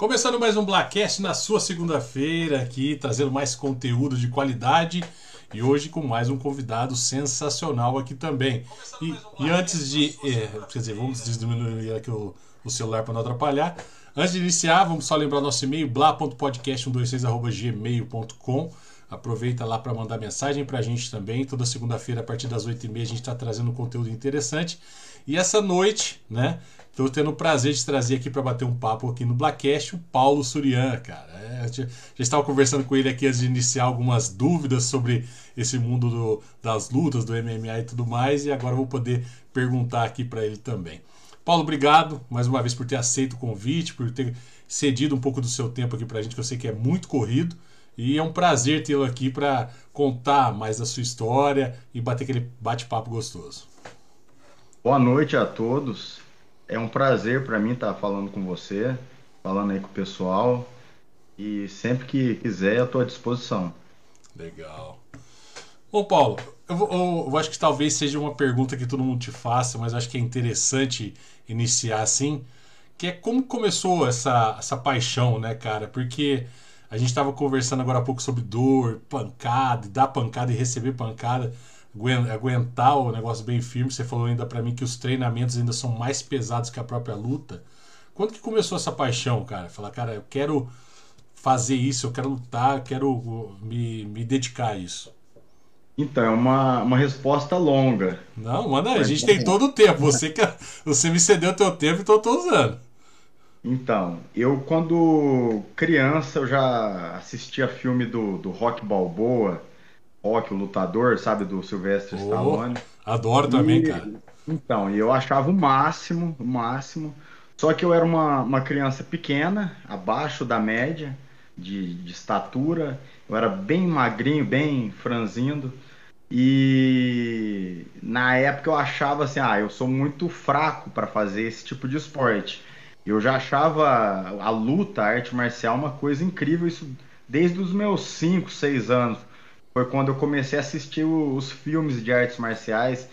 Começando mais um Blackcast na sua segunda-feira aqui, trazendo mais conteúdo de qualidade e hoje com mais um convidado sensacional aqui também. E, e antes de. É, quer dizer, vamos diminuir aqui o, o celular para não atrapalhar. Antes de iniciar, vamos só lembrar nosso e-mail, bla.podcast126.gmail.com. Aproveita lá para mandar mensagem para a gente também. Toda segunda-feira, a partir das 8h30, a gente está trazendo conteúdo interessante. E essa noite, né? Estou tendo o prazer de trazer aqui para bater um papo aqui no Blackcast o Paulo Surian, cara. É, já, estava conversando com ele aqui antes de iniciar algumas dúvidas sobre esse mundo do, das lutas, do MMA e tudo mais, e agora vou poder perguntar aqui para ele também. Paulo, obrigado mais uma vez por ter aceito o convite, por ter cedido um pouco do seu tempo aqui para a gente, que eu sei que é muito corrido. E é um prazer tê-lo aqui para contar mais da sua história e bater aquele bate-papo gostoso. Boa noite a todos. É um prazer para mim estar falando com você, falando aí com o pessoal. E sempre que quiser, eu estou à disposição. Legal. Ô Paulo, eu, eu, eu, acho que talvez seja uma pergunta que todo mundo te faça, mas acho que é interessante iniciar assim, que é como começou essa, essa paixão, né, cara? Porque a gente estava conversando agora há pouco sobre dor, pancada, dar pancada e receber pancada aguentar o negócio bem firme. Você falou ainda para mim que os treinamentos ainda são mais pesados que a própria luta. Quando que começou essa paixão, cara? Falar, cara, eu quero fazer isso, eu quero lutar, eu quero uh, me, me dedicar a isso. Então, é uma, uma resposta longa. Não, manda a gente tem todo o tempo. Você, que, você me cedeu o teu tempo e então eu tô usando. Então, eu quando criança eu já assistia filme do, do Rock Balboa, Rock, o lutador, sabe, do Sylvester oh, Stallone. Adoro e, também, cara. Então, e eu achava o máximo, o máximo. Só que eu era uma, uma criança pequena, abaixo da média de, de estatura. Eu era bem magrinho, bem franzindo. E na época eu achava assim, ah, eu sou muito fraco para fazer esse tipo de esporte. Eu já achava a luta, a arte marcial, uma coisa incrível, isso desde os meus 5, 6 anos foi quando eu comecei a assistir os filmes de artes marciais.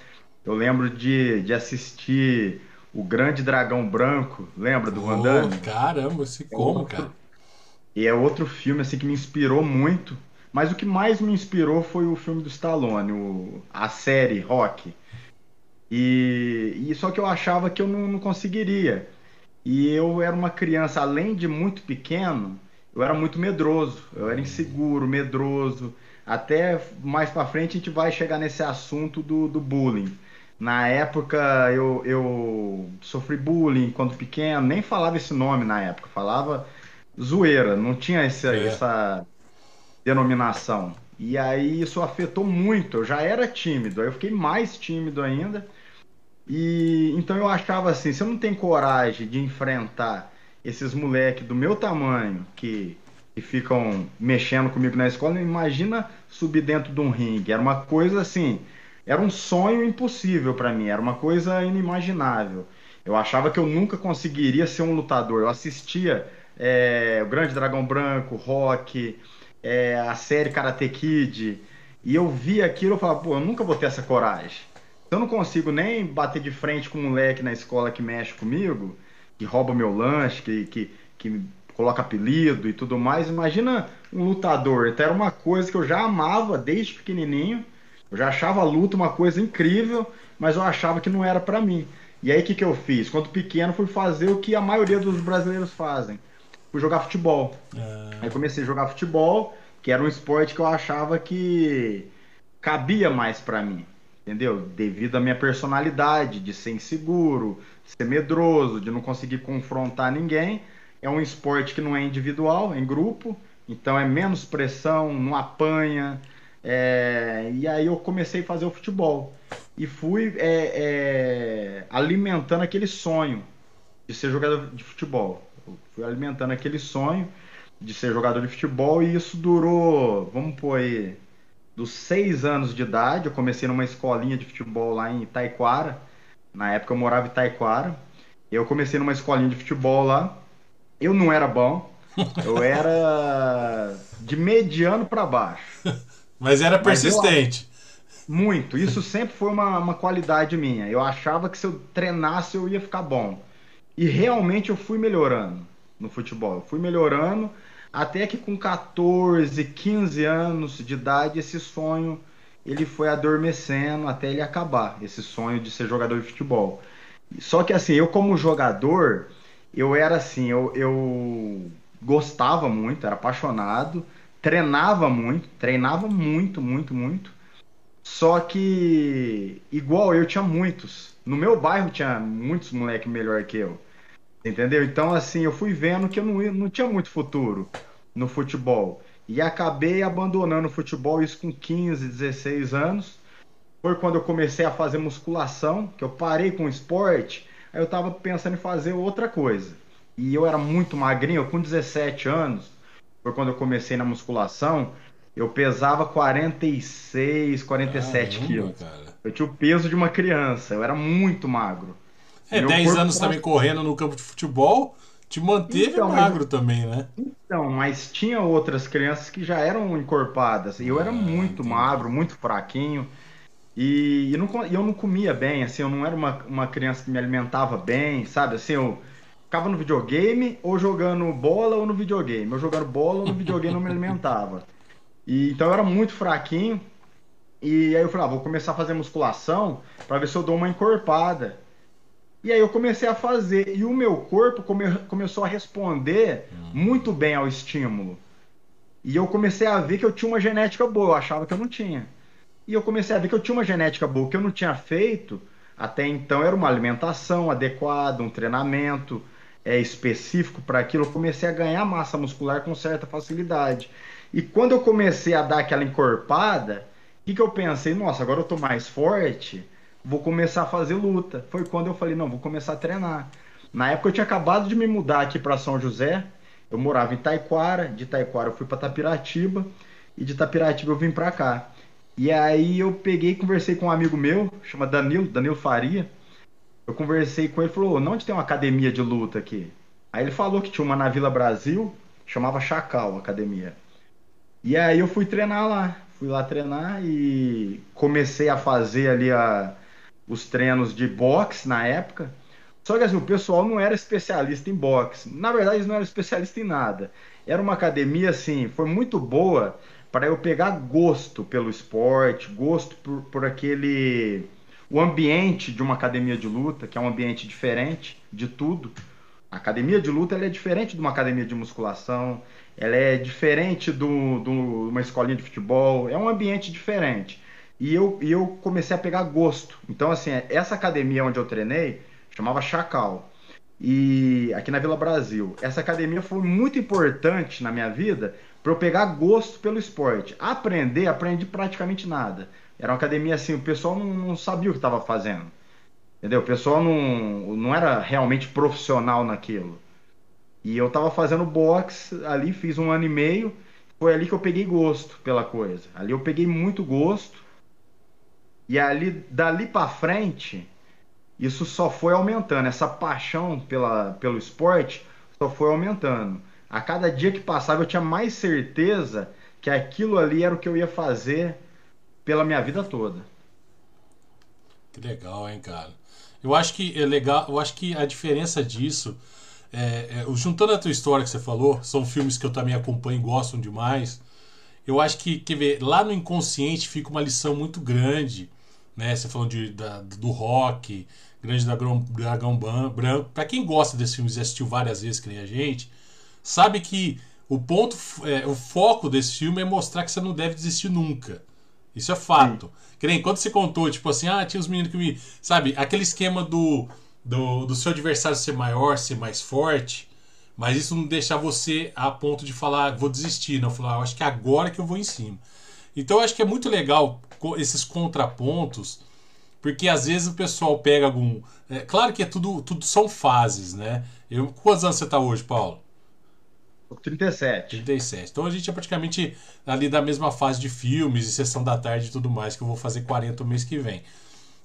Eu lembro de, de assistir O Grande Dragão Branco, lembra do oh, Van Damme? Caramba, se é como, outro, cara? E é outro filme assim que me inspirou muito. Mas o que mais me inspirou foi o filme do Stallone, o, a série Rock. E, e só que eu achava que eu não, não conseguiria. E eu era uma criança, além de muito pequeno, eu era muito medroso. Eu era inseguro, medroso. Até mais para frente a gente vai chegar nesse assunto do, do bullying. Na época eu, eu sofri bullying quando pequeno, nem falava esse nome na época, falava zoeira, não tinha essa, é. essa denominação. E aí isso afetou muito, eu já era tímido, aí eu fiquei mais tímido ainda. E então eu achava assim, se eu não tenho coragem de enfrentar esses moleques do meu tamanho que que ficam mexendo comigo na escola, imagina subir dentro de um ringue. Era uma coisa assim, era um sonho impossível para mim, era uma coisa inimaginável. Eu achava que eu nunca conseguiria ser um lutador. Eu assistia é, o Grande Dragão Branco, Rock, é, a série Karate Kid, e eu via aquilo e falava, pô, eu nunca vou ter essa coragem. Eu não consigo nem bater de frente com um moleque na escola que mexe comigo, que rouba meu lanche, que, que, que coloca apelido e tudo mais. Imagina um lutador. Então era uma coisa que eu já amava desde pequenininho. Eu já achava a luta uma coisa incrível, mas eu achava que não era para mim. E aí o que, que eu fiz? Quando pequeno fui fazer o que a maioria dos brasileiros fazem. Fui jogar futebol. É... Aí comecei a jogar futebol, que era um esporte que eu achava que cabia mais para mim. Entendeu? Devido à minha personalidade, de ser inseguro, de ser medroso, de não conseguir confrontar ninguém é um esporte que não é individual, é em grupo, então é menos pressão, não apanha. É, e aí eu comecei a fazer o futebol e fui é, é, alimentando aquele sonho de ser jogador de futebol. Eu fui alimentando aquele sonho de ser jogador de futebol e isso durou, vamos pôr aí, dos seis anos de idade. Eu comecei numa escolinha de futebol lá em Taquara. Na época eu morava em Taquara. Eu comecei numa escolinha de futebol lá eu não era bom. Eu era de mediano para baixo. Mas era persistente. Eu, muito. Isso sempre foi uma, uma qualidade minha. Eu achava que se eu treinasse eu ia ficar bom. E realmente eu fui melhorando. no futebol. Eu fui melhorando até que com 14, 15 anos de idade esse sonho ele foi adormecendo até ele acabar, esse sonho de ser jogador de futebol. Só que assim, eu como jogador, eu era assim, eu, eu gostava muito, era apaixonado, treinava muito, treinava muito, muito, muito. Só que, igual eu, tinha muitos. No meu bairro tinha muitos moleques melhor que eu. Entendeu? Então, assim, eu fui vendo que eu não, não tinha muito futuro no futebol. E acabei abandonando o futebol, isso com 15, 16 anos. Foi quando eu comecei a fazer musculação, que eu parei com o esporte. Eu tava pensando em fazer outra coisa. E eu era muito magrinho, com 17 anos, foi quando eu comecei na musculação. Eu pesava 46, 47 Caramba, quilos. Cara. Eu tinha o peso de uma criança, eu era muito magro. É, 10 anos também correndo no campo de futebol, te manteve então, magro mas... também, né? Então, mas tinha outras crianças que já eram encorpadas. E eu era ah, muito entendi. magro, muito fraquinho. E, e, não, eu não comia bem, assim, eu não era uma, uma criança que me alimentava bem, sabe? Assim, eu ficava no videogame ou jogando bola ou no videogame. Eu jogando bola ou no videogame não me alimentava. E, então eu era muito fraquinho. E aí eu falei, ah, vou começar a fazer musculação para ver se eu dou uma encorpada. E aí eu comecei a fazer. E o meu corpo come, começou a responder muito bem ao estímulo. E eu comecei a ver que eu tinha uma genética boa. Eu achava que eu não tinha. E eu comecei a ver que eu tinha uma genética boa. Que eu não tinha feito até então era uma alimentação adequada, um treinamento é, específico para aquilo. Eu comecei a ganhar massa muscular com certa facilidade. E quando eu comecei a dar aquela encorpada, o que, que eu pensei? Nossa, agora eu tô mais forte, vou começar a fazer luta. Foi quando eu falei, não, vou começar a treinar. Na época eu tinha acabado de me mudar aqui para São José. Eu morava em Taquara, de Taquara eu fui para Tapiratiba e de Tapiratiba eu vim para cá. E aí eu peguei e conversei com um amigo meu, chama Danilo, Danilo Faria. Eu conversei com ele, falou: "Onde tem uma academia de luta aqui?" Aí ele falou que tinha uma na Vila Brasil, chamava Chacal, academia. E aí eu fui treinar lá. Fui lá treinar e comecei a fazer ali a, os treinos de boxe na época. Só que assim, o pessoal não era especialista em boxe. Na verdade, eles não eram especialistas em nada. Era uma academia, assim, foi muito boa para eu pegar gosto pelo esporte, gosto por, por aquele. o ambiente de uma academia de luta, que é um ambiente diferente de tudo. A academia de luta é diferente de uma academia de musculação, ela é diferente de uma escolinha de futebol, é um ambiente diferente. E eu, e eu comecei a pegar gosto. Então, assim, essa academia onde eu treinei chamava Chacal. E aqui na Vila Brasil. Essa academia foi muito importante na minha vida para eu pegar gosto pelo esporte. Aprender, aprendi praticamente nada. Era uma academia assim, o pessoal não, não sabia o que estava fazendo. Entendeu? O pessoal não, não era realmente profissional naquilo. E eu tava fazendo boxe ali, fiz um ano e meio. Foi ali que eu peguei gosto pela coisa. Ali eu peguei muito gosto. E ali, dali para frente, isso só foi aumentando. Essa paixão pela, pelo esporte só foi aumentando. A cada dia que passava, eu tinha mais certeza que aquilo ali era o que eu ia fazer pela minha vida toda. Que legal, hein, cara? Eu acho que é legal, eu acho que a diferença disso é, é, juntando a tua história que você falou, são filmes que eu também acompanho e gostam demais. Eu acho que, quer ver, lá no inconsciente fica uma lição muito grande, né? Você falou de, da, do rock, Grande Dragão, Dragão Branco. Para quem gosta desses filmes e assistiu várias vezes, que nem a gente, sabe que o ponto, é, o foco desse filme é mostrar que você não deve desistir nunca. Isso é fato. Que nem quando você contou, tipo assim, ah, tinha os meninos que me. Sabe, aquele esquema do do, do seu adversário ser maior, ser mais forte, mas isso não deixar você a ponto de falar, vou desistir, não falar, eu acho que é agora que eu vou em cima. Então eu acho que é muito legal esses contrapontos, porque às vezes o pessoal pega algum. É, claro que é tudo, tudo são fases, né? Eu, quantos anos você está hoje, Paulo? 37. 37. Então a gente é praticamente ali da mesma fase de filmes e sessão da tarde e tudo mais, que eu vou fazer 40 no mês que vem.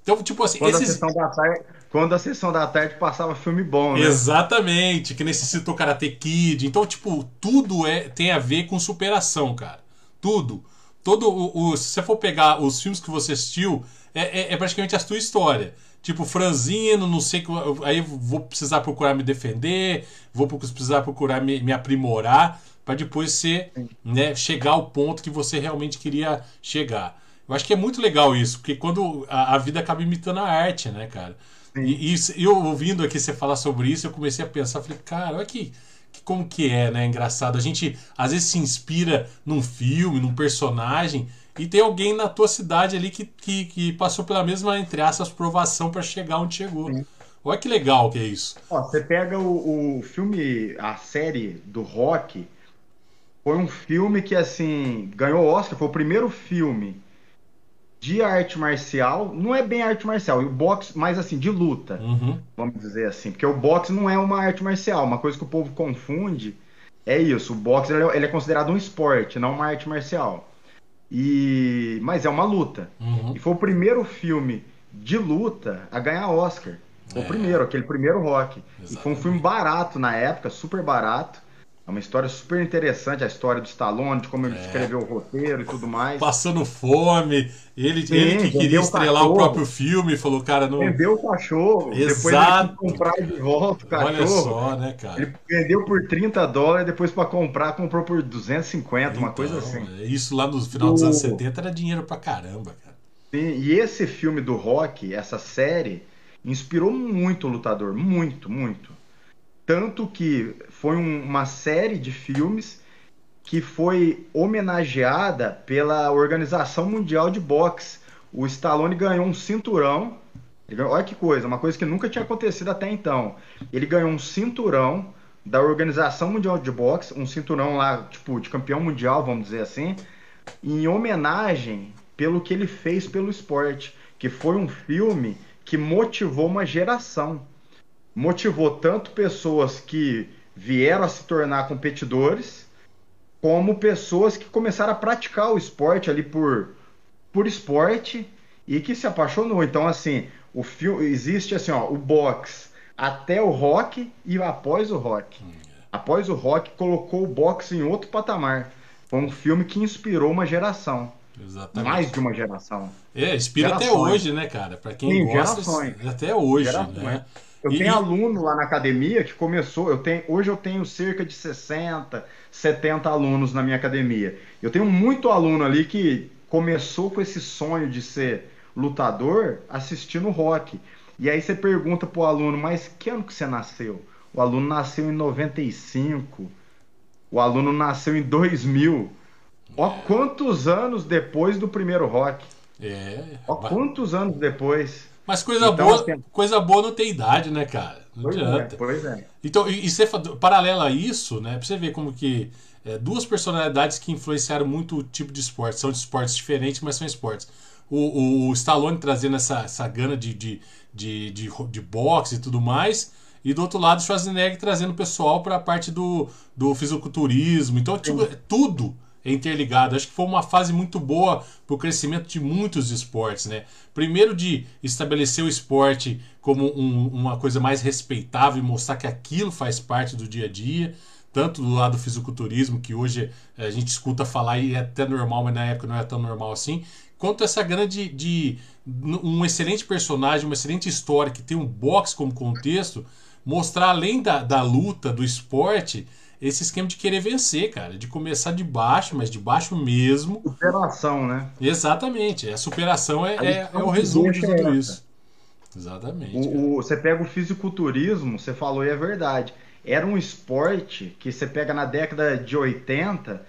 Então, tipo assim. Quando, esses... a sessão da tarde, quando a sessão da tarde passava filme bom, né? Exatamente, que necessitou Karate Kid. Então, tipo, tudo é, tem a ver com superação, cara. Tudo. Todo o, o se você for pegar os filmes que você assistiu, é, é, é praticamente a sua história. Tipo franzino, não sei aí vou precisar procurar me defender, vou precisar procurar me, me aprimorar para depois ser, né, chegar ao ponto que você realmente queria chegar. Eu acho que é muito legal isso, porque quando a, a vida acaba imitando a arte, né, cara? E, e, eu ouvindo aqui você falar sobre isso, eu comecei a pensar, falei, cara, olha que, que como que é, né? Engraçado. A gente às vezes se inspira num filme, num personagem, e tem alguém na tua cidade ali que, que, que passou pela mesma, entre aspas, provação para chegar onde chegou. Sim. Olha que legal que é isso. Ó, você pega o, o filme, a série do rock, foi um filme que, assim, ganhou Oscar, foi o primeiro filme de arte marcial, não é bem arte marcial, o boxe, mas assim, de luta, uhum. vamos dizer assim, porque o boxe não é uma arte marcial, uma coisa que o povo confunde é isso, o boxe ele é, é considerado um esporte, não uma arte marcial. E mas é uma luta. Uhum. E foi o primeiro filme de luta a ganhar Oscar. Foi é. o primeiro, aquele primeiro rock. Exatamente. E foi um filme barato na época, super barato. É uma história super interessante, a história do Stallone, de como ele é. escreveu o roteiro e tudo mais. Passando fome, ele, Sim, ele que queria estrelar o, o, próprio filme, falou, cara, não. Vendeu o cachorro, Exato. depois ele comprar de volta o cachorro. Olha só, né, cara? Ele vendeu por 30 dólares, depois para comprar, comprou por 250, então, uma coisa assim. É, isso lá no final dos anos 70 era dinheiro pra caramba, cara. Sim, e esse filme do rock, essa série, inspirou muito o lutador, muito, muito. Tanto que foi um, uma série de filmes que foi homenageada pela Organização Mundial de Boxe. O Stallone ganhou um cinturão. Olha que coisa, uma coisa que nunca tinha acontecido até então. Ele ganhou um cinturão da Organização Mundial de Boxe, um cinturão lá, tipo, de campeão mundial, vamos dizer assim, em homenagem pelo que ele fez pelo esporte, que foi um filme que motivou uma geração motivou tanto pessoas que vieram a se tornar competidores, como pessoas que começaram a praticar o esporte ali por, por esporte e que se apaixonou. Então, assim, o filme existe assim, ó, o boxe até o rock e após o rock. Após o rock, colocou o boxe em outro patamar. Foi um filme que inspirou uma geração. Exatamente. Mais de uma geração. É, inspira gerações. até hoje, né, cara? Para quem Sim, gosta, gerações. até hoje, gerações. né? Eu e... tenho aluno lá na academia que começou, eu tenho, hoje eu tenho cerca de 60, 70 alunos na minha academia. Eu tenho muito aluno ali que começou com esse sonho de ser lutador assistindo rock. E aí você pergunta pro aluno, mas que ano que você nasceu? O aluno nasceu em 95. O aluno nasceu em 2000. Ó quantos anos depois do primeiro rock. É. Ó quantos anos depois. Mas coisa então, boa, assim, coisa boa não tem idade, né, cara? Não pois é, adianta. É, pois é. Então, e, e você, paralelo a isso, né, pra você ver como que é, duas personalidades que influenciaram muito o tipo de esporte, são de esportes diferentes, mas são esportes. O, o, o Stallone trazendo essa, essa gana de, de, de, de, de boxe e tudo mais, e do outro lado o Schwarzenegger trazendo o pessoal para a parte do, do fisiculturismo. Então, tipo, é tudo interligado. Acho que foi uma fase muito boa para o crescimento de muitos esportes, né? Primeiro de estabelecer o esporte como um, uma coisa mais respeitável e mostrar que aquilo faz parte do dia a dia, tanto do lado do fisiculturismo, que hoje eh, a gente escuta falar e é até normal, mas na época não é tão normal assim, quanto essa grande de, um excelente personagem, uma excelente história que tem um boxe como contexto, mostrar além da, da luta, do esporte, esse esquema de querer vencer, cara, de começar de baixo, mas de baixo mesmo. Superação, né? Exatamente. A superação é, é, é o resumo de tudo é isso. Exatamente. O, o, você pega o fisiculturismo, você falou e é verdade. Era um esporte que você pega na década de 80,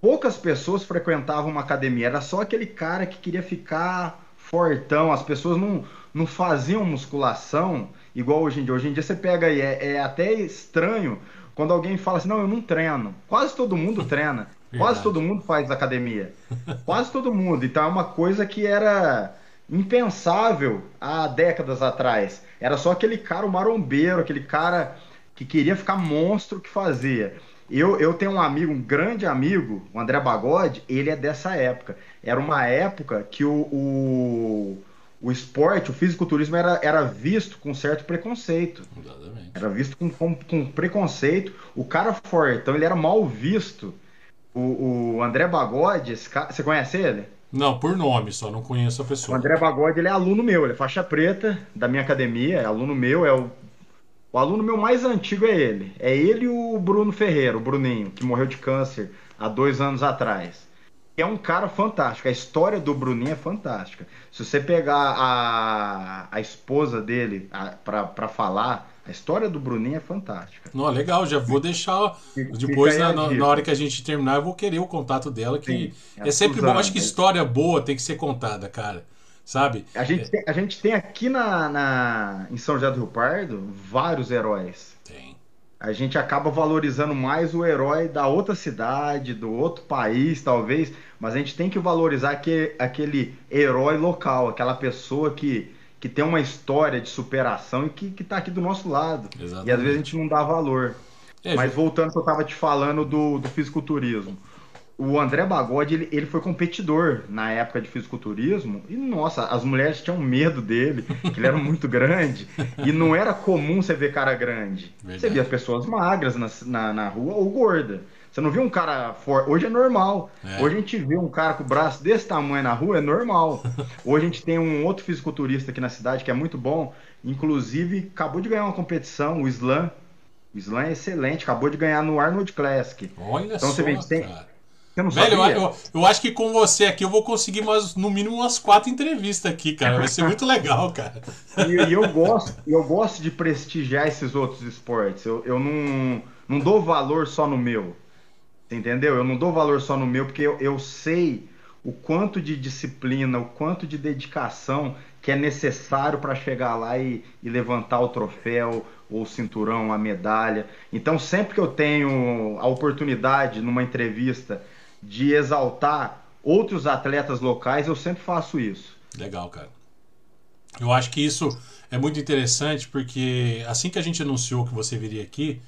poucas pessoas frequentavam uma academia. Era só aquele cara que queria ficar fortão. As pessoas não, não faziam musculação igual hoje em dia. Hoje em dia você pega aí, é, é até estranho quando alguém fala assim, não, eu não treino. Quase todo mundo treina. Quase todo mundo faz academia. Quase todo mundo. Então é uma coisa que era impensável há décadas atrás. Era só aquele cara, o marombeiro, aquele cara que queria ficar monstro que fazia. Eu, eu tenho um amigo, um grande amigo, o André Bagode, ele é dessa época. Era uma época que o, o o esporte, o fisiculturismo era, era visto com certo preconceito. Exatamente. Era visto com, com, com preconceito. O cara fortão, ele era mal visto. O, o André Bagode, cara, você conhece ele? Não, por nome só, não conheço a O pessoa. André Bagode, ele é aluno meu, ele é faixa preta da minha academia, é aluno meu, é o, o aluno meu mais antigo é ele. É ele e o Bruno Ferreira, o Bruninho, que morreu de câncer há dois anos atrás. É um cara fantástico, a história do Bruninho é fantástica. Se você pegar a, a esposa dele a, pra, pra falar, a história do Bruninho é fantástica. Não, legal, já vou deixar. Depois, na, na- hora que a gente terminar, eu vou querer o contato dela, que Sim, é é, sempre bom. Acho que história boa tem que ser contada, cara. Sabe? A gente, tem, a gente tem aqui na, na- em São José do Rio Pardo vários heróis. Tem. A gente acaba valorizando mais o herói da outra cidade, do outro país, talvez, mas a gente tem que valorizar aquele, aquele herói local, aquela pessoa que, que tem uma história de superação e que, que tá aqui do nosso lado. Exatamente. E às vezes a gente não dá valor. É, Mas voltando ao que eu estava te falando do, do fisiculturismo. O André Bagode, ele, ele foi competidor na época de fisiculturismo e, nossa, as mulheres tinham medo dele, que ele era muito grande. E não era comum você ver cara grande. Você Verdade. via pessoas magras na, na, na rua ou gorda. Você não via um cara forte. Hoje é normal. É. Hoje a gente vê um cara com o braço desse tamanho na rua, é normal. Hoje a gente tem um outro fisiculturista aqui na cidade que é muito bom. Inclusive, acabou de ganhar uma competição, o Slam. O Slam é excelente, acabou de ganhar no Arnold Classic. Olha Então só, você vê, tem- cara. Você não Velho, eu, sabia? eu, eu acho que com você aqui eu vou conseguir mais, no mínimo umas quatro entrevistas aqui, cara. Vai ser muito legal, cara. E, e eu gosto, eu gosto de prestigiar esses outros esportes. Eu, eu não, não dou valor só no meu. Entendeu? Eu não dou valor só no meu porque eu, eu sei o quanto de disciplina, o quanto de dedicação que é necessário para chegar lá e, e levantar o troféu, ou o cinturão, a medalha. Então, sempre que eu tenho a oportunidade numa entrevista de exaltar outros atletas locais, eu sempre faço isso. Legal, cara. Eu acho que isso é muito interessante porque assim que a gente anunciou que você viria aqui,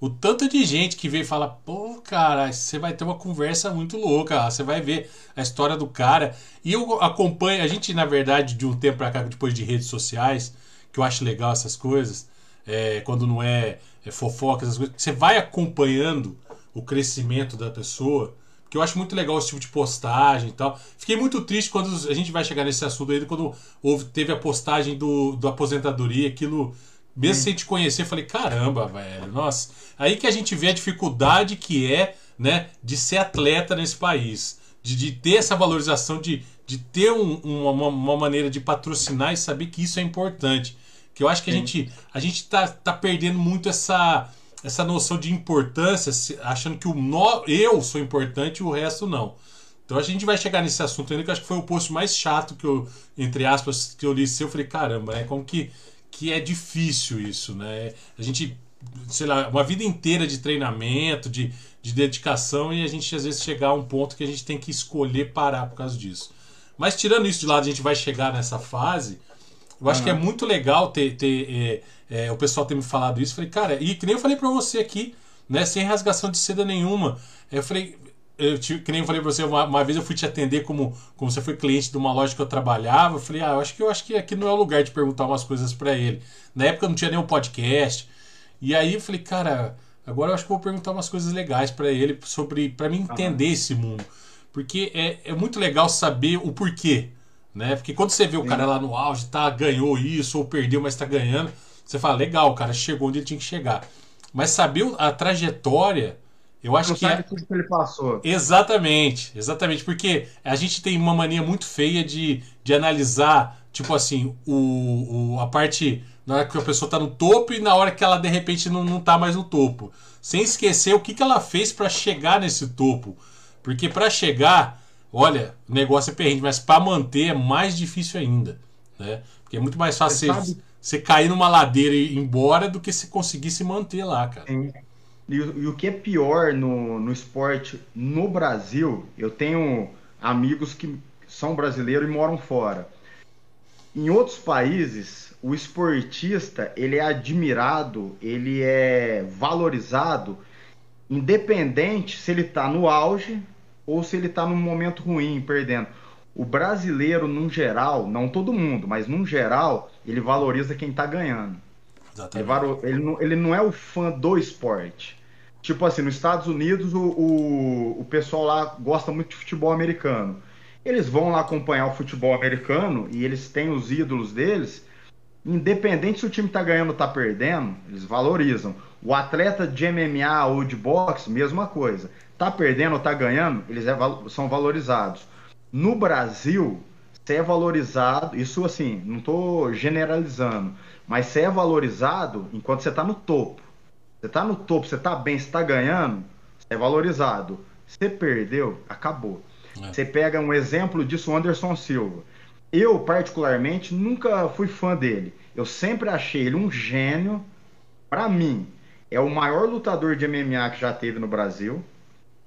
o tanto de gente que veio e fala, pô, cara, você vai ter uma conversa muito louca, você vai ver a história do cara. E eu acompanho, a gente, na verdade, de um tempo pra cá, depois de redes sociais, que eu acho legal essas coisas, é, quando não é, é fofoca, essas coisas, você vai acompanhando o crescimento da pessoa. Porque eu acho muito legal esse tipo de postagem e tal. Fiquei muito triste quando a gente vai chegar nesse assunto aí, quando houve, teve a postagem do, do aposentadoria, aquilo. Mesmo sem te conhecer, eu falei, caramba, velho, nossa. Aí que a gente vê a dificuldade que é, né, de ser atleta nesse país. De, de ter essa valorização, de, de ter um- uma, uma maneira de patrocinar e saber que isso é importante. Que eu acho que a Sim. gente, a gente tá, tá perdendo muito essa, essa noção de importância, achando que o nó, eu sou importante e o resto não. Então a gente vai chegar nesse assunto ainda, que acho que foi o post mais chato que eu, entre aspas, que eu li seu. Eu falei, caramba, né? Como que, que é difícil isso, né? A gente, sei lá, uma vida inteira de treinamento, de, de dedicação, e a gente às vezes chegar a um ponto que a gente tem que escolher parar por causa disso. Mas tirando isso de lado, a gente vai chegar nessa fase. Eu acho que é muito legal ter, ter é, é, o pessoal ter me falado isso. Eu falei, cara, e que nem eu falei pra você aqui, né? Sem rasgação de seda nenhuma. Eu falei, eu te, que nem eu falei pra você, uma, uma vez eu fui te atender como, como você foi cliente de uma loja que eu trabalhava. Eu falei, ah, eu acho que eu acho que aqui não é o lugar de perguntar umas coisas pra ele. Na época não tinha nem um podcast. E aí eu falei, cara, agora eu acho que eu vou perguntar umas coisas legais pra ele sobre para mim entender esse mundo. Porque é, é muito legal saber o porquê. Né? Porque quando você vê o cara lá no auge, tá, ganhou isso ou perdeu, mas tá ganhando, você fala, legal, o cara chegou onde ele tinha que chegar. Mas saber a trajetória, eu acho Não que é, sabe tudo que ele passou. Exatamente, exatamente, porque a gente tem uma mania muito feia de, de analisar, tipo assim, o, o- a parte na hora que a pessoa tá no topo e na hora que ela de repente não, não tá mais no topo. Sem esquecer o que, que ela fez para chegar nesse topo. Porque para chegar, olha, o negócio é perrengue, mas para manter é mais difícil ainda, né? Porque é muito mais fácil Você você, cair numa ladeira e ir embora do que você conseguir se manter lá, cara. Sim. E, o- e o que é pior no, no esporte no Brasil, eu tenho amigos que são brasileiros e moram fora. Em outros países, o esportista ele é admirado, ele é valorizado, independente se ele está no auge ou se ele está num momento ruim, perdendo. O brasileiro, num geral, não todo mundo, mas num geral, ele valoriza quem está ganhando. Ele, ele não, ele não é o fã do esporte. Tipo assim, nos Estados Unidos o, o, o pessoal lá gosta muito de futebol americano. eles vão lá acompanhar o futebol americano e eles têm os ídolos deles, independente se o time está ganhando ou está perdendo, eles valorizam. O atleta de MMA ou de boxe, mesma coisa. Tá perdendo ou tá ganhando, eles é, são valorizados. No Brasil, você é valorizado, isso assim, não estou generalizando, mas você é valorizado enquanto você está no topo. Você está no topo, você está bem, você está ganhando, você é valorizado. Você perdeu, acabou. É. Você pega um exemplo disso, o Anderson Silva. Eu, particularmente, nunca fui fã dele. Eu sempre achei ele um gênio. Para mim, é o maior lutador de MMA que já teve no Brasil.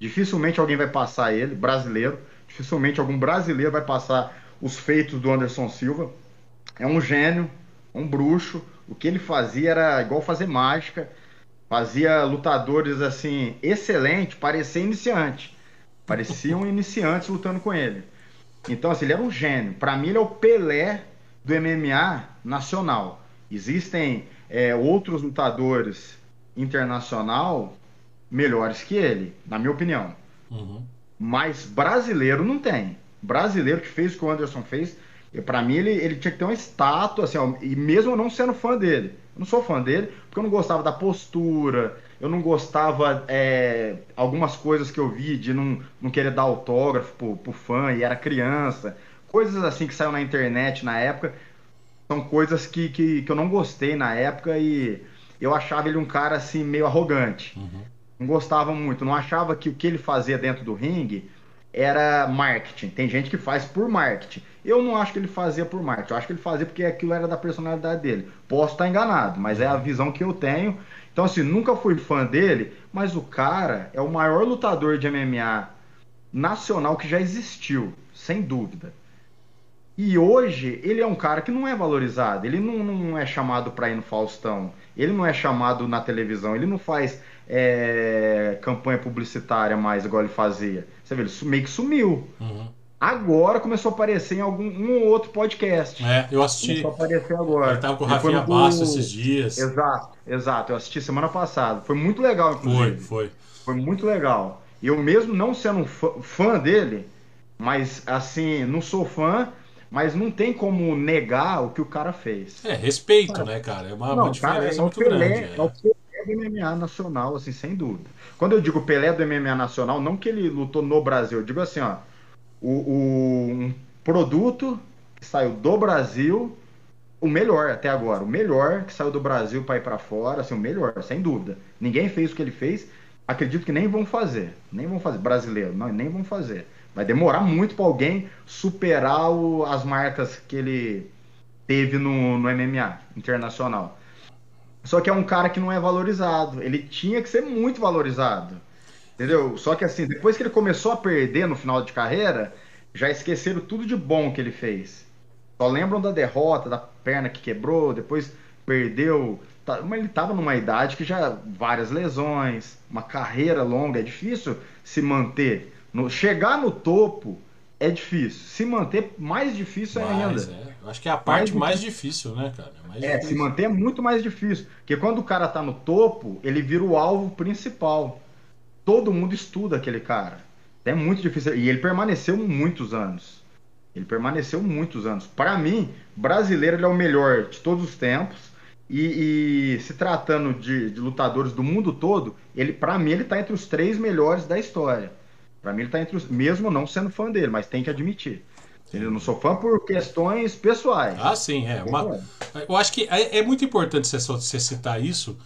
Dificilmente alguém vai passar ele, brasileiro. Dificilmente algum brasileiro vai passar os feitos do Anderson Silva. É um gênio, um bruxo. O que ele fazia era igual fazer mágica. Fazia lutadores assim, excelente, parecia iniciante. Pareciam iniciantes lutando com ele. Então, assim, ele era um gênio. Para mim, ele é o Pelé do MMA nacional. Existem é, outros lutadores internacional melhores que ele, na minha opinião. Uhum. Mas brasileiro não tem. Brasileiro que fez o que o Anderson fez, para mim ele, ele tinha que ter uma estátua, assim, ó, e mesmo eu não sendo fã dele. Eu não sou fã dele, porque eu não gostava da postura, eu não gostava é, algumas coisas que eu vi de não, não querer dar autógrafo pro, pro fã e era criança. Coisas assim que saiu na internet na época, são coisas que, que, que eu não gostei na época e eu achava ele um cara assim meio arrogante. Uhum. Não gostava muito, não achava que o que ele fazia dentro do ringue era marketing. Tem gente que faz por marketing. Eu não acho que ele fazia por marketing. Eu acho que ele fazia porque aquilo era da personalidade dele. Posso estar enganado, mas é a visão que eu tenho. Então, assim, nunca fui fã dele, mas o cara é o maior lutador de MMA nacional que já existiu, sem dúvida. E hoje ele é um cara que não é valorizado. Ele não, não é chamado para ir no Faustão. Ele não é chamado na televisão. Ele não faz é, campanha publicitária mais igual ele fazia. Você vê, ele meio que sumiu. Uhum. Agora começou a aparecer em algum um ou outro podcast. É, eu assisti. Começou a aparecer agora. Ele tava com o Rafinha Basso esses dias. Exato, exato. Eu assisti semana passada. Foi muito legal, inclusive. Foi, foi. Foi muito legal. E eu mesmo não sendo um fã dele, mas assim, não sou fã, mas não tem como negar o que o cara fez. É, respeito, né, cara? É uma, não, uma diferença cara, é muito Pelé, grande. É. é o Pelé do MMA nacional, assim, sem dúvida. Quando eu digo Pelé do MMA nacional, não que ele lutou no Brasil, eu digo assim, ó, o, o um produto que saiu do Brasil, o melhor até agora, o melhor que saiu do Brasil para ir para fora, assim, o melhor, sem dúvida. Ninguém fez o que ele fez, acredito que nem vão fazer, nem vão fazer, brasileiro, não, nem vão fazer. Vai demorar muito para alguém superar o, as marcas que ele teve no, no MMA internacional. Só que é um cara que não é valorizado. Ele tinha que ser muito valorizado. Entendeu? Só que assim, depois que ele começou a perder no final de carreira, já esqueceram tudo de bom que ele fez. Só lembram da derrota, da perna que quebrou, depois perdeu. Tá, mas ele estava numa idade que já várias lesões, uma carreira longa, é difícil se manter. No, chegar no topo é difícil. Se manter, mais difícil mais, ainda. É. Eu acho que é a parte mais, mais difícil, né, cara? É, é se manter é muito mais difícil. Porque quando o cara tá no topo, ele vira o alvo principal. Todo mundo estuda aquele cara. É muito difícil. E ele permaneceu muitos anos. Ele permaneceu muitos anos. Para mim, brasileiro ele é o melhor de todos os tempos. E, e se tratando de, de, lutadores do mundo todo, ele, para mim, ele tá entre os três melhores da história. Para mim, ele tá entre os. Mesmo não sendo fã dele, mas tem que admitir. Eu não sou fã por questões pessoais. Ah, sim, é. Uma... Eu acho que é, é muito importante você citar isso,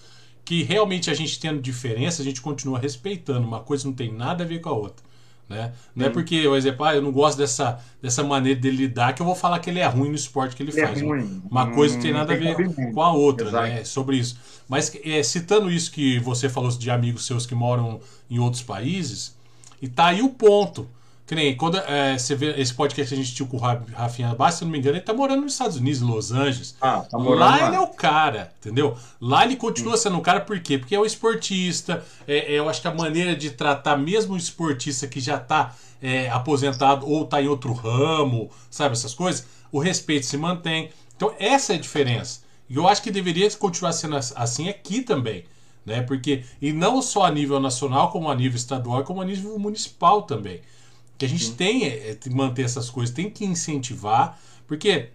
que realmente a gente tendo diferença, a gente continua respeitando. Uma coisa não tem nada a ver com a outra. Né? Não é porque, por exemplo, ah, eu não gosto dessa, dessa maneira dele lidar que eu vou falar que ele é ruim no esporte que ele, ele é faz. É Uma coisa não tem nada a ver com a outra, né? Sobre isso. Mas é, citando isso que você falou de amigos seus que moram em outros países, e tá aí o ponto. Que nem quando é, você vê esse podcast que a gente tinha com o Rafinha Bastos, se não me engano, ele tá morando nos Estados Unidos, Los Angeles. Ah, tá lá, lá ele é o cara, entendeu? Lá ele continua sendo um cara, por quê? Porque é o esportista, é, é, eu acho que a maneira de tratar mesmo o esportista que já tá é, aposentado ou tá em outro ramo, sabe, essas coisas, o respeito se mantém. Então essa é a diferença. E eu acho que deveria continuar sendo assim aqui também. Né? Porque, e não só a nível nacional, como a nível estadual, como a nível municipal também. Que a gente Sim. tem é, que manter essas coisas, tem que incentivar, porque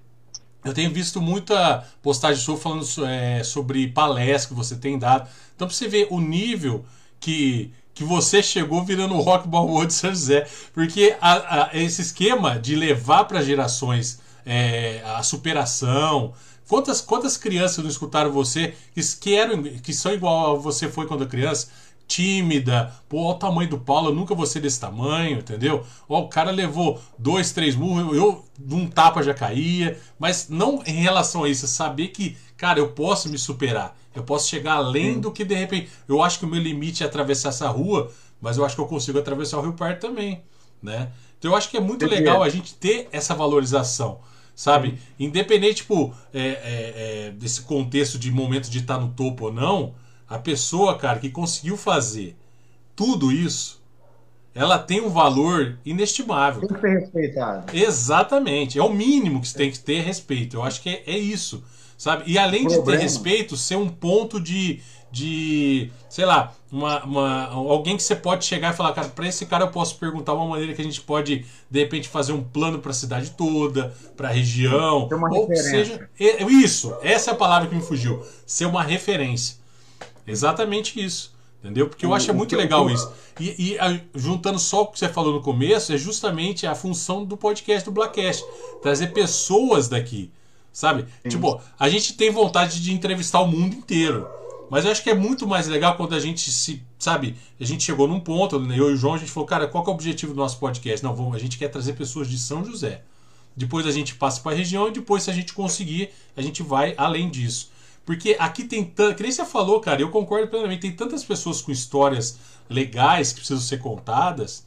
eu tenho visto muita postagem sua falando é, sobre palestras que você tem dado. Então, pra você ver o nível que, que você chegou virando o Rock Balboa de São José. Porque a, a, esse esquema de levar para gerações é, a superação. Quantas, quantas crianças não escutaram você que, que, eram, que são igual a você foi quando criança? Tímida. Pô, olha o tamanho do Paulo, eu nunca vou ser desse tamanho, entendeu? Ó, o cara levou dois, três murros, eu de um tapa já caía. Mas não em relação a isso, saber que, cara, eu posso me superar. Eu posso chegar além Sim. do que de repente. Eu acho que o meu limite é atravessar essa rua, mas eu acho que eu consigo atravessar o Rio Parque também, né? Então eu acho que é muito legal a gente ter essa valorização sabe? Independente, tipo, é, é, é, desse contexto de momento de estar no topo ou não, a pessoa, cara, que conseguiu fazer tudo isso, ela tem um valor inestimável. Tem que ser respeitado. Exatamente. É o mínimo que você tem que ter respeito. Eu acho que é, é isso. Sabe? E além de ter respeito, ser um ponto de, de sei lá, uma, uma, alguém que você pode chegar e falar, cara, para esse cara eu posso perguntar uma maneira que a gente pode, de repente, fazer um plano para a cidade toda, para a região, ou seja, é, isso, essa é a palavra que me fugiu, ser uma referência. Exatamente isso. Entendeu? Porque eu acho muito legal isso. E, e a, juntando só o que você falou no começo, é justamente a função do podcast do Blackcast. Trazer pessoas daqui. Sabe? Sim. Tipo, a gente tem vontade de entrevistar o mundo inteiro. Mas eu acho que é muito mais legal quando a gente se. Sabe? A gente chegou num ponto, eu e o João, a gente falou, cara, qual é o objetivo do nosso podcast? Não, vamos, a gente quer trazer pessoas de São José. Depois a gente passa para a região e depois, se a gente conseguir, a gente vai além disso. Porque aqui tem tanto. Que nem você falou, cara, eu concordo plenamente. Tem tantas pessoas com histórias legais que precisam ser contadas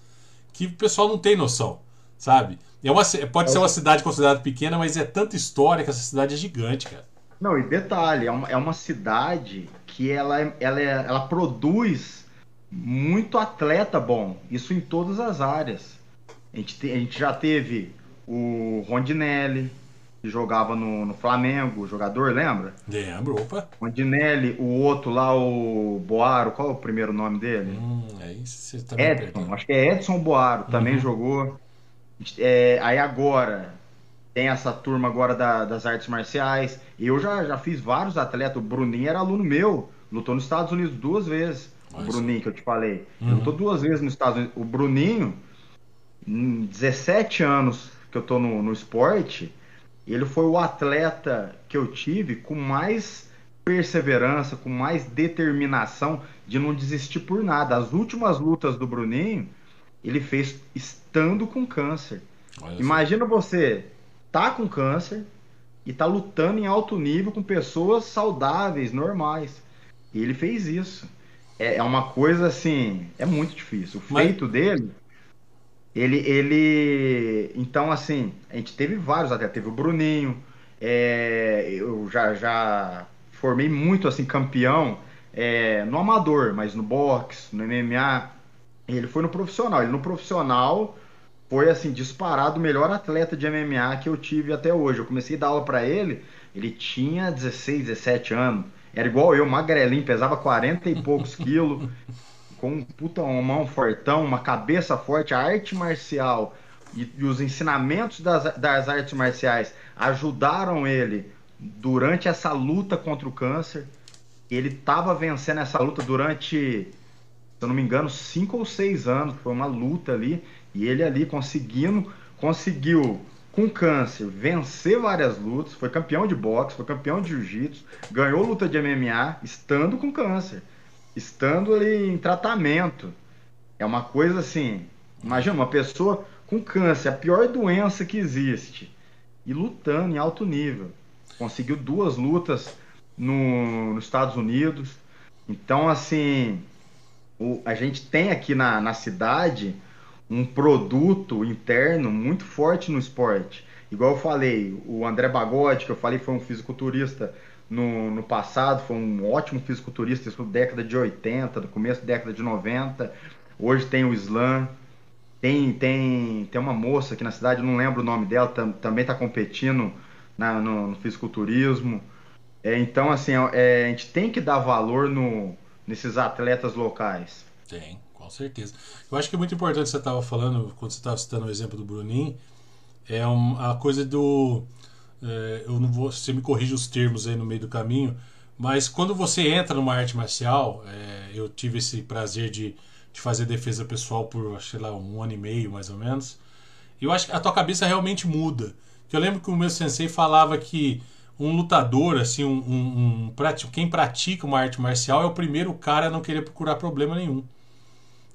que o pessoal não tem noção, sabe? É uma, pode ser uma cidade considerada pequena, mas é tanta história que essa cidade é gigante, cara. Não, e detalhe, é uma, é uma cidade que ela, ela, é, ela produz muito atleta bom, isso em todas as áreas. A gente, te, a gente já teve o Rondinelli, que jogava no, no Flamengo, jogador, lembra? Lembro, opa. Rondinelli, o outro lá, o Boaro, qual é o primeiro nome dele? Hum, é isso você tá Edson, acho que é Edson Boaro, também uhum. jogou. É, aí agora, tem essa turma agora da, das artes marciais. Eu já, já fiz vários atletas. O Bruninho era aluno meu, lutou nos Estados Unidos duas vezes. Mas... O Bruninho que eu te falei. Uhum. Lutou duas vezes nos Estados Unidos. O Bruninho, em 17 anos que eu tô no, no esporte, ele foi o atleta que eu tive com mais perseverança, com mais determinação de não desistir por nada. As últimas lutas do Bruninho, ele fez estando com câncer. Olha Imagina assim. você tá com câncer e tá lutando em alto nível com pessoas saudáveis, normais. E ele fez isso. É, é uma coisa assim, é muito difícil. O Mas... feito dele ele, ele. Então, assim, a gente teve vários até. Teve o Bruninho. É, eu já, já formei muito assim, campeão é, no amador, mas no boxe, no MMA. Ele foi no profissional. Ele no profissional foi assim, disparado o melhor atleta de MMA que eu tive até hoje. Eu comecei a dar aula para ele, ele tinha 16, 17 anos. Era igual eu, magrelinho, pesava 40 e poucos quilos com um puta uma mão fortão, uma cabeça forte, a arte marcial e, e os ensinamentos das, das artes marciais ajudaram ele durante essa luta contra o câncer. Ele estava vencendo essa luta durante, se eu não me engano, cinco ou seis anos. Foi uma luta ali. E ele ali conseguindo, conseguiu com câncer vencer várias lutas. Foi campeão de boxe, foi campeão de jiu-jitsu, ganhou luta de MMA estando com câncer estando ali em tratamento. É uma coisa assim. Imagina uma pessoa com câncer, a pior doença que existe, e lutando em alto nível. Conseguiu duas lutas no, nos Estados Unidos. Então, assim, o, a gente tem aqui na, na cidade um produto interno muito forte no esporte. Igual eu falei, o André Bagode, que eu falei foi um fisiculturista no, no passado, foi um ótimo fisiculturista, isso década de 80, do começo da década de 90. Hoje tem o Slam. Tem, tem, tem uma moça aqui na cidade, não lembro o nome dela, tam, também está competindo na, no, no, fisiculturismo. É, então, assim, é, a gente tem que dar valor no, nesses atletas locais. Tem, Com certeza. Eu acho que é muito importante você estava falando, quando você estava citando o exemplo do Bruninho, é um, a coisa do. É, eu não vou. Você me corrige os termos aí no meio do caminho, mas quando você entra numa arte marcial, é, eu tive esse prazer de, de fazer defesa pessoal por, sei lá, um ano e meio mais ou menos. E eu acho que a tua cabeça realmente muda. Eu lembro que o meu sensei falava que um lutador, assim, um, um, um, quem pratica uma arte marcial é o primeiro cara a não querer procurar problema nenhum.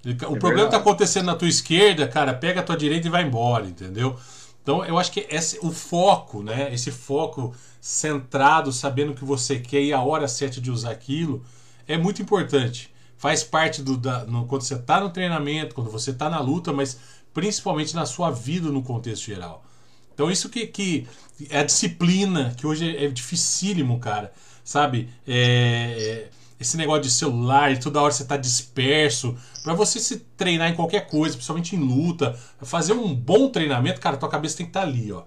Ele, o é problema está acontecendo na tua esquerda, cara, pega a tua direita e vai embora, entendeu? Então eu acho que esse, o foco, né? Esse foco centrado, sabendo o que você quer e a hora certa de usar aquilo, é muito importante. Faz parte do. Da, no, quando você está no treinamento, quando você está na luta, mas principalmente na sua vida no contexto geral. Então isso que, que é a disciplina, que hoje é, é dificílimo, cara. Sabe? É, é esse negócio de celular e toda hora você tá disperso. Para você se treinar em qualquer coisa, principalmente em luta, fazer um bom treinamento, cara, tua cabeça tem que estar tá ali, ó.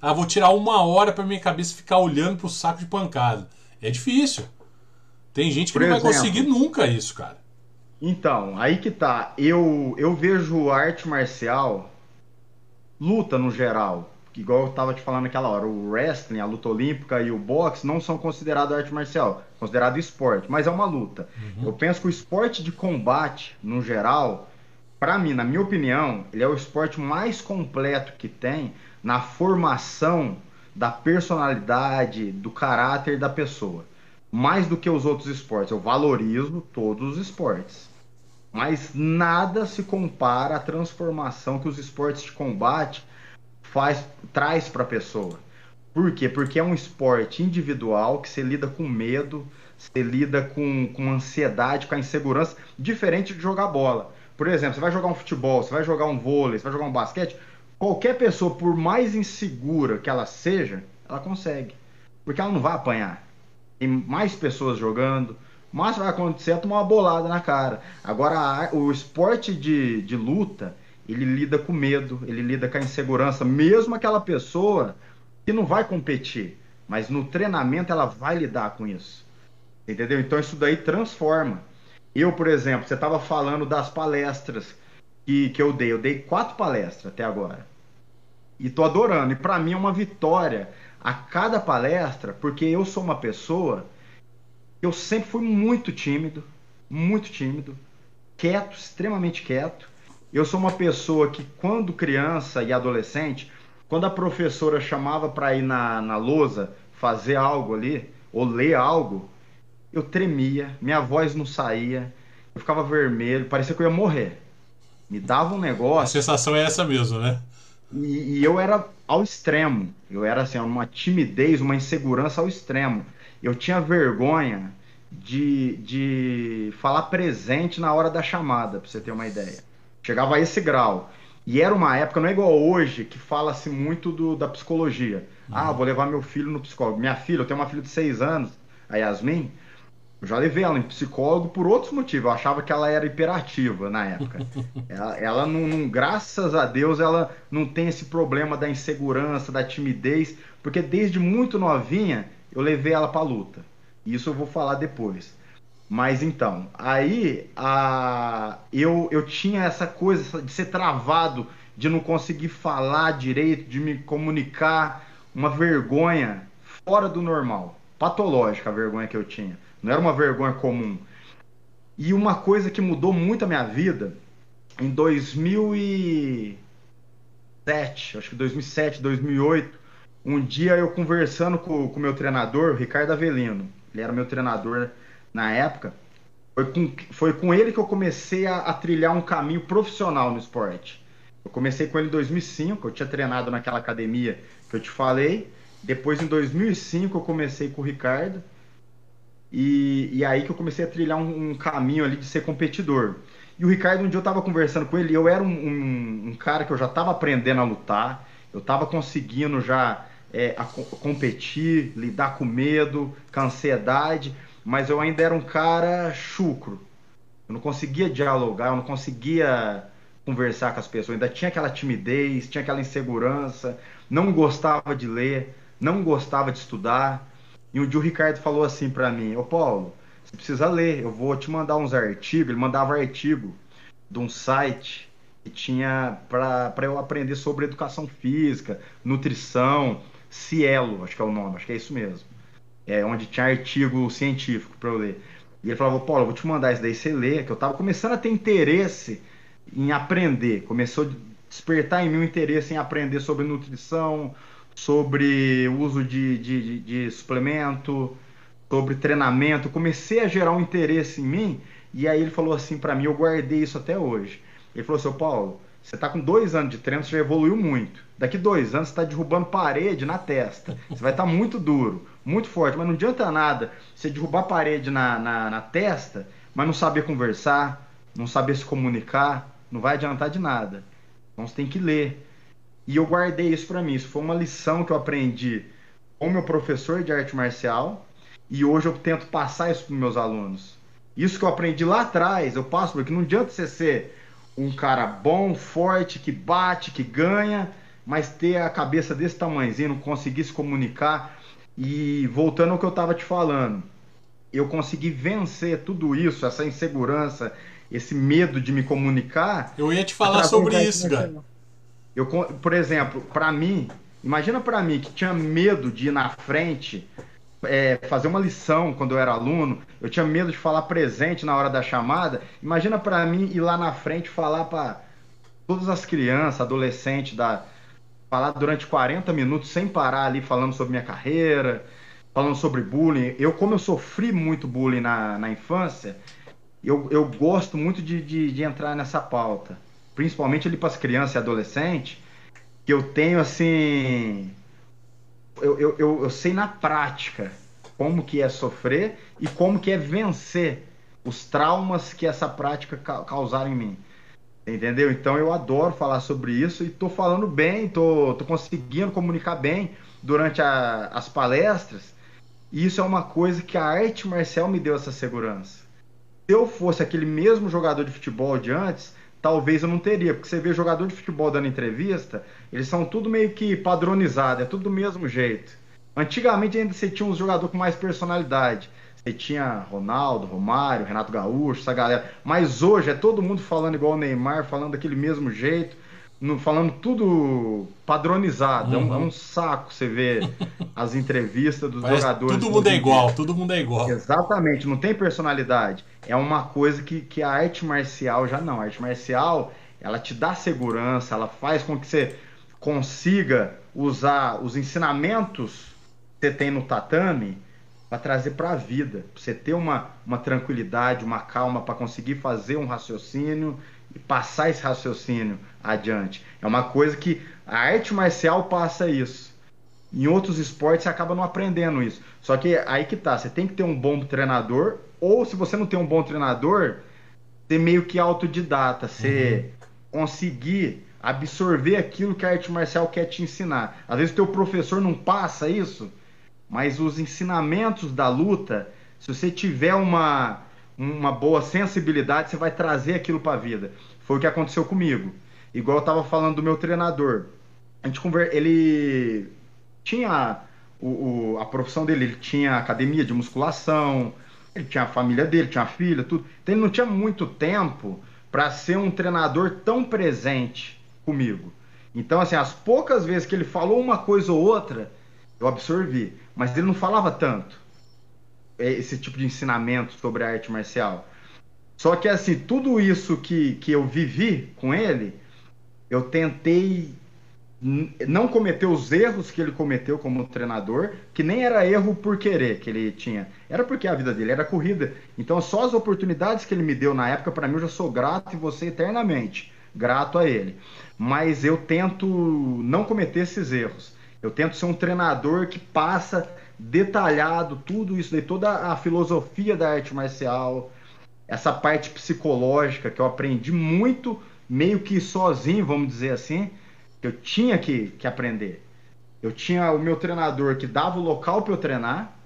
Ah, vou tirar uma hora para minha cabeça ficar olhando pro saco de pancada. É difícil. Tem gente que Por não exemplo, vai conseguir nunca isso, cara. Então, aí que tá. Eu, eu vejo arte marcial, luta no geral, igual eu tava te falando naquela hora, o wrestling, a luta olímpica e o boxe não são considerados arte marcial, considerado esporte, mas é uma luta. Uhum. Eu penso que o esporte de combate, no geral, para mim, na minha opinião, ele é o esporte mais completo que tem na formação da personalidade, do caráter da pessoa. Mais do que os outros esportes. Eu valorizo todos os esportes. Mas nada se compara à transformação que os esportes de combate faz traz para a pessoa. Por quê? Porque é um esporte individual que você lida com medo, você lida com, com ansiedade, com a insegurança, diferente de jogar bola. Por exemplo, você vai jogar um futebol, você vai jogar um vôlei, você vai jogar um basquete, qualquer pessoa, por mais insegura que ela seja, ela consegue. Porque ela não vai apanhar. Tem mais pessoas jogando, mas vai acontecer é tomar uma bolada na cara. Agora, o esporte de, de luta, ele lida com medo, ele lida com a insegurança, mesmo aquela pessoa que não vai competir, mas no treinamento ela vai lidar com isso. Entendeu? Então isso daí transforma. Eu, por exemplo, você estava falando das palestras que, que eu dei. Eu dei quatro palestras até agora. E tô adorando. E para mim é uma vitória a cada palestra, porque eu sou uma pessoa eu sempre fui muito tímido, muito tímido, quieto, extremamente quieto. Eu sou uma pessoa que, quando criança e adolescente, quando a professora chamava para ir na, na lousa fazer algo ali, ou ler algo, eu tremia, minha voz não saía, eu ficava vermelho, parecia que eu ia morrer. Me dava um negócio. A sensação é essa mesmo, né? E, e eu era ao extremo. Eu era assim, uma timidez, uma insegurança ao extremo. Eu tinha vergonha de, de falar presente na hora da chamada, pra você ter uma ideia. Chegava a esse grau. E era uma época, não é igual hoje, que fala-se muito do, da psicologia. Uhum. Ah, vou levar meu filho no psicólogo. Minha filha, eu tenho uma filha de seis anos, a Yasmin. Eu já levei ela em psicólogo por outros motivos. Eu achava que ela era hiperativa na época. ela, ela não, não, graças a Deus, ela não tem esse problema da insegurança, da timidez, porque desde muito novinha eu levei ela para luta. Isso eu vou falar depois. Mas então, aí a, eu, eu tinha essa coisa de ser travado, de não conseguir falar direito, de me comunicar, uma vergonha fora do normal, patológica a vergonha que eu tinha. Não era uma vergonha comum. E uma coisa que mudou muito a minha vida, em 2007, acho que 2007, 2008, um dia eu conversando com o meu treinador, Ricardo Avelino, ele era meu treinador na época, foi com, foi com ele que eu comecei a, a, trilhar um caminho profissional no esporte. Eu comecei com ele em 2005, eu tinha treinado naquela academia que eu te falei. Depois, em 2005, eu comecei com o Ricardo. E, e aí que eu comecei a trilhar um, um, caminho ali de ser competidor. E o Ricardo, um dia eu estava conversando com ele, eu era um, um, um cara que eu já estava aprendendo a lutar, eu estava conseguindo já é, a, competir, lidar com medo, com ansiedade, mas eu ainda era um cara chucro. Eu não conseguia dialogar, eu não conseguia conversar com as pessoas, ainda tinha aquela timidez, tinha aquela insegurança, não gostava de ler, não gostava de estudar. E um dia o Ricardo falou assim para mim: Ô Paulo, você precisa ler, eu vou te mandar uns artigos. Ele mandava artigo de um site que tinha para eu aprender sobre educação física, nutrição, Cielo, acho que é o nome, acho que é isso mesmo. É onde tinha artigo científico para eu ler. E ele falava, Paulo, eu vou te mandar isso daí você lê, que eu estava começando a ter interesse em aprender. Começou a despertar em mim um interesse em aprender sobre nutrição, sobre uso de, de, de, de suplemento, sobre treinamento. Comecei a gerar um interesse em mim e aí ele falou assim para mim, eu guardei isso até hoje. Ele falou, seu Paulo, você está com dois anos de treino, você já evoluiu muito. Daqui dois anos você está derrubando parede na testa. Você vai estar tá muito duro, muito forte, mas não adianta nada você derrubar parede na, na, na testa, mas não saber conversar, não saber se comunicar, não vai adiantar de nada. Então você tem que ler. E eu guardei isso para mim. Isso foi uma lição que eu aprendi com meu professor de arte marcial e hoje eu tento passar isso para meus alunos. Isso que eu aprendi lá atrás, eu passo, porque não adianta você ser um cara bom, forte, que bate, que ganha, mas ter a cabeça desse tamanhozinho, não conseguir se comunicar. E voltando ao que eu estava te falando, eu consegui vencer tudo isso, essa insegurança, esse medo de me comunicar. Eu ia te falar sobre isso, cara. Eu, por exemplo, para mim, imagina para mim que tinha medo de ir na frente é, fazer uma lição quando eu era aluno, eu tinha medo de falar presente na hora da chamada. Imagina para mim ir lá na frente falar para todas as crianças, adolescentes, da, falar durante 40 minutos sem parar ali falando sobre minha carreira, falando sobre bullying. Eu, como eu sofri muito bullying na, na infância, eu, eu gosto muito de, de, de entrar nessa pauta, principalmente ali para as crianças e adolescentes, que eu tenho assim eu, eu, eu, eu sei na prática como que é sofrer e como que é vencer os traumas que essa prática causaram em mim. Entendeu? Então eu adoro falar sobre isso e tô falando bem, tô, tô conseguindo comunicar bem durante a, as palestras. E isso é uma coisa que a arte marcial me deu essa segurança. Se eu fosse aquele mesmo jogador de futebol de antes, talvez eu não teria, porque você vê jogador de futebol dando entrevista, eles são tudo meio que padronizado, é tudo do mesmo jeito. Antigamente ainda você tinha um jogador com mais personalidade. Você tinha Ronaldo, Romário, Renato Gaúcho, essa galera. Mas hoje é todo mundo falando igual o Neymar, falando daquele mesmo jeito no, falando tudo padronizado. Uhum. É, um, é, um, uhum. saco você ver as entrevistas dos Parece jogadores. Todo mundo é igual, todo mundo é igual. Exatamente, não tem personalidade. É uma coisa que, que a arte marcial já não. A arte marcial, ela te dá segurança, ela faz com que você consiga usar os ensinamentos que você tem no tatame para trazer para a vida, para você ter uma, uma tranquilidade, uma calma para conseguir fazer um raciocínio e passar esse raciocínio adiante. É uma coisa que a arte marcial passa isso. Em outros esportes você acaba não aprendendo isso. Só que aí que tá, você tem que ter um bom treinador, ou se você não tem um bom treinador, ser meio que autodidata, você uhum. conseguir absorver aquilo que a arte marcial quer te ensinar. Às vezes o teu professor não passa isso, mas os ensinamentos da luta, se você tiver uma uma boa sensibilidade, você vai trazer aquilo para a vida. Foi o que aconteceu comigo. Igual eu estava falando do meu treinador. A gente conver... Ele tinha o, o, a profissão dele, ele tinha academia de musculação, ele tinha a família dele, tinha a filha, tudo. Então ele não tinha muito tempo para ser um treinador tão presente comigo. Então, assim, as poucas vezes que ele falou uma coisa ou outra, eu absorvi. Mas ele não falava tanto. É, esse tipo de ensinamento sobre a arte marcial. Só que assim, tudo isso que, que eu vivi com ele, eu tentei não cometer os erros que ele cometeu como treinador, que nem era erro por querer que ele tinha, era porque a vida dele era corrida. Então, só as oportunidades que ele me deu na época, para mim, eu já sou grato e você eternamente grato a ele. Mas eu tento não cometer esses erros. Eu tento ser um treinador que passa detalhado tudo isso daí, toda a filosofia da arte marcial, essa parte psicológica que eu aprendi muito, meio que sozinho, vamos dizer assim, que eu tinha que, que aprender. Eu tinha o meu treinador que dava o local para eu treinar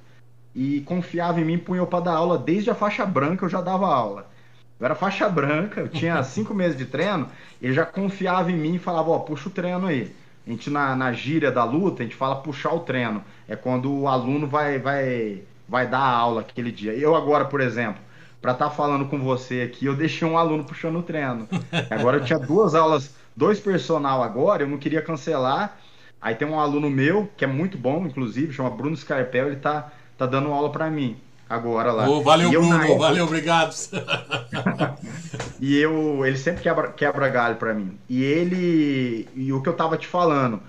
e confiava em mim, punha eu para dar aula desde a faixa branca, eu já dava aula. Eu era faixa branca, eu tinha cinco meses de treino, ele já confiava em mim e falava, ó, puxa o treino aí. A gente, na, na gíria da luta, a gente fala puxar o treino. É quando o aluno vai, vai, vai dar a aula aquele dia. Eu agora, por exemplo, para estar tá falando com você aqui, eu deixei um aluno puxando o treino. Agora eu tinha duas aulas, dois personal agora, eu não queria cancelar. Aí tem um aluno meu, que é muito bom, inclusive, chama Bruno Scarpel, ele tá, tá dando aula para mim agora lá. Oh, valeu, eu, Bruno, época... valeu, obrigado. e eu, ele sempre quebra, quebra galho para mim. E ele, e o que eu tava te falando,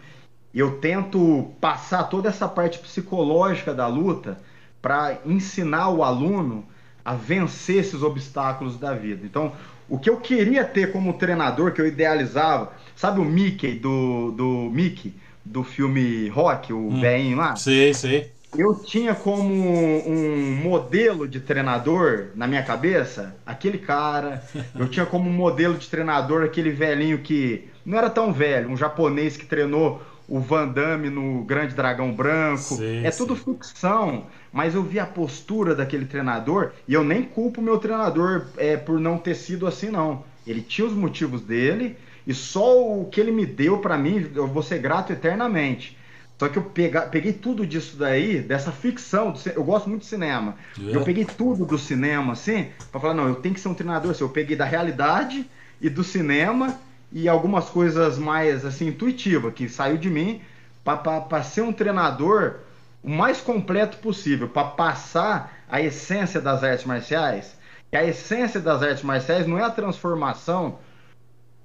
eu tento passar toda essa parte psicológica da luta para ensinar o aluno a vencer esses obstáculos da vida. Então, o que eu queria ter como treinador, que eu idealizava, sabe o Mickey do, do Mickey, do filme Rock, o hum, velhinho lá? Sei, sei. Eu tinha como um modelo de treinador na minha cabeça aquele cara. Eu tinha como modelo de treinador aquele velhinho que não era tão velho, um japonês que treinou o Van Damme no Grande Dragão Branco. Sim, é sim. tudo ficção, mas eu vi a postura daquele treinador e eu nem culpo o meu treinador é, por não ter sido assim, não. Ele tinha os motivos dele e só o que ele me deu para mim, eu vou ser grato eternamente. Só que eu pega, peguei tudo disso daí, dessa ficção. Do, eu gosto muito de cinema. Yeah. Eu peguei tudo do cinema, assim, pra falar, não, eu tenho que ser um treinador. Assim, eu peguei da realidade e do cinema e algumas coisas mais assim intuitivas que saiu de mim para ser um treinador o mais completo possível, para passar a essência das artes marciais. E a essência das artes marciais não é a transformação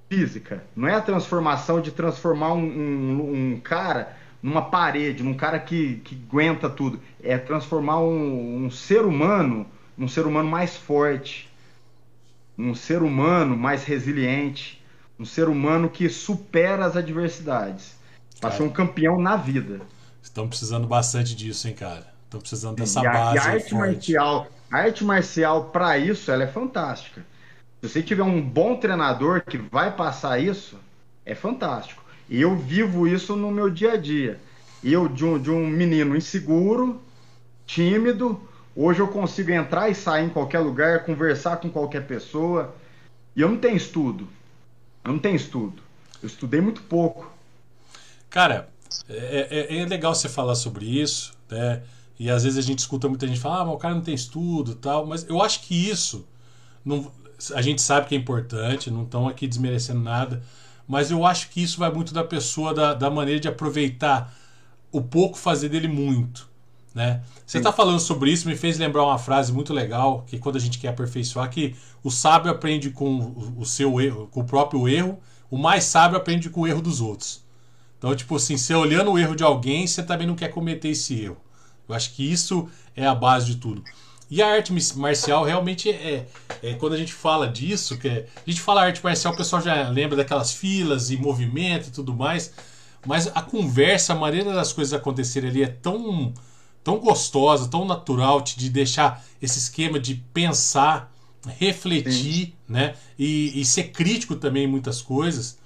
física, não é a transformação de transformar um, um, um cara numa parede, num cara que, que aguenta tudo. É transformar um, um ser humano num ser humano mais forte, um ser humano mais resiliente, um ser humano que supera as adversidades. Ser um campeão na vida. Estão precisando bastante disso, hein, cara? Estão precisando dessa e a, base. E a arte forte. marcial, a arte marcial para isso, ela é fantástica. Se você tiver um bom treinador que vai passar isso, é fantástico. E eu vivo isso no meu dia a dia. Eu, de um, de um menino inseguro, tímido, hoje eu consigo entrar e sair em qualquer lugar, conversar com qualquer pessoa. E eu não tenho estudo. Eu não tenho estudo. Eu estudei muito pouco. Cara, é, é, é legal você falar sobre isso, né? E às vezes a gente escuta muita gente falar, ah, mas o cara não tem estudo tal. Mas eu acho que isso. Não, a gente sabe que é importante, não estão aqui desmerecendo nada. Mas eu acho que isso vai muito da pessoa, da, da maneira de aproveitar o pouco, fazer dele muito. Né? Você está falando sobre isso, me fez lembrar uma frase muito legal, que quando a gente quer aperfeiçoar, que o sábio aprende com o seu erro, com o próprio erro, o mais sábio aprende com o erro dos outros. Então, tipo assim, você olhando o erro de alguém, você também não quer cometer esse erro. Eu acho que isso é a base de tudo. E a arte marcial realmente é, é, quando a gente fala disso, que é, a gente fala arte marcial, o pessoal já lembra daquelas filas e movimento e tudo mais, mas a conversa, a maneira das coisas acontecerem ali é tão tão gostosa, tão natural de deixar esse esquema de pensar, refletir, Sim. né? E, e, ser crítico também em muitas coisas,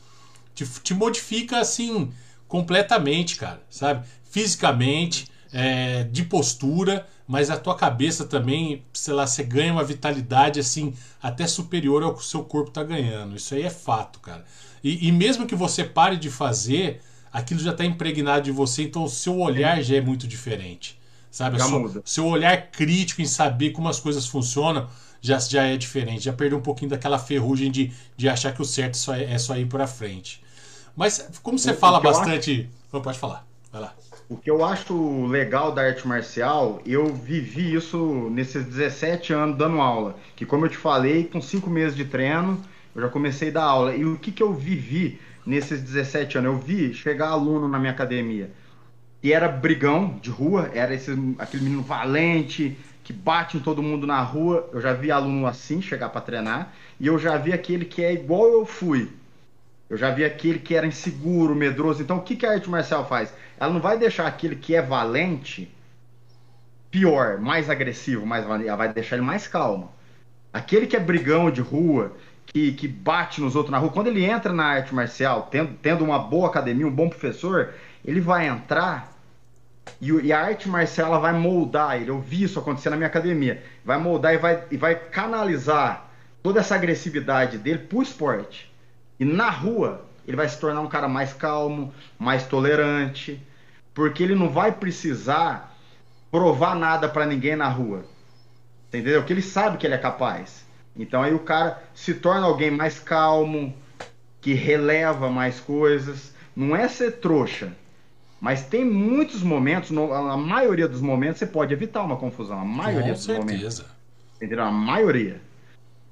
te, te modifica assim completamente, cara, sabe? Fisicamente, é, de postura, mas a tua cabeça também, sei lá, você ganha uma vitalidade assim até superior ao que o seu corpo tá ganhando. Isso aí é fato, cara. E, e mesmo que você pare de fazer, aquilo já está impregnado de você, então o seu olhar já é muito diferente. Sabe? Seu, seu olhar crítico em saber como as coisas funcionam já, já é diferente. Já perdeu um pouquinho daquela ferrugem de, de achar que o certo só é, é só ir para frente. Mas como você o, fala bastante. Acho... pode falar. Vai lá. O que eu acho legal da arte marcial, eu vivi isso nesses 17 anos dando aula. Que como eu te falei, com 5 meses de treino, eu já comecei a dar aula. E o que, que eu vivi nesses 17 anos? Eu vi chegar aluno na minha academia e era brigão de rua, era esse, aquele menino valente, que bate em todo mundo na rua. Eu já vi aluno assim chegar para treinar, e eu já vi aquele que é igual eu fui. Eu já vi aquele que era inseguro, medroso. Então, o que, que a arte marcial faz? Ela não vai deixar aquele que é valente pior, mais agressivo, mais. Ela vai deixar ele mais calmo. Aquele que é brigão de rua, que, que bate nos outros na rua, quando ele entra na arte marcial, tendo, tendo uma boa academia, um bom professor, ele vai entrar e, e, a arte marcial ela vai moldar ele. Eu vi isso acontecer na minha academia. Vai moldar e vai, e vai canalizar toda essa agressividade dele pro esporte. E na rua, ele vai se tornar um cara mais calmo, mais tolerante, porque ele não vai precisar provar nada para ninguém na rua. Entendeu? Que ele sabe que ele é capaz. Então aí o cara se torna alguém mais calmo, que releva mais coisas. Não é ser trouxa, mas tem muitos momentos, a maioria dos momentos, você pode evitar uma confusão. A maioria Com dos certeza. momentos. Entendeu? A maioria.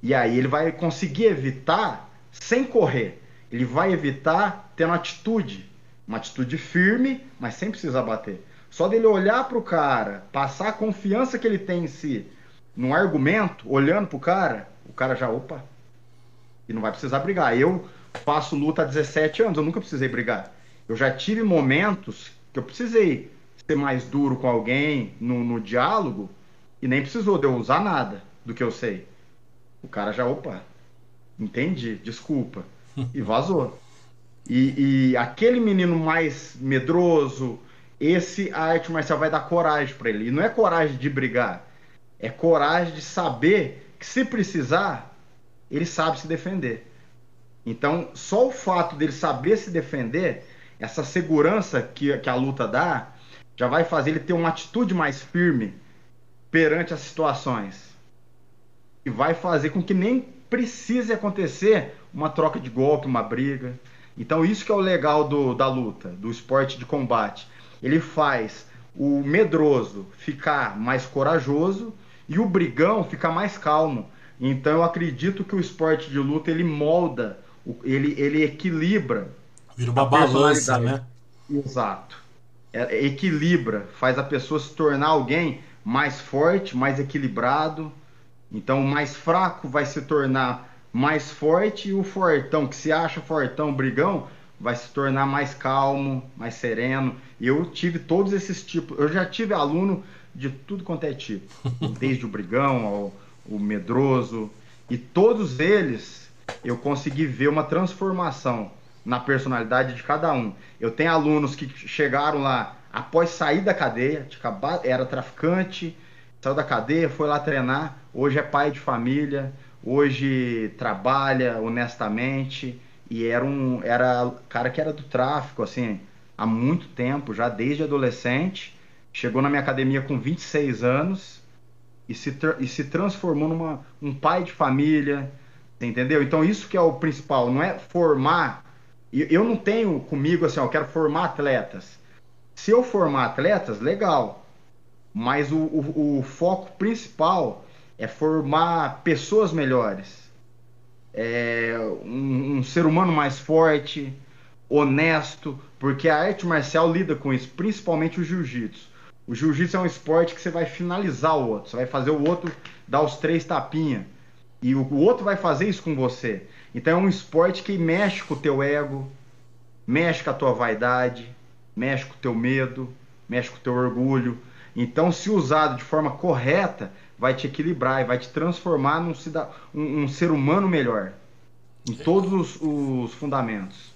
E aí ele vai conseguir evitar sem correr. Ele vai evitar tendo atitude. Uma atitude firme, mas sem precisar bater. Só dele olhar para o cara, passar a confiança que ele tem em si, num argumento, olhando pro cara, o cara já, opa, e não vai precisar brigar. Eu faço luta há 17 anos, eu nunca precisei brigar. Eu já tive momentos que eu precisei ser mais duro com alguém no, no diálogo e nem precisou de eu usar nada do que eu sei. O cara já, opa, entendi, desculpa. E vazou. E, e aquele menino mais medroso, esse a arte marcial vai dar coragem para ele. E não é coragem de brigar, é coragem de saber que se precisar, ele sabe se defender. Então, só o fato dele saber se defender, essa segurança que, que a luta dá, já vai fazer ele ter uma atitude mais firme perante as situações. E vai fazer com que nem precise acontecer uma troca de golpe, uma briga. Então, isso que é o legal do, da luta, do esporte de combate. Ele faz o medroso ficar mais corajoso e o brigão ficar mais calmo. Então, eu acredito que o esporte de luta ele molda, ele, ele equilibra. Vira uma balança, né? Exato. É, equilibra, faz a pessoa se tornar alguém mais forte, mais equilibrado. Então, o mais fraco vai se tornar mais forte e o fortão, que se acha fortão, brigão, vai se tornar mais calmo, mais sereno. E eu tive todos esses tipos. Eu já tive aluno de tudo quanto é tipo, desde o brigão ao o medroso, e todos eles eu consegui ver uma transformação na personalidade de cada um. Eu tenho alunos que chegaram lá após sair da cadeia, era traficante, saiu da cadeia, foi lá treinar, hoje é pai de família, hoje trabalha honestamente e era um era cara que era do tráfico assim há muito tempo, já desde adolescente, chegou na minha academia com 26 anos e se, e se transformou numa um pai de família, entendeu? Então isso que é o principal, não é formar. Eu não tenho comigo assim, eu quero formar atletas. Se eu formar atletas, legal. Mas o, o, o foco principal é formar pessoas melhores, é um, um, ser humano mais forte, honesto, porque a arte marcial lida com isso, principalmente o jiu-jitsu. O jiu-jitsu é um esporte que você vai finalizar o outro, você vai fazer o outro dar os três tapinhas, e o, o outro vai fazer isso com você. Então é um esporte que mexe com o teu ego, mexe com a tua vaidade, mexe com o teu medo, mexe com o teu orgulho. Então, se usado de forma correta, vai te equilibrar e vai te transformar num um, um ser humano melhor. Em todos os, os fundamentos.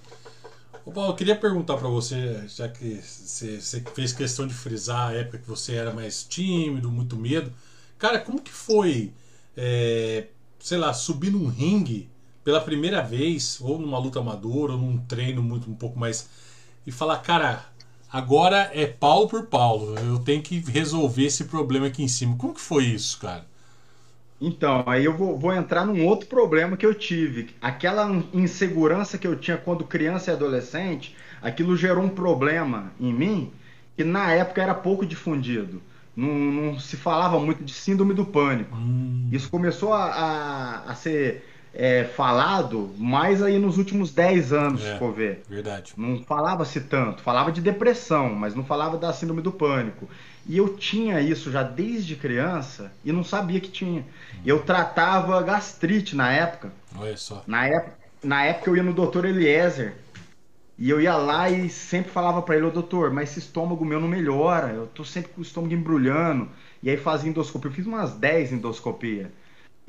Ô Paulo, eu queria perguntar para você, já que você, fez questão de frisar a época que você era mais tímido, muito medo. Cara, como que foi, é, sei lá, subir num ringue pela primeira vez, ou numa luta amadora, ou num treino muito um pouco mais. E falar, cara, Agora é Paulo por Paulo. Eu tenho que resolver esse problema aqui em cima. Como que foi isso, cara? Então, aí eu vou, vou, entrar num outro problema que eu tive. Aquela insegurança que eu tinha quando criança e adolescente, aquilo gerou um problema em mim que na época era pouco difundido. Não, não se falava muito de síndrome do pânico. Hum. Isso começou a, a, a ser é, falado mais aí nos últimos 10 anos, é, se for ver. Verdade. Não falava-se tanto, falava de depressão, mas não falava da síndrome do pânico. E eu tinha isso já desde criança e não sabia que tinha. Eu tratava gastrite na época. Olha só. Na época, na época eu ia no doutor Eliezer. E eu ia lá e sempre falava para ele, ô doutor, mas esse estômago meu não melhora. Eu tô sempre com o estômago embrulhando. E aí fazia endoscopia. Eu fiz umas 10 endoscopias.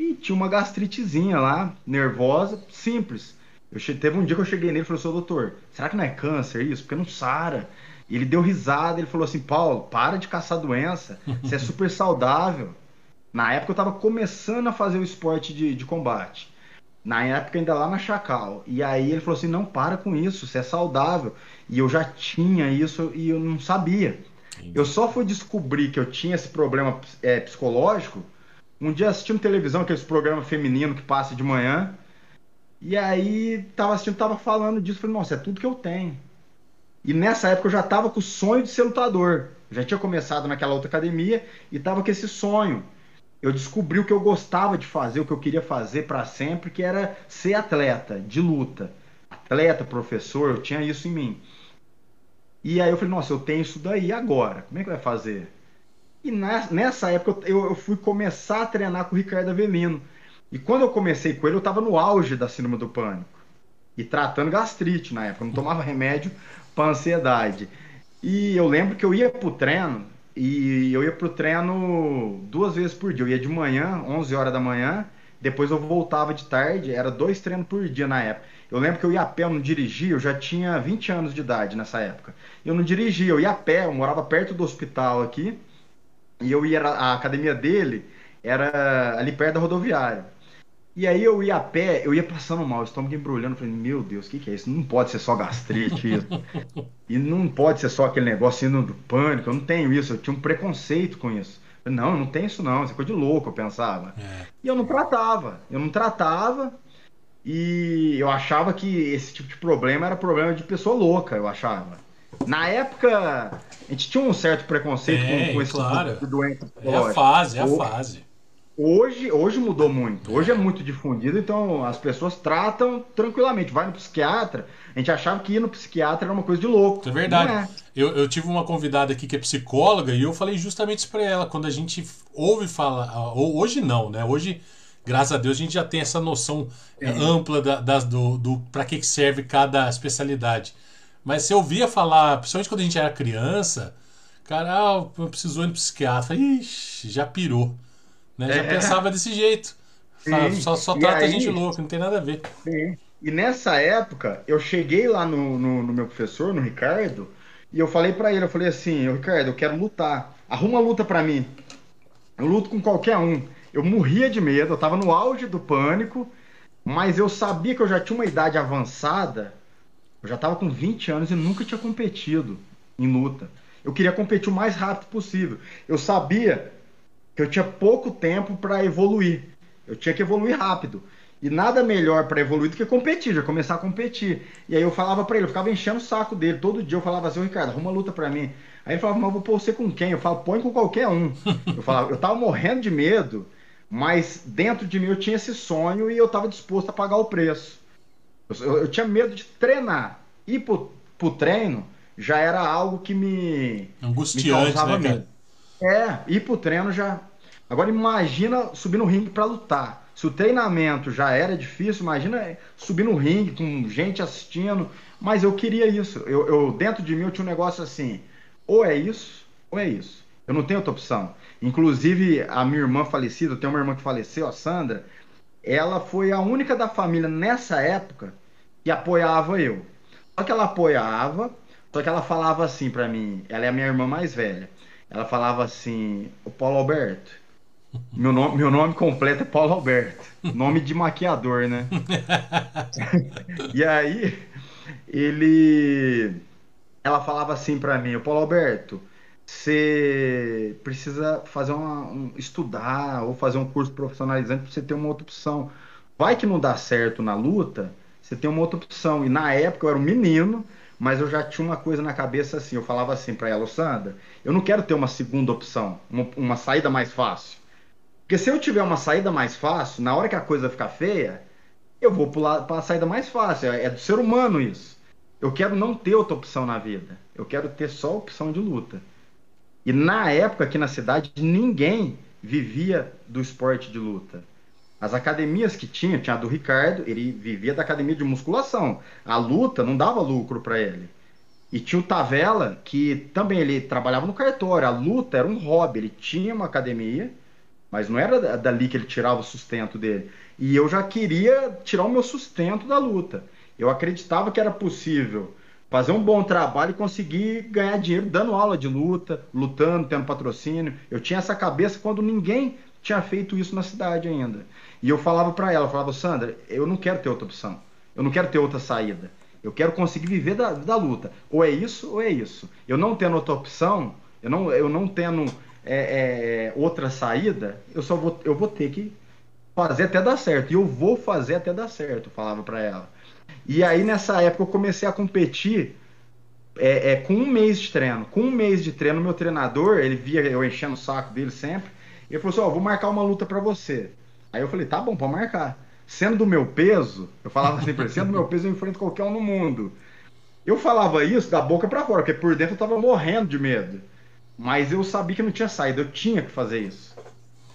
E tinha uma gastritezinha lá, nervosa, simples. Eu che... Teve um dia que eu cheguei nele e falei assim, doutor, será que não é câncer isso? Porque não sara. E ele deu risada, ele falou assim, Paulo, para de caçar doença, você é super saudável. Na época eu estava começando a fazer o esporte de, de combate. Na época ainda lá na Chacal. E aí ele falou assim, não, para com isso, você é saudável. E eu já tinha isso e eu não sabia. Eu só fui descobrir que eu tinha esse problema é, psicológico um dia assistindo televisão, aqueles programas femininos que passa de manhã. E aí tava assistindo, tava falando disso. Falei, nossa, é tudo que eu tenho. E nessa época eu já tava com o sonho de ser lutador. Já tinha começado naquela outra academia e tava com esse sonho. Eu descobri o que eu gostava de fazer, o que eu queria fazer para sempre, que era ser atleta de luta. Atleta, professor, eu tinha isso em mim. E aí eu falei, nossa, eu tenho isso daí agora. Como é que vai fazer? E nessa época eu, fui começar a treinar com o Ricardo Avelino. E quando eu comecei com ele, eu estava no auge da síndrome do pânico. E tratando gastrite na época. Eu não tomava remédio para ansiedade. E eu lembro que eu ia pro treino, e eu ia pro treino duas vezes por dia. Eu ia de manhã, 11 horas da manhã, depois eu voltava de tarde, era dois treinos por dia na época. Eu lembro que eu ia a pé, eu não dirigia, eu já tinha 20 anos de idade nessa época. Eu não dirigia, eu ia a pé, eu morava perto do hospital aqui, e eu ia, a academia dele era ali perto da rodoviária. E aí eu ia a pé, eu ia passando mal, o estômago embrulhando, falei, meu Deus, o que, que é isso? Não pode ser só gastrite isso. e não pode ser só aquele negócio indo do pânico, eu não tenho isso, eu tinha um preconceito com isso. Falei, não, não tem isso não, isso é coisa de louco, eu pensava. É. E eu não tratava, eu não tratava, e eu achava que esse tipo de problema era problema de pessoa louca, eu achava. Na época, a gente tinha um certo preconceito é, com, com esse claro. tipo de doença. É a fase, é a fase. Hoje, hoje mudou muito. Hoje é muito difundido, então as pessoas tratam tranquilamente. Vai no psiquiatra. A gente achava que ir no psiquiatra era uma coisa de louco. É verdade. É. Eu, eu tive uma convidada aqui que é psicóloga e eu falei justamente isso para ela. Quando a gente ouve falar. Hoje não, né? Hoje, graças a Deus, a gente já tem essa noção é. ampla da, das, do, do para que serve cada especialidade. Mas você ouvia falar, principalmente quando a gente era criança, cara, ah, eu preciso ir no psiquiatra. Ixi, já pirou. Né? Já é. pensava desse jeito. Sim. Só, só trata aí, a gente louco, não tem nada a ver. Sim. E nessa época, eu cheguei lá no, no, no meu professor, no Ricardo, e eu falei para ele, eu falei assim, Ricardo, eu quero lutar. Arruma luta para mim. Eu luto com qualquer um. Eu morria de medo, eu tava no auge do pânico, mas eu sabia que eu já tinha uma idade avançada eu já estava com 20 anos e nunca tinha competido em luta. Eu queria competir o mais rápido possível. Eu sabia que eu tinha pouco tempo para evoluir. Eu tinha que evoluir rápido. E nada melhor para evoluir do que competir, já começar a competir. E aí eu falava para ele, eu ficava enchendo o saco dele. Todo dia eu falava assim, Ricardo, arruma luta para mim. Aí ele falava, mas eu vou pôr você com quem? Eu falo, põe com qualquer um. Eu falava, eu tava morrendo de medo, mas dentro de mim eu tinha esse sonho e eu estava disposto a pagar o preço. Eu, eu, tinha medo de treinar. Ir pro, pro treino já era algo que me. Angustiante, me causava né, medo. É, ir pro treino já. Agora imagina subir no ringue para lutar. Se o treinamento já era difícil, imagina subir no ringue com gente assistindo. Mas eu queria isso. Eu, eu, dentro de mim eu tinha um negócio assim: ou é isso, ou é isso. Eu não tenho outra opção. Inclusive, a minha irmã falecida, eu tenho uma irmã que faleceu, a Sandra, ela foi a única da família nessa época que apoiava eu. Só que ela apoiava, só que ela falava assim para mim, ela é a minha irmã mais velha. Ela falava assim, o Paulo Alberto. Meu nome, meu nome completo é Paulo Alberto. Nome de maquiador, né? e aí, ele. Ela falava assim para mim, o Paulo Alberto, você precisa fazer uma, um, estudar ou fazer um curso profissionalizante para você ter uma outra opção. Vai que não dá certo na luta, você tem uma outra opção. E na época eu era um menino, mas eu já tinha uma coisa na cabeça assim. Eu falava assim para ela, Sandra, eu não quero ter uma segunda opção, uma, uma saída mais fácil. Porque se eu tiver uma saída mais fácil, na hora que a coisa ficar feia, eu vou pular para a saída mais fácil. É, é do ser humano isso. Eu quero não ter outra opção na vida. Eu quero ter só opção de luta. E na época aqui na cidade, ninguém vivia do esporte de luta. As academias que tinha, tinha a do Ricardo, ele vivia da academia de musculação. A luta não dava lucro para ele. E tinha o Tavela, que também ele trabalhava no cartório. A luta era um hobby. Ele tinha uma academia, mas não era dali que ele tirava o sustento dele. E eu já queria tirar o meu sustento da luta. Eu acreditava que era possível fazer um bom trabalho e conseguir ganhar dinheiro dando aula de luta, lutando, tendo patrocínio. Eu tinha essa cabeça quando ninguém tinha feito isso na cidade ainda. E eu falava para ela, eu falava, Sandra, eu não quero ter outra opção. Eu não quero ter outra saída. Eu quero conseguir viver da, da luta. Ou é isso, ou é isso. Eu não tendo outra opção, eu não, eu não tendo é, é, outra saída, eu só vou, eu vou ter que fazer até dar certo. E eu vou fazer até dar certo, eu falava para ela. E aí nessa época eu comecei a competir é, é, com um mês de treino. Com um mês de treino, meu treinador, ele via eu enchendo o saco dele sempre. Ele falou assim: Ó, oh, vou marcar uma luta para você. Aí eu falei: Tá bom, pode marcar. Sendo do meu peso, eu falava assim pra ele: Sendo do meu peso, eu enfrento qualquer um no mundo. Eu falava isso da boca para fora, porque por dentro eu tava morrendo de medo. Mas eu sabia que não tinha saída, eu tinha que fazer isso.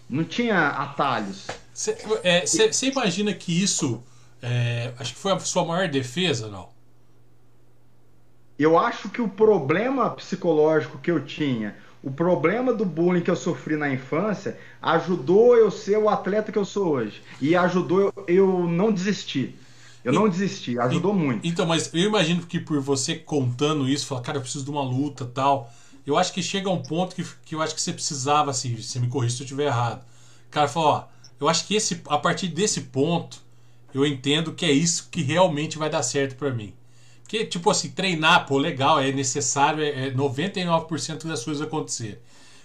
Não tinha atalhos. Você é, imagina que isso, é, acho que foi a sua maior defesa, não? Eu acho que o problema psicológico que eu tinha, o problema do bullying que eu sofri na infância, ajudou eu ser o atleta que eu sou hoje. E ajudou eu, eu não desistir. Eu não desisti, ajudou e, muito. Então, mas eu imagino que por você contando isso, falar, cara, eu preciso de uma luta tal. Eu acho que chega um ponto que, que eu acho que você precisava, assim, você me corrija se eu estiver errado. O cara falou, ó, eu acho que esse, a partir desse ponto, eu entendo que é isso que realmente vai dar certo para mim. Porque, tipo assim, treinar, pô, legal, é necessário, é, é 99% das coisas acontecer.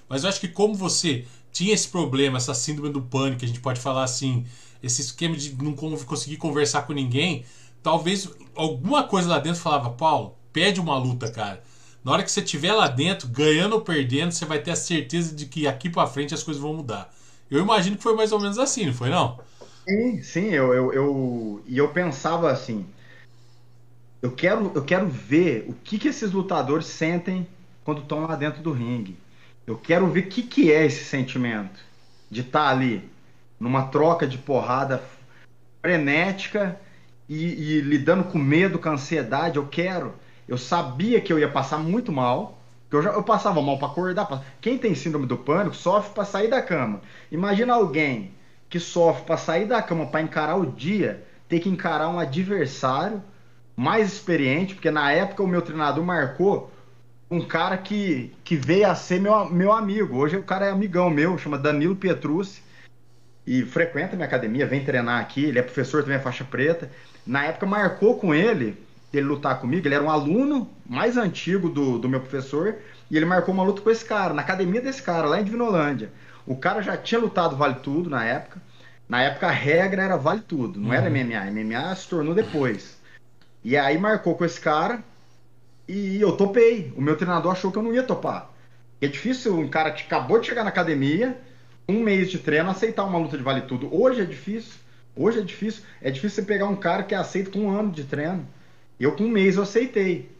Mas eu acho que como você tinha esse problema, essa síndrome do pânico, a gente pode falar assim, esse esquema de não conseguir conversar com ninguém, talvez alguma coisa lá dentro falava, Paulo, pede uma luta, cara. Na hora que você estiver lá dentro, ganhando ou perdendo, você vai ter a certeza de que aqui para frente as coisas vão mudar. Eu imagino que foi mais ou menos assim, não foi não? Sim, sim, eu, eu, eu, e eu pensava assim, eu quero, eu quero ver o que, que esses lutadores sentem quando estão lá dentro do ringue. Eu quero ver o que, que é esse sentimento de estar tá ali numa troca de porrada frenética e, e, lidando com medo, com ansiedade. Eu quero. Eu sabia que eu ia passar muito mal. Que eu, já, eu passava mal para acordar. Pra... Quem tem síndrome do pânico sofre para sair da cama. Imagina alguém que sofre para sair da cama para encarar o dia, ter que encarar um adversário mais experiente, porque na época o meu treinador marcou um cara que, que veio a ser meu, meu amigo. Hoje o cara é amigão meu, chama Danilo Petrucci, e frequenta minha academia, vem treinar aqui, ele é professor também, é faixa preta. Na época marcou com ele, ele lutar comigo, ele era um aluno mais antigo do, do meu professor, e ele marcou uma luta com esse cara, na academia desse cara, lá em Divinolândia. O cara já tinha lutado Vale Tudo na época. Na época a regra era Vale Tudo, não uhum. era MMA. MMA se tornou depois. E aí marcou com esse cara e eu topei. O meu treinador achou que eu não ia topar. É difícil um cara que acabou de chegar na academia, um mês de treino, aceitar uma luta de vale tudo. Hoje é difícil. Hoje é difícil. É difícil você pegar um cara que aceita com um ano de treino. Eu com um mês eu aceitei.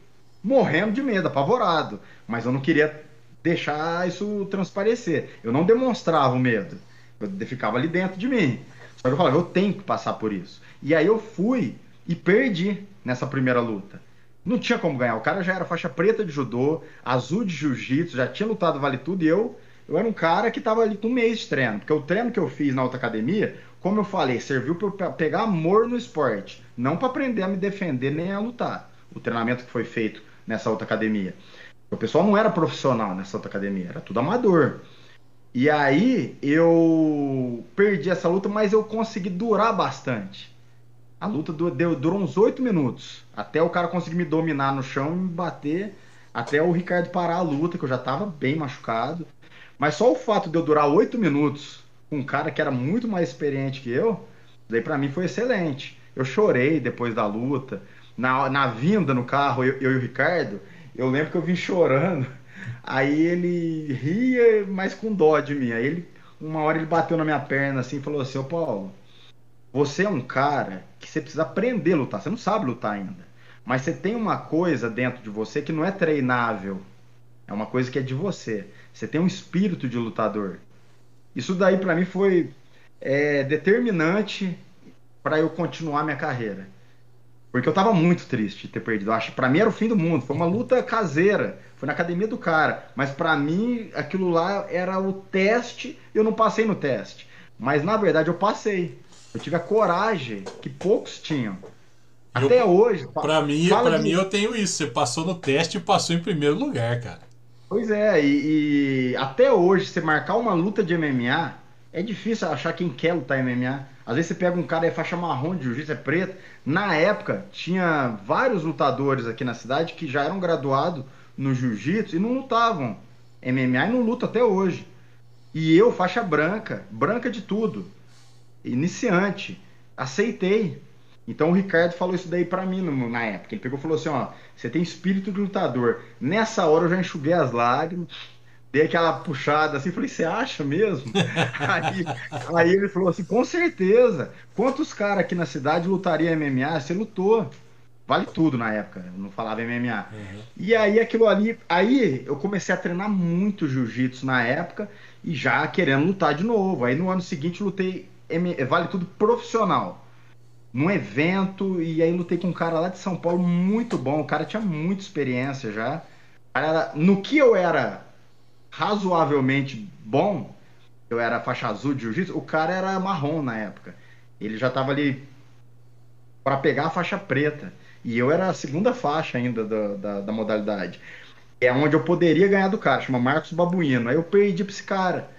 Morrendo de medo, apavorado. Mas eu não queria deixar isso transparecer. Eu não demonstrava o medo. Eu ficava ali dentro de mim. Só que eu falava, eu tenho que passar por isso. E aí eu fui e perdi nessa primeira luta. Não tinha como ganhar. O cara já era faixa preta de judô, azul de jiu-jitsu, já tinha lutado vale tudo e eu eu era um cara que estava ali com um mês de treino, porque o treino que eu fiz na outra academia, como eu falei, serviu para pegar amor no esporte, não para aprender a me defender nem a lutar. O treinamento que foi feito nessa outra academia. O pessoal não era profissional nessa outra academia, era tudo amador. E aí eu perdi essa luta, mas eu consegui durar bastante. A luta deu, durou uns oito minutos. Até o cara conseguir me dominar no chão e me bater. Até o Ricardo parar a luta, que eu já tava bem machucado. Mas só o fato de eu durar oito minutos com um cara que era muito mais experiente que eu, daí para mim foi excelente. Eu chorei depois da luta. Na, na vinda no carro, eu, eu e o Ricardo, eu lembro que eu vim chorando. Aí ele ria, mas com dó de mim. Aí ele, uma hora ele bateu na minha perna assim e falou assim: Ô Paulo, você é um cara que você precisa aprender a lutar. Você não sabe lutar ainda. Mas você tem uma coisa dentro de você que não é treinável. É uma coisa que é de você. Você tem um espírito de lutador. Isso daí para mim foi é, determinante para eu continuar minha carreira. Porque eu tava muito triste de ter perdido. Eu acho para mim era o fim do mundo. Foi uma luta caseira. Foi na academia do cara. Mas para mim aquilo lá era o teste. Eu não passei no teste. Mas na verdade eu passei. Eu tive a coragem que poucos tinham. Até eu, hoje. Para mim, para de... mim eu tenho isso. Você passou no teste e passou em primeiro lugar, cara. Pois é, e, e, até hoje, você marcar uma luta de MMA, é difícil achar quem quer lutar MMA. Às vezes você pega um cara e é faixa marrom de jiu-jitsu, é preto. Na época, tinha vários lutadores aqui na cidade que já eram graduados no jiu-jitsu e não lutavam MMA e não lutam até hoje. E eu, faixa branca, branca de tudo, iniciante, aceitei. Então o Ricardo falou isso daí para mim no, na época. Ele pegou e falou assim: ó, você tem espírito de lutador. Nessa hora eu já enxuguei as lágrimas, dei aquela puxada assim, falei: você acha mesmo? aí, aí ele falou assim: com certeza. Quantos caras aqui na cidade lutariam MMA? Você lutou. Vale tudo na época, eu não falava MMA. Uhum. E aí aquilo ali, aí eu comecei a treinar muito jiu-jitsu na época e já querendo lutar de novo. Aí no ano seguinte lutei vale tudo profissional. Num evento, e aí lutei com um cara lá de São Paulo muito bom. O cara tinha muita experiência já. Era, no que eu era razoavelmente bom, eu era faixa azul de jiu-jitsu, o cara era marrom na época. Ele já tava ali para pegar a faixa preta. E eu era a segunda faixa ainda da, da, da, modalidade. É onde eu poderia ganhar do cara, chama Marcos Babuino. Aí eu perdi pra esse cara.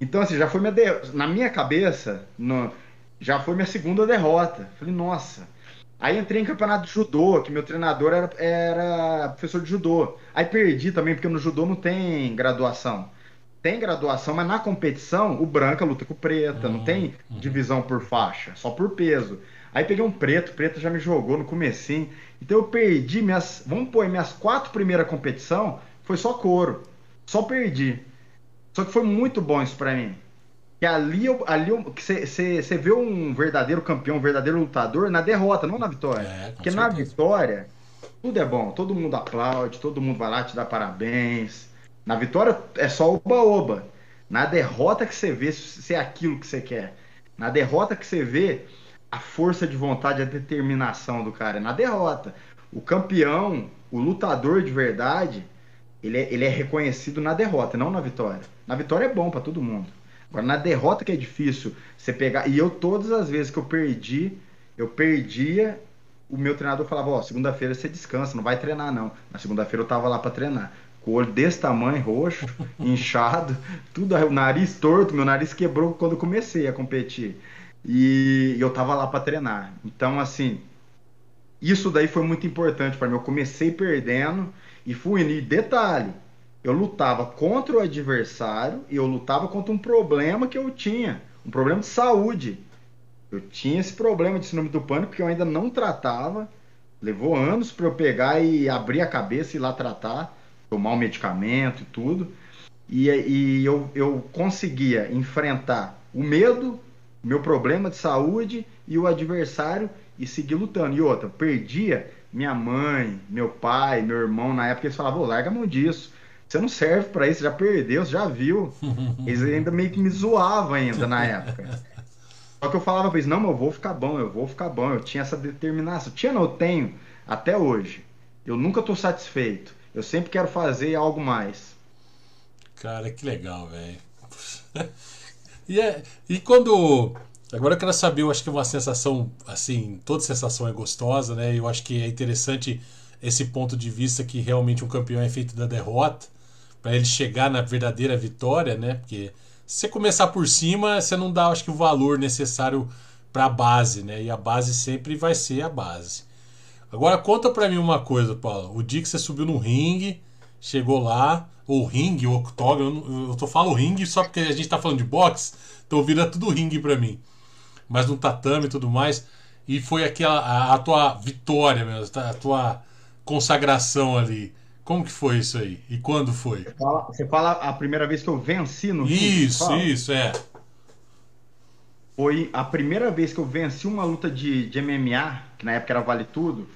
Então, assim, já foi minha. De... Na minha cabeça, no... já foi minha segunda derrota. Falei, nossa. Aí entrei em campeonato de judô, que meu treinador era, era professor de judô. Aí perdi também, porque no judô não tem graduação. Tem graduação, mas na competição, o branca luta com o preta, não tem uhum. divisão por faixa, só por peso. Aí peguei um preto, o preto já me jogou no comecinho. Então eu perdi minhas, vamos pôr, minhas quatro primeiras competição, foi só couro. Só perdi. Só que foi muito bom isso para mim. Que ali, ali você vê um verdadeiro campeão, um verdadeiro lutador na derrota, não na vitória. É, Porque certeza. na vitória, tudo é bom, todo mundo aplaude, todo mundo vai lá te dar parabéns. Na vitória é só oba-oba. Na derrota que você vê se é aquilo que você quer. Na derrota que você vê a força de vontade, a determinação do cara. Na derrota. O campeão, o lutador de verdade, ele é, ele é reconhecido na derrota, não na vitória. Na vitória é bom para todo mundo. Agora, na derrota que é difícil você pegar. E eu, todas as vezes que eu perdi, eu perdia, o meu treinador falava: Ó, oh, segunda-feira você descansa, não vai treinar não. Na segunda-feira eu tava lá para treinar. Com o olho desse tamanho, roxo, inchado, tudo, o nariz torto, meu nariz quebrou quando eu comecei a competir. E eu tava lá para treinar. Então, assim, isso daí foi muito importante para mim. Eu comecei perdendo e fui. E detalhe, eu lutava contra o adversário e eu lutava contra um problema que eu tinha, um problema de saúde. Eu tinha esse problema de síndrome do pânico que eu ainda não tratava. Levou anos para eu pegar e abrir a cabeça e ir lá tratar, tomar o um medicamento e tudo. E, e eu, eu conseguia enfrentar o medo, meu problema de saúde e o adversário e seguir lutando. E outra, perdia minha mãe, meu pai, meu irmão, na época eles falavam, larga a mão disso. Você não serve para isso, já perdeu, você já viu. Eles ainda meio que me zoavam ainda na época. Só que eu falava pra eles, não, eu vou ficar bom, eu vou ficar bom. Eu tinha essa determinação. Tinha, não, eu tenho, até hoje. Eu nunca tô satisfeito. Eu sempre quero fazer algo mais. Cara, que legal, velho. e, é, e quando. Agora eu quero saber, eu acho que é uma sensação, assim, toda sensação é gostosa, né? Eu acho que é interessante esse ponto de vista que realmente um campeão é feito da derrota para ele chegar na verdadeira vitória, né? Porque se você começar por cima, você não dá, acho que, o valor necessário para a base, né? E a base sempre vai ser a base. Agora conta para mim uma coisa, Paulo. O dia que você subiu no ringue, chegou lá, ou ringue, ou octógono, eu tô falando ringue só porque a gente tá falando de boxe, então vira tudo ringue para mim. Mas no tatame e tudo mais, e foi aquela a, a tua vitória mesmo, a tua consagração ali. Como que foi isso aí? E quando foi? Você fala, você fala a primeira vez que eu venci no Isso, isso, é. Foi a primeira vez que eu venci uma luta de, de MMA, que na época era Vale Tudo.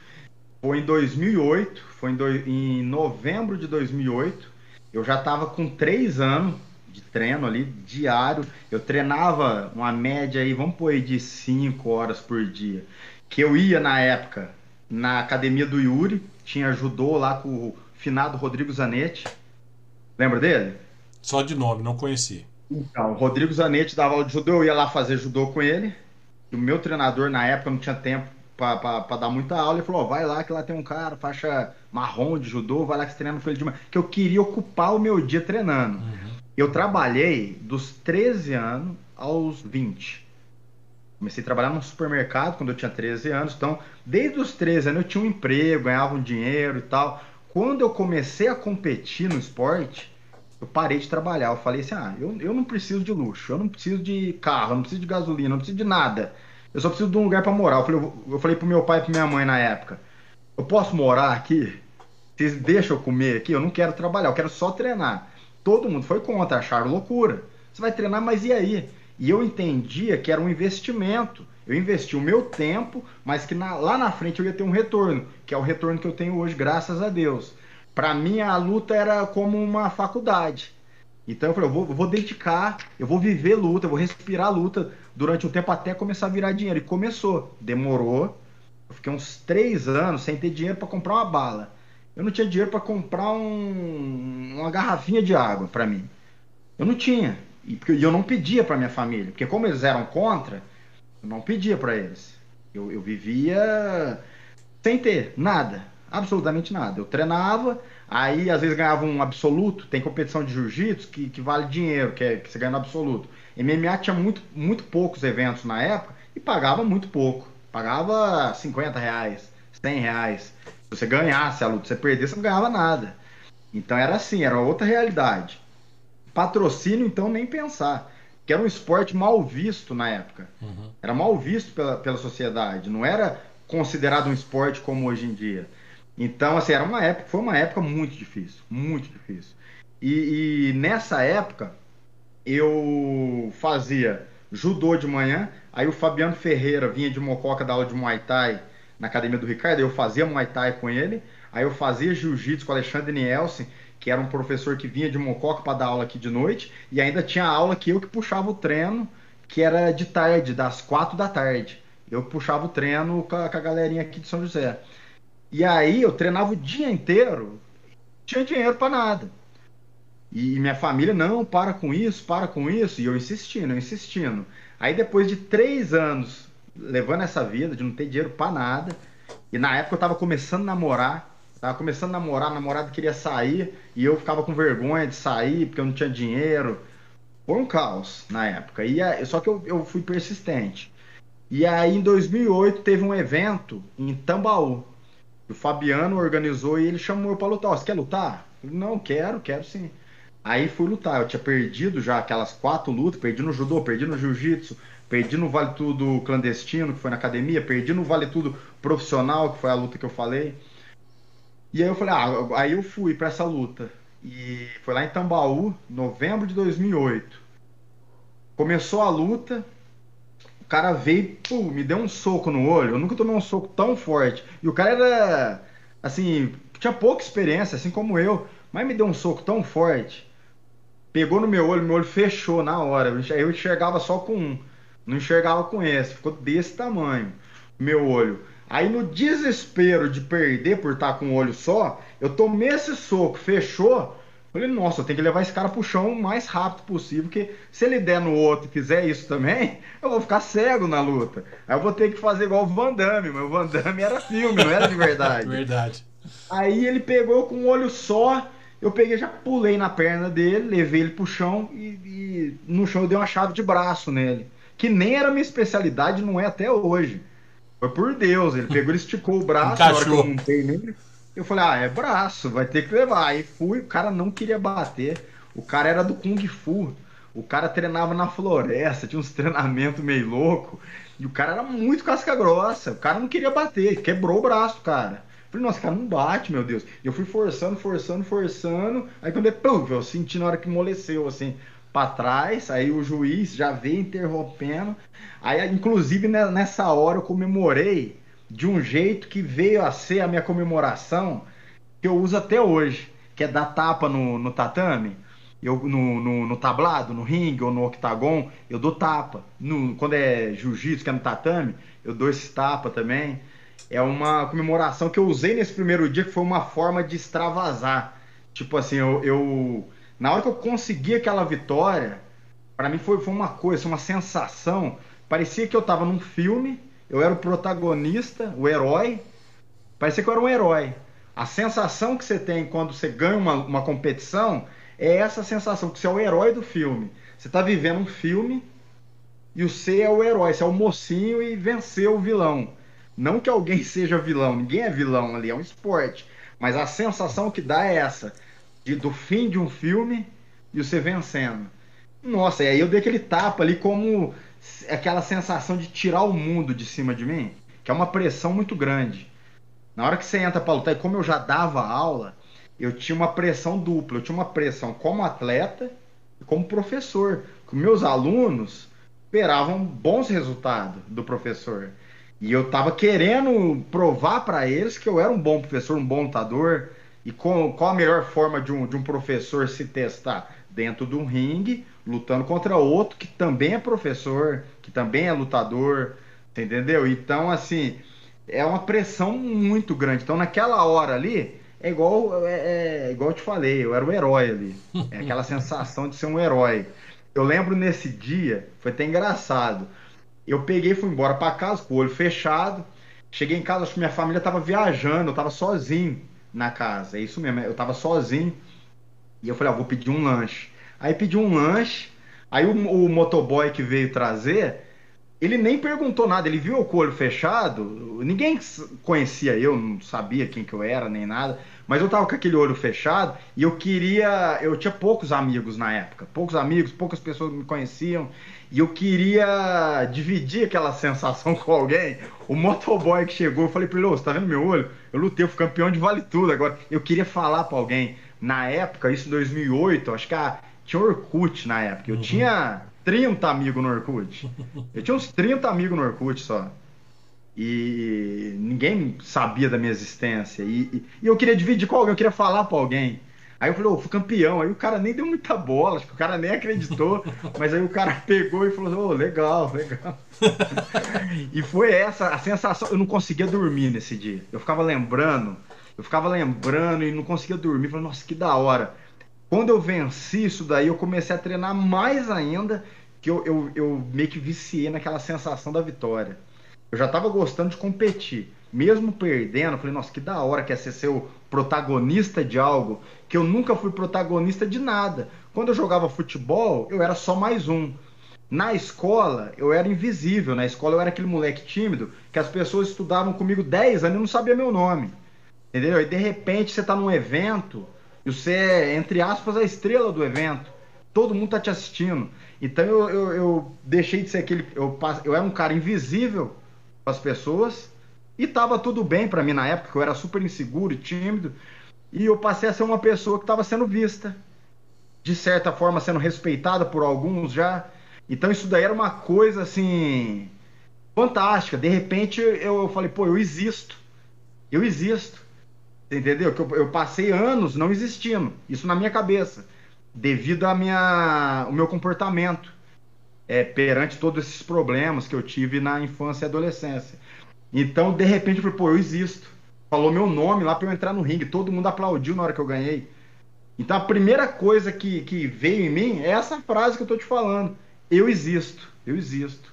Foi em 2008, foi em, do, em novembro de 2008. Eu já estava com três anos de treino ali, diário. Eu treinava uma média aí, vamos pôr aí de cinco horas por dia. Que eu ia na época na academia do Yuri, tinha judô lá com o finado Rodrigo Zanetti. Lembra dele? Só de nome, não conheci. Então, o Rodrigo Zanetti dava aula de judô, eu ia lá fazer judô com ele. o meu treinador, na época, não tinha tempo para dar muita aula. Ele falou: oh, vai lá que lá tem um cara, faixa marrom de judô, vai lá que você treina com ele de manhã. Que eu queria ocupar o meu dia treinando. Uhum. Eu trabalhei dos 13 anos aos 20. Comecei a trabalhar num supermercado quando eu tinha 13 anos. Então, desde os 13 anos eu tinha um emprego, ganhava um dinheiro e tal. Quando eu comecei a competir no esporte, eu parei de trabalhar. Eu falei assim: ah, eu, eu não preciso de luxo, eu não preciso de carro, eu não preciso de gasolina, eu não preciso de nada. Eu só preciso de um lugar para morar. Eu falei, eu, eu falei pro meu pai e pra minha mãe na época: eu posso morar aqui? Vocês deixam eu comer aqui? Eu não quero trabalhar, eu quero só treinar. Todo mundo foi contra, acharam loucura. Você vai treinar, mas e aí? E eu entendia que era um investimento. Eu investi o meu tempo, mas que na, lá na frente eu ia ter um retorno, que é o retorno que eu tenho hoje, graças a Deus. Para mim, a luta era como uma faculdade. Então eu falei, eu vou, eu vou, dedicar, eu vou viver luta, eu vou respirar luta durante um tempo até começar a virar dinheiro. E começou. Demorou. Eu fiquei uns três anos sem ter dinheiro para comprar uma bala. Eu não tinha dinheiro para comprar um, uma garrafinha de água para mim. Eu não tinha. E eu não pedia para minha família, porque como eles eram contra, eu não pedia para eles. Eu, eu vivia sem ter nada, absolutamente nada. Eu treinava, aí às vezes ganhava um absoluto. Tem competição de jiu-jitsu que, que vale dinheiro, que, é, que você ganha no absoluto. MMA tinha muito, muito poucos eventos na época e pagava muito pouco. Pagava 50 reais, 100 reais. Se você ganhasse a luta, se você perdesse, você não ganhava nada. Então era assim, era outra realidade. Patrocínio, então, nem pensar. Que era um esporte mal visto na época. Uhum. Era mal visto pela, pela sociedade. Não era considerado um esporte como hoje em dia. Então, assim, era uma época, foi uma época muito difícil. Muito difícil. E, e nessa época, eu fazia judô de manhã, aí o Fabiano Ferreira vinha de Mococa da aula de Muay Thai na academia do Ricardo, eu fazia Muay Thai com ele, aí eu fazia jiu-jitsu com o Alexandre Nielsen, que era um professor que vinha de Mococa para dar aula aqui de noite, e ainda tinha aula que eu que puxava o treino, que era de tarde, das quatro da tarde. Eu puxava o treino com a, com a galerinha aqui de São José. E aí eu treinava o dia inteiro, tinha dinheiro para nada. E minha família, não, para com isso, para com isso. E eu insistindo, eu insistindo. Aí depois de três anos levando essa vida, de não ter dinheiro para nada, e na época eu tava começando a namorar, Tava começando a namorar, a namorada queria sair e eu ficava com vergonha de sair porque eu não tinha dinheiro. Foi um caos na época. E só que eu, eu fui persistente. E aí em 2008 teve um evento em Tambaú. O Fabiano organizou e ele chamou eu para lutar. Você quer lutar? Não, quero, quero sim. Aí fui lutar. Eu tinha perdido já aquelas quatro lutas. Perdi no judô, perdi no jiu-jitsu, perdi no Vale Tudo clandestino, que foi na academia, perdi no Vale Tudo profissional, que foi a luta que eu falei. E aí eu falei, ah, aí eu fui para essa luta. E foi lá em Tambaú, novembro de 2008. Começou a luta, o cara veio, pô, me deu um soco no olho. Eu nunca tomei um soco tão forte. E o cara era, assim, tinha pouca experiência, assim como eu, mas me deu um soco tão forte. Pegou no meu olho, meu olho fechou na hora. Eu enxergava só com não enxergava com esse. Ficou desse tamanho, meu olho. Aí no desespero de perder por estar com um olho só, eu tomei esse soco, fechou. Falei, nossa, eu tenho que levar esse cara pro chão o mais rápido possível, porque se ele der no outro e fizer isso também, eu vou ficar cego na luta. Aí eu vou ter que fazer igual o Van Damme, mas o Van Damme era filme, não era de verdade. verdade. Aí ele pegou com um olho só, eu peguei, já pulei na perna dele, levei ele pro chão e, e no chão eu dei uma chave de braço nele. Que nem era minha especialidade, não é até hoje. Foi por Deus. Ele pegou, ele esticou o braço, na hora que eu montei nele. Eu falei, ah, é braço, vai ter que levar. Aí fui, o cara não queria bater. O cara era do Kung Fu. O cara treinava na floresta, tinha uns treinamentos meio louco. E o cara era muito casca grossa. O cara não queria bater, quebrou o braço, cara. Eu falei, nossa, cara, não bate, meu Deus. E eu fui forçando, forçando, forçando. Aí quando eu, eu senti na hora que moleceu, assim para trás, aí o juiz já veio interrompendo. Aí, inclusive, nessa hora eu comemorei de um jeito que veio a ser a minha comemoração que eu uso até hoje, que é dar tapa no, no tatame. Eu, no, no, no, tablado, no ringue ou no octagon, eu dou tapa. No, quando é jiu-jitsu, que é no tatame, eu dou esse tapa também. É uma comemoração que eu usei nesse primeiro dia, que foi uma forma de extravasar. Tipo assim, eu, eu na hora que eu consegui aquela vitória, para mim foi, foi uma coisa, uma sensação. Parecia que eu estava num filme, eu era o protagonista, o herói. Parecia que eu era um herói. A sensação que você tem quando você ganha uma, uma competição é essa sensação, que você é o herói do filme. Você está vivendo um filme e você é o herói, você é o mocinho e venceu o vilão. Não que alguém seja vilão, ninguém é vilão ali, é um esporte. Mas a sensação que dá é essa de, do fim de um filme, e você vencendo. Nossa, e aí eu dei aquele tapa ali como aquela sensação de tirar o mundo de cima de mim, que é uma pressão muito grande. Na hora que você entra para lutar, e como eu já dava aula, eu tinha uma pressão dupla. Eu tinha uma pressão como atleta e como professor. Que meus alunos esperavam bons resultados do professor. E eu estava querendo provar para eles que eu era um bom professor, um bom lutador. E com, qual a melhor forma de um, de um professor se testar? Dentro de um ringue, lutando contra outro que também é professor, que também é lutador, entendeu? Então, assim, é uma pressão muito grande. Então, naquela hora ali, é igual, é, é, igual eu te falei, eu era o herói ali. É aquela sensação de ser um herói. Eu lembro nesse dia, foi até engraçado. Eu peguei e fui embora para casa com o olho fechado. Cheguei em casa, acho que minha família estava viajando, eu estava sozinho na casa. É isso mesmo, eu estava sozinho. E eu falei, ah, vou pedir um lanche. Aí pedi um lanche. Aí o, o motoboy que veio trazer, ele nem perguntou nada, ele viu o olho fechado, ninguém conhecia eu, não sabia quem que eu era, nem nada, mas eu tava com aquele olho fechado e eu queria, eu tinha poucos amigos na época, poucos amigos, poucas pessoas me conheciam, e eu queria dividir aquela sensação com alguém. O motoboy que chegou, eu falei pra ele, você tá vendo meu olho? Eu lutei, eu fui campeão de vale tudo agora. Eu queria falar para alguém. Na época, isso em 2008, acho que a, tinha Orkut na época, eu uhum. tinha 30 amigos no Orkut. Eu tinha uns 30 amigos no Orkut só. E ninguém sabia da minha existência. E, e, e eu queria dividir com alguém, eu queria falar para alguém. Aí eu falei, ô, oh, fui campeão. Aí o cara nem deu muita bola, acho que o cara nem acreditou. mas aí o cara pegou e falou, ô, oh, legal, legal. e foi essa a sensação. Eu não conseguia dormir nesse dia. Eu ficava lembrando, eu ficava lembrando e não conseguia dormir. Falei, nossa, que da hora. Quando eu venci isso daí, eu comecei a treinar mais ainda, que eu, eu, eu meio que viciei naquela sensação da vitória. Eu já estava gostando de competir. Mesmo perdendo, falei, nossa, que da hora que é ser seu protagonista de algo, que eu nunca fui protagonista de nada. Quando eu jogava futebol, eu era só mais um. Na escola, eu era invisível. Na escola, eu era aquele moleque tímido que as pessoas estudavam comigo 10 anos e não sabia meu nome. Entendeu? E de repente você está num evento e você é, entre aspas, a estrela do evento. Todo mundo tá te assistindo. Então eu, eu, eu deixei de ser aquele. Eu, eu era um cara invisível para as pessoas. E tava tudo bem para mim na época, eu era super inseguro e tímido. E eu passei a ser uma pessoa que estava sendo vista. De certa forma, sendo respeitada por alguns já. Então isso daí era uma coisa assim. fantástica. De repente eu falei, pô, eu existo. Eu existo. Entendeu? Que eu, eu, passei anos não existindo. Isso na minha cabeça. Devido a minha, o meu comportamento é, perante todos esses problemas que eu tive na infância e adolescência. Então, de repente, eu falei, pô, eu existo. Falou meu nome lá para eu entrar no ringue. Todo mundo aplaudiu na hora que eu ganhei. Então, a primeira coisa que, que veio em mim é essa frase que eu tô te falando. Eu existo. Eu existo.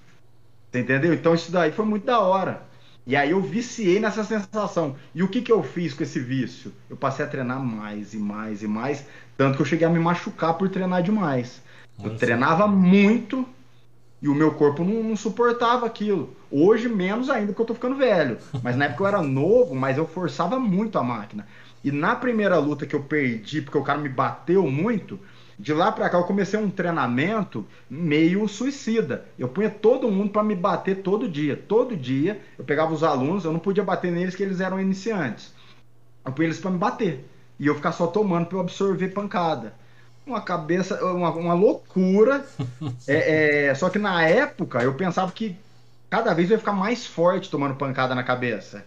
Você entendeu? Então, isso daí foi muito da hora. E aí eu viciei nessa sensação. E o que, que eu fiz com esse vício? Eu passei a treinar mais e mais e mais, tanto que eu cheguei a me machucar por treinar demais. Eu treinava muito e o meu corpo não, não, suportava aquilo. Hoje, menos ainda, porque eu tô ficando velho. Mas na época eu era novo, mas eu forçava muito a máquina. E na primeira luta que eu perdi, porque o cara me bateu muito, de lá para cá eu comecei um treinamento meio suicida. Eu punha todo mundo para me bater todo dia. Todo dia eu pegava os alunos, eu não podia bater neles que eles eram iniciantes. Eu punha eles para me bater. E eu ficar só tomando para eu absorver pancada. Uma cabeça, uma, uma loucura. é, é, só que na época eu pensava que cada vez eu ia ficar mais forte tomando pancada na cabeça.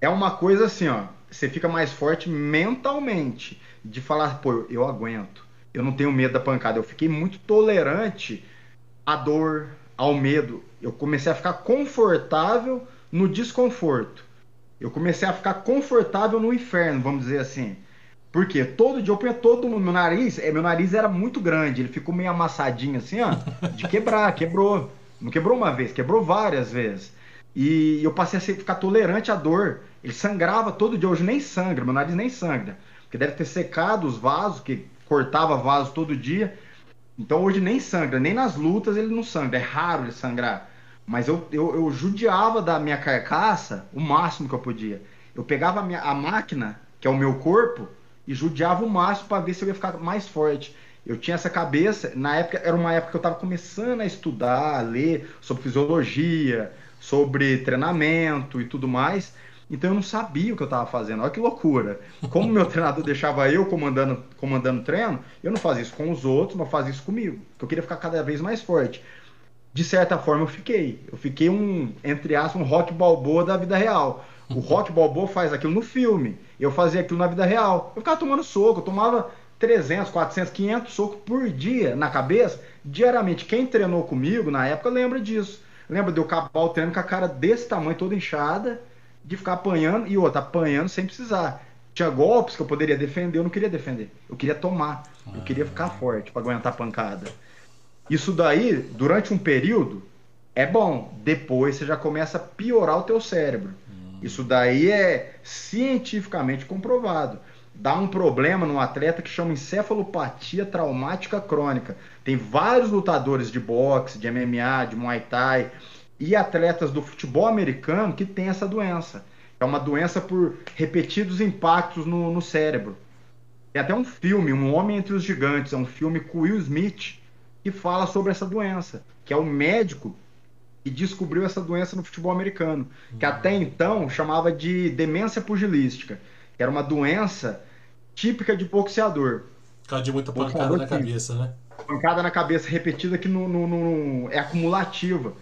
É uma coisa assim, ó. Você fica mais forte mentalmente. De falar, pô, eu aguento eu não tenho medo da pancada. Eu fiquei muito tolerante à dor, ao medo. Eu comecei a ficar confortável no desconforto. Eu comecei a ficar confortável no inferno, vamos dizer assim. Porque todo dia eu punha todo mundo. Meu nariz, é, meu nariz era muito grande, ele ficou meio amassadinho assim, ó, de quebrar, quebrou. Não quebrou uma vez, quebrou várias vezes. E eu passei a ficar tolerante à dor. Ele sangrava todo dia, hoje nem sangra, meu nariz nem sangra. Porque deve ter secado os vasos, que cortava vaso todo dia. Então hoje nem sangra, nem nas lutas ele não sangra, é raro ele sangrar. Mas eu, eu, eu judiava da minha carcaça o máximo que eu podia. Eu pegava a, minha, a máquina, que é o meu corpo, e judiava o máximo para ver se eu ia ficar mais forte. Eu tinha essa cabeça, na época, era uma época que eu estava começando a estudar, a ler sobre fisiologia, sobre treinamento e tudo mais. Então eu não sabia o que eu estava fazendo. Olha que loucura. Como meu treinador deixava eu comandando comandando treino, eu não fazia isso com os outros, mas fazia isso comigo. Porque eu queria ficar cada vez mais forte. De certa forma eu fiquei. Eu fiquei um, entre aspas, um rock balboa da vida real. O rock balboa faz aquilo no filme. Eu fazia aquilo na vida real. Eu ficava tomando soco, eu tomava 300, 400, 500 socos por dia na cabeça, diariamente. Quem treinou comigo na época lembra disso. Lembra de eu acabar o treino com a cara desse tamanho, toda inchada, de ficar apanhando e outra, apanhando sem precisar. Tinha golpes que eu poderia defender, eu não queria defender. Eu queria tomar. Eu queria ficar ah. forte para aguentar a pancada. Isso daí, durante um período, é bom. Depois você já começa a piorar o teu cérebro. Isso daí é cientificamente comprovado. Dá um problema no atleta que chama encefalopatia traumática crônica. Tem vários lutadores de boxe, de MMA, de Muay Thai, e atletas do futebol americano que têm essa doença. É uma doença por repetidos impactos no, no cérebro. Tem até um filme, Um Homem Entre os Gigantes, é um filme com Will Smith, que fala sobre essa doença, que é o médico que descobriu essa doença no futebol americano, que até então chamava de demência pugilística, que era uma doença típica de boxeador. Por causa de muita pancada na cabeça, né? Pancada na cabeça repetida que no, no, no é acumulativa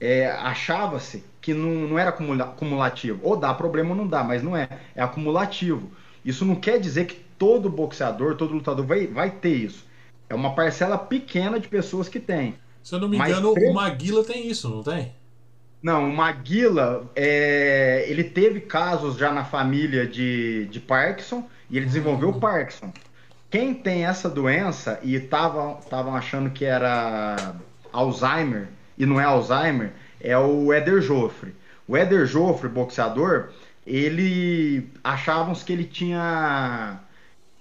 é, achava-se que não, não era acumulativo. Ou dá problema ou não dá, mas não é. É acumulativo. Isso não quer dizer que todo boxeador, todo lutador vai, vai ter isso. É uma parcela pequena de pessoas que tem. Se eu não me engano, o Maguila tem isso, não tem? Não, o Maguila, é, ele teve casos já na família de, de Parkinson e ele desenvolveu o uhum. Parkinson. Quem tem essa doença e estavam achando que era Alzheimer, e não é Alzheimer, é o Éder Joffre. O Éder Joffre, boxeador, ele achavam que ele tinha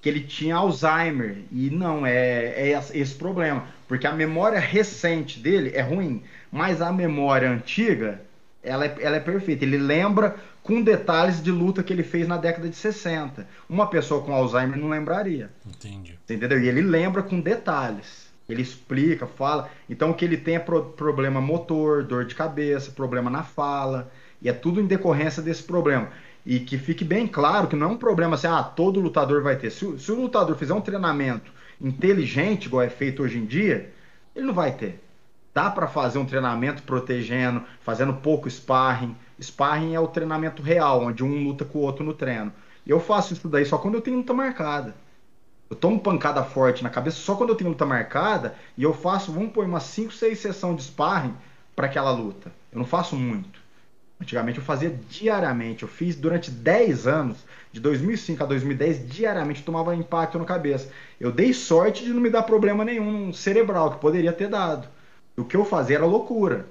que ele tinha Alzheimer e não é, é esse problema, porque a memória recente dele é ruim, mas a memória antiga ela é, ela é perfeita. Ele lembra com detalhes de luta que ele fez na década de 60. Uma pessoa com Alzheimer não lembraria. Entendi. Entendeu? E ele lembra com detalhes. Ele explica, fala. Então o que ele tem é pro problema motor, dor de cabeça, problema na fala. E é tudo em decorrência desse problema. E que fique bem claro que não é um problema assim, ah, todo lutador vai ter. Se, se o lutador fizer um treinamento inteligente, igual é feito hoje em dia, ele não vai ter. Dá para fazer um treinamento protegendo, fazendo pouco sparring. Sparring é o treinamento real, onde um luta com o outro no treino. Eu faço isso daí só quando eu tenho luta marcada. Eu tomo pancada forte na cabeça só quando eu tenho luta marcada e eu faço, vamos pôr, umas 5, 6 sessões de sparring para aquela luta. Eu não faço muito. Antigamente eu fazia diariamente. Eu fiz durante 10 anos, de 2005 a 2010, diariamente tomava impacto na cabeça. Eu dei sorte de não me dar problema nenhum cerebral, que poderia ter dado. O que eu fazia era loucura.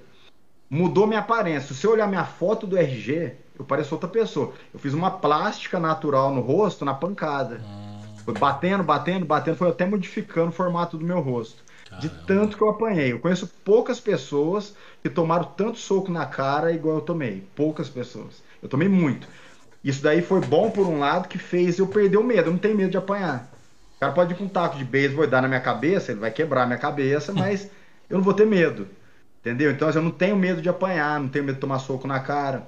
Mudou minha aparência. Se você olhar minha foto do RG, eu pareço outra pessoa. Eu fiz uma plástica natural no rosto na pancada. Hum. Foi batendo, batendo, batendo, foi até modificando o formato do meu rosto. Caramba. De tanto que eu apanhei. Eu conheço poucas pessoas que tomaram tanto soco na cara igual eu tomei. Poucas pessoas. Eu tomei muito. Isso daí foi bom por um lado que fez eu perder o medo. Eu não tenho medo de apanhar. O cara pode ir com um taco de beisebol e dar na minha cabeça, ele vai quebrar a minha cabeça, mas eu não vou ter medo. Entendeu? Então assim, eu não tenho medo de apanhar, não tenho medo de tomar soco na cara.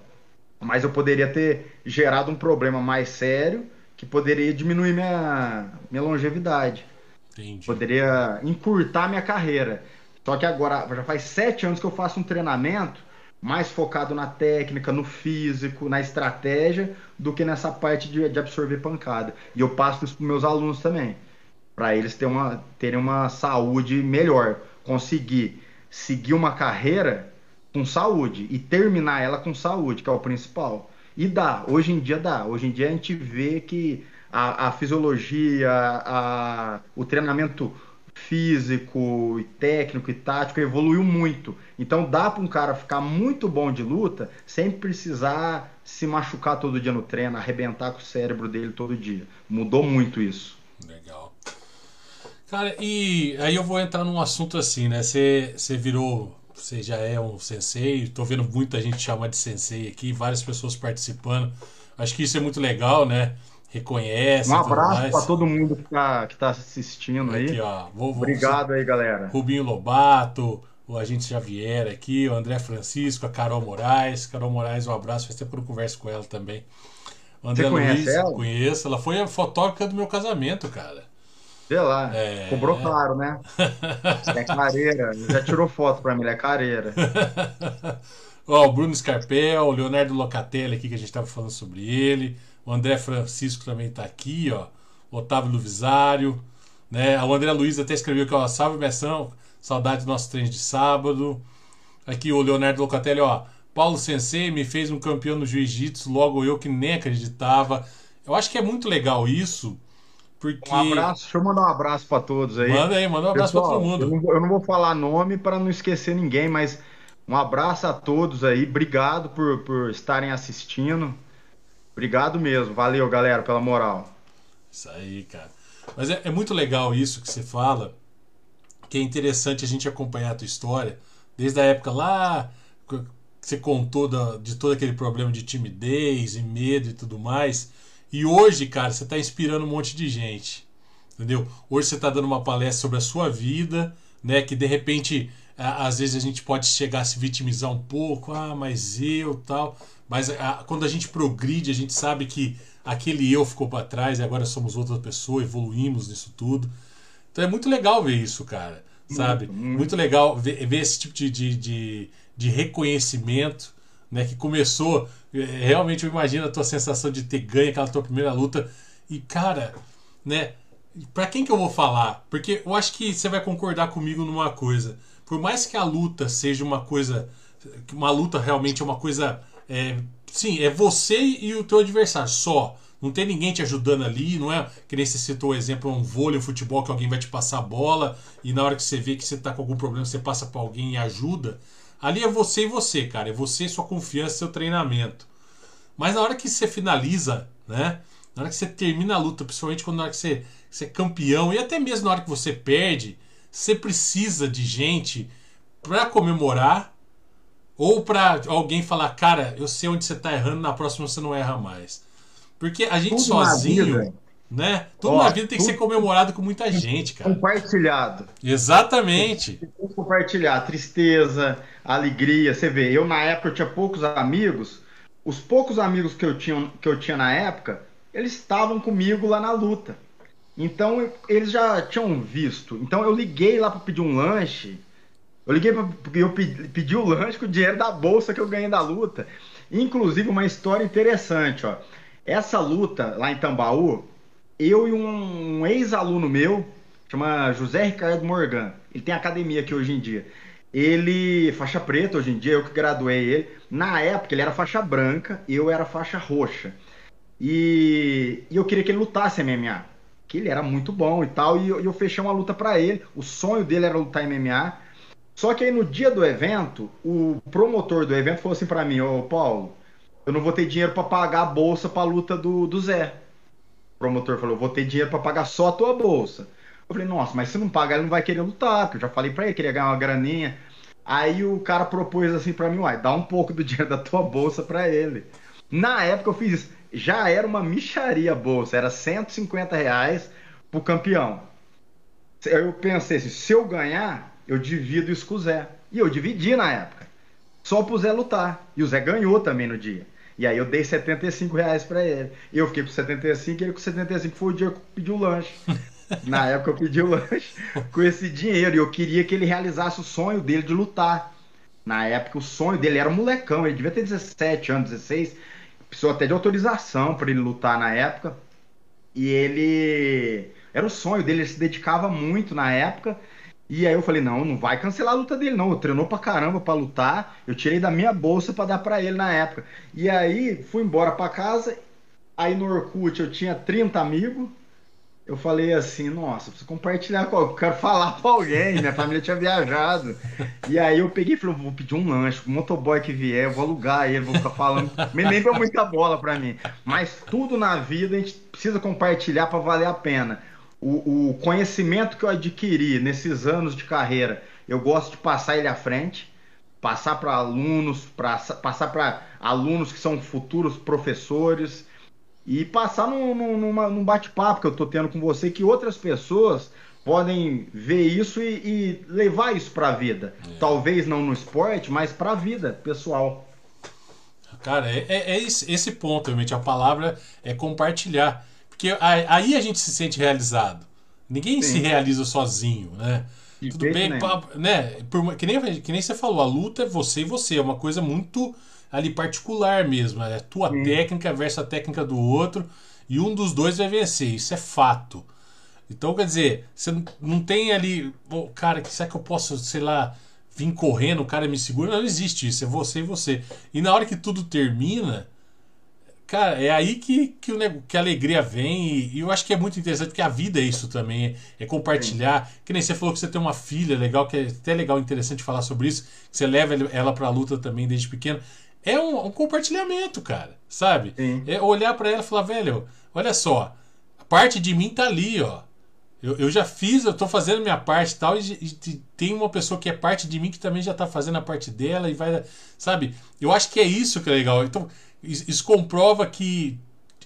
Mas eu poderia ter gerado um problema mais sério que poderia diminuir minha, minha longevidade. Entendi. Poderia encurtar minha carreira. Só que agora, já faz sete anos que eu faço um treinamento mais focado na técnica, no físico, na estratégia, do que nessa parte de, de absorver pancada. E eu passo isso para meus alunos também, para eles terem uma, terem uma saúde melhor, conseguir seguir uma carreira com saúde e terminar ela com saúde, que é o principal. E dá, hoje em dia dá. Hoje em dia a gente vê que a, a fisiologia, a, o treinamento físico e técnico e tático evoluiu muito. Então dá para um cara ficar muito bom de luta sem precisar se machucar todo dia no treino, arrebentar com o cérebro dele todo dia. Mudou muito isso. Legal. Cara, e aí eu vou entrar num assunto assim, né? Você virou você já é um sensei, estou vendo muita gente chamar de sensei aqui, várias pessoas participando. Acho que isso é muito legal, né? Reconhece. Um abraço para todo mundo que está tá assistindo aí. Aqui, ó. Vou, vou, Obrigado aí, galera. Rubinho Lobato, o agente Xavier aqui, o André Francisco, a Carol Moraes. Carol Moraes, um abraço. Faz tempo que eu converso com ela também. O André Você conhece Luiz, ela? conheço. Ela foi a fotógrafa do meu casamento, cara. Vê lá. É... Cobrou caro, né? é careira. Já tirou foto pra mim, é careira. Ó, o Bruno Scarpel, o Leonardo Locatelli aqui, que a gente estava falando sobre ele. O André Francisco também está aqui, ó. O Otávio Luvisário. Né? O André Luiz até escreveu aqui, ó. Salve Messão, saudade do nosso treino de sábado. Aqui o Leonardo Locatelli, ó. Paulo Sensei me fez um campeão no jiu-jitsu, logo eu que nem acreditava. Eu acho que é muito legal isso, porque... Um abraço, deixa eu mandar um abraço para todos aí. Manda aí, manda um abraço para todo mundo. Eu não, vou, eu não vou falar nome para não esquecer ninguém, mas um abraço a todos aí, obrigado por, por estarem assistindo. Obrigado mesmo, valeu galera pela moral. Isso aí, cara. Mas é, é muito legal isso que você fala, que é interessante a gente acompanhar a tua história, desde a época lá que você contou da, de todo aquele problema de timidez e medo e tudo mais. E hoje, cara, você está inspirando um monte de gente. Entendeu? Hoje você está dando uma palestra sobre a sua vida, né? Que de repente às vezes a gente pode chegar a se vitimizar um pouco, ah, mas eu tal. Mas a, quando a gente progride, a gente sabe que aquele eu ficou para trás e agora somos outra pessoa, evoluímos nisso tudo. Então é muito legal ver isso, cara. Sabe? Muito, muito. muito legal ver, ver, esse tipo de, de, de, de, reconhecimento, né? Que começou. É, realmente eu imagino a tua sensação de ter ganho aquela tua primeira luta. E, cara, né? Pra quem que eu vou falar? Porque eu acho que você vai concordar comigo numa coisa por mais que a luta seja uma coisa. Uma luta realmente é uma coisa. É, sim, é você e o teu adversário só. Não tem ninguém te ajudando ali, não é que nem você citou o exemplo, um vôlei, um futebol que alguém vai te passar a bola e na hora que você vê que você está com algum problema, você passa para alguém e ajuda. Ali é você e você, cara. É você, sua confiança, seu treinamento. Mas na hora que você finaliza, né? Na hora que você termina a luta, principalmente quando na hora que você, você é campeão, e até mesmo na hora que você perde, você precisa de gente para comemorar ou para alguém falar, cara, eu sei onde você tá errando, na próxima você não erra mais. Porque a gente tudo sozinho, né? Tudo Ó, na vida tem que ser comemorado com muita gente, cara. Compartilhado. Exatamente. Compartilhar tristeza, alegria. Você vê, eu na época eu tinha poucos amigos. Os poucos amigos que eu tinha, que eu tinha na época, eles estavam comigo lá na luta. Então eles já tinham visto. Então eu liguei lá para pedir um lanche. Eu liguei para eu pedi, pedi o lanche com o dinheiro da bolsa que eu ganhei da luta. Inclusive uma história interessante, ó. Essa luta lá em Tambaú, eu e um, um ex-aluno meu, chama José Ricardo Morgan. Ele tem academia aqui hoje em dia. Ele, faixa preta hoje em dia, eu que graduei ele. Na época ele era faixa branca, eu era faixa roxa. E, e eu queria que ele lutasse MMA que ele era muito bom e tal, e eu, eu fechei uma luta para ele. O sonho dele era lutar MMA. Só que aí no dia do evento, o promotor do evento falou assim para mim: Ô Paulo, eu não vou ter dinheiro para pagar a bolsa pra luta do, do Zé. O promotor falou: vou ter dinheiro para pagar só a tua bolsa. Eu falei: nossa, mas se não pagar, ele não vai querer lutar, porque eu já falei para ele que ele ia ganhar uma graninha. Aí o cara propôs assim para mim: uai, dá um pouco do dinheiro da tua bolsa para ele. Na época eu fiz isso já era uma micharia a bolsa, era 150 reais pro campeão. Eu pensei assim, se eu ganhar, eu divido isso com o Zé. E eu dividi na época. Só pro Zé lutar. E o Zé ganhou também no dia. E aí eu dei 75 reais pra ele. Eu fiquei com 75 e ele com 75 foi o dia que eu pedi o lanche. Na época eu pedi o lanche com esse dinheiro. E eu queria que ele realizasse o sonho dele de lutar. Na época o sonho dele era um molecão, ele devia ter 17 anos, 16 precisou até de autorização para ele lutar na época. E ele. Era o sonho dele, ele se dedicava muito na época. E aí eu falei: não, não vai cancelar a luta dele, não. Eu treinou pra caramba pra lutar. Eu tirei da minha bolsa para dar para ele na época. E aí fui embora para casa. Aí no Orkut eu tinha 30 amigos eu falei assim, nossa, preciso compartilhar com eu quero falar pra alguém, minha família tinha viajado. E aí eu peguei e falei, vou pedir um lanche, o motoboy que vier, eu vou alugar ele, vou ficar falando. Nem deu muita bola pra mim. Mas tudo na vida a gente precisa compartilhar para valer a pena. O, o conhecimento que eu adquiri nesses anos de carreira, eu gosto de passar ele à frente, passar para alunos, pra, passar para alunos que são futuros professores e passar num, num, num bate-papo que eu tô tendo com você, que outras pessoas podem ver isso e, e levar isso para a vida. É. Talvez não no esporte, mas para a vida pessoal. Cara, é, é, é esse, ponto, realmente. A palavra é compartilhar. Porque aí a gente se sente realizado. Ninguém Sim. se realiza sozinho, né? De Tudo bem, né? Por, que, nem, que nem você falou, a luta é você e você. É uma coisa muito ali particular mesmo. É a tua Sim. técnica versus a técnica do outro. E um dos dois vai vencer. Isso é fato. Então, quer dizer, você não tem ali, oh, cara, será que eu posso, sei lá, vir correndo, o cara me segura? Não, não existe isso, é você e você. E na hora que tudo termina, cara, é aí que, que, o, que a alegria vem. E, e, eu acho que é muito interessante, porque a vida é isso também, é, é compartilhar. Sim. Que nem você falou que você tem uma filha legal, que é até legal, interessante falar sobre isso, que você leva ela pra luta também desde pequeno. É um, um compartilhamento, cara, sabe? Sim. É olhar para ela e falar, velho, olha só, a parte de mim tá ali, ó. Eu, eu já fiz, eu tô fazendo minha parte e tal, e, e, tem uma pessoa que é parte de mim que também já tá fazendo a parte dela e vai. Sabe? Eu acho que é isso que é legal. Então, isso, comprova que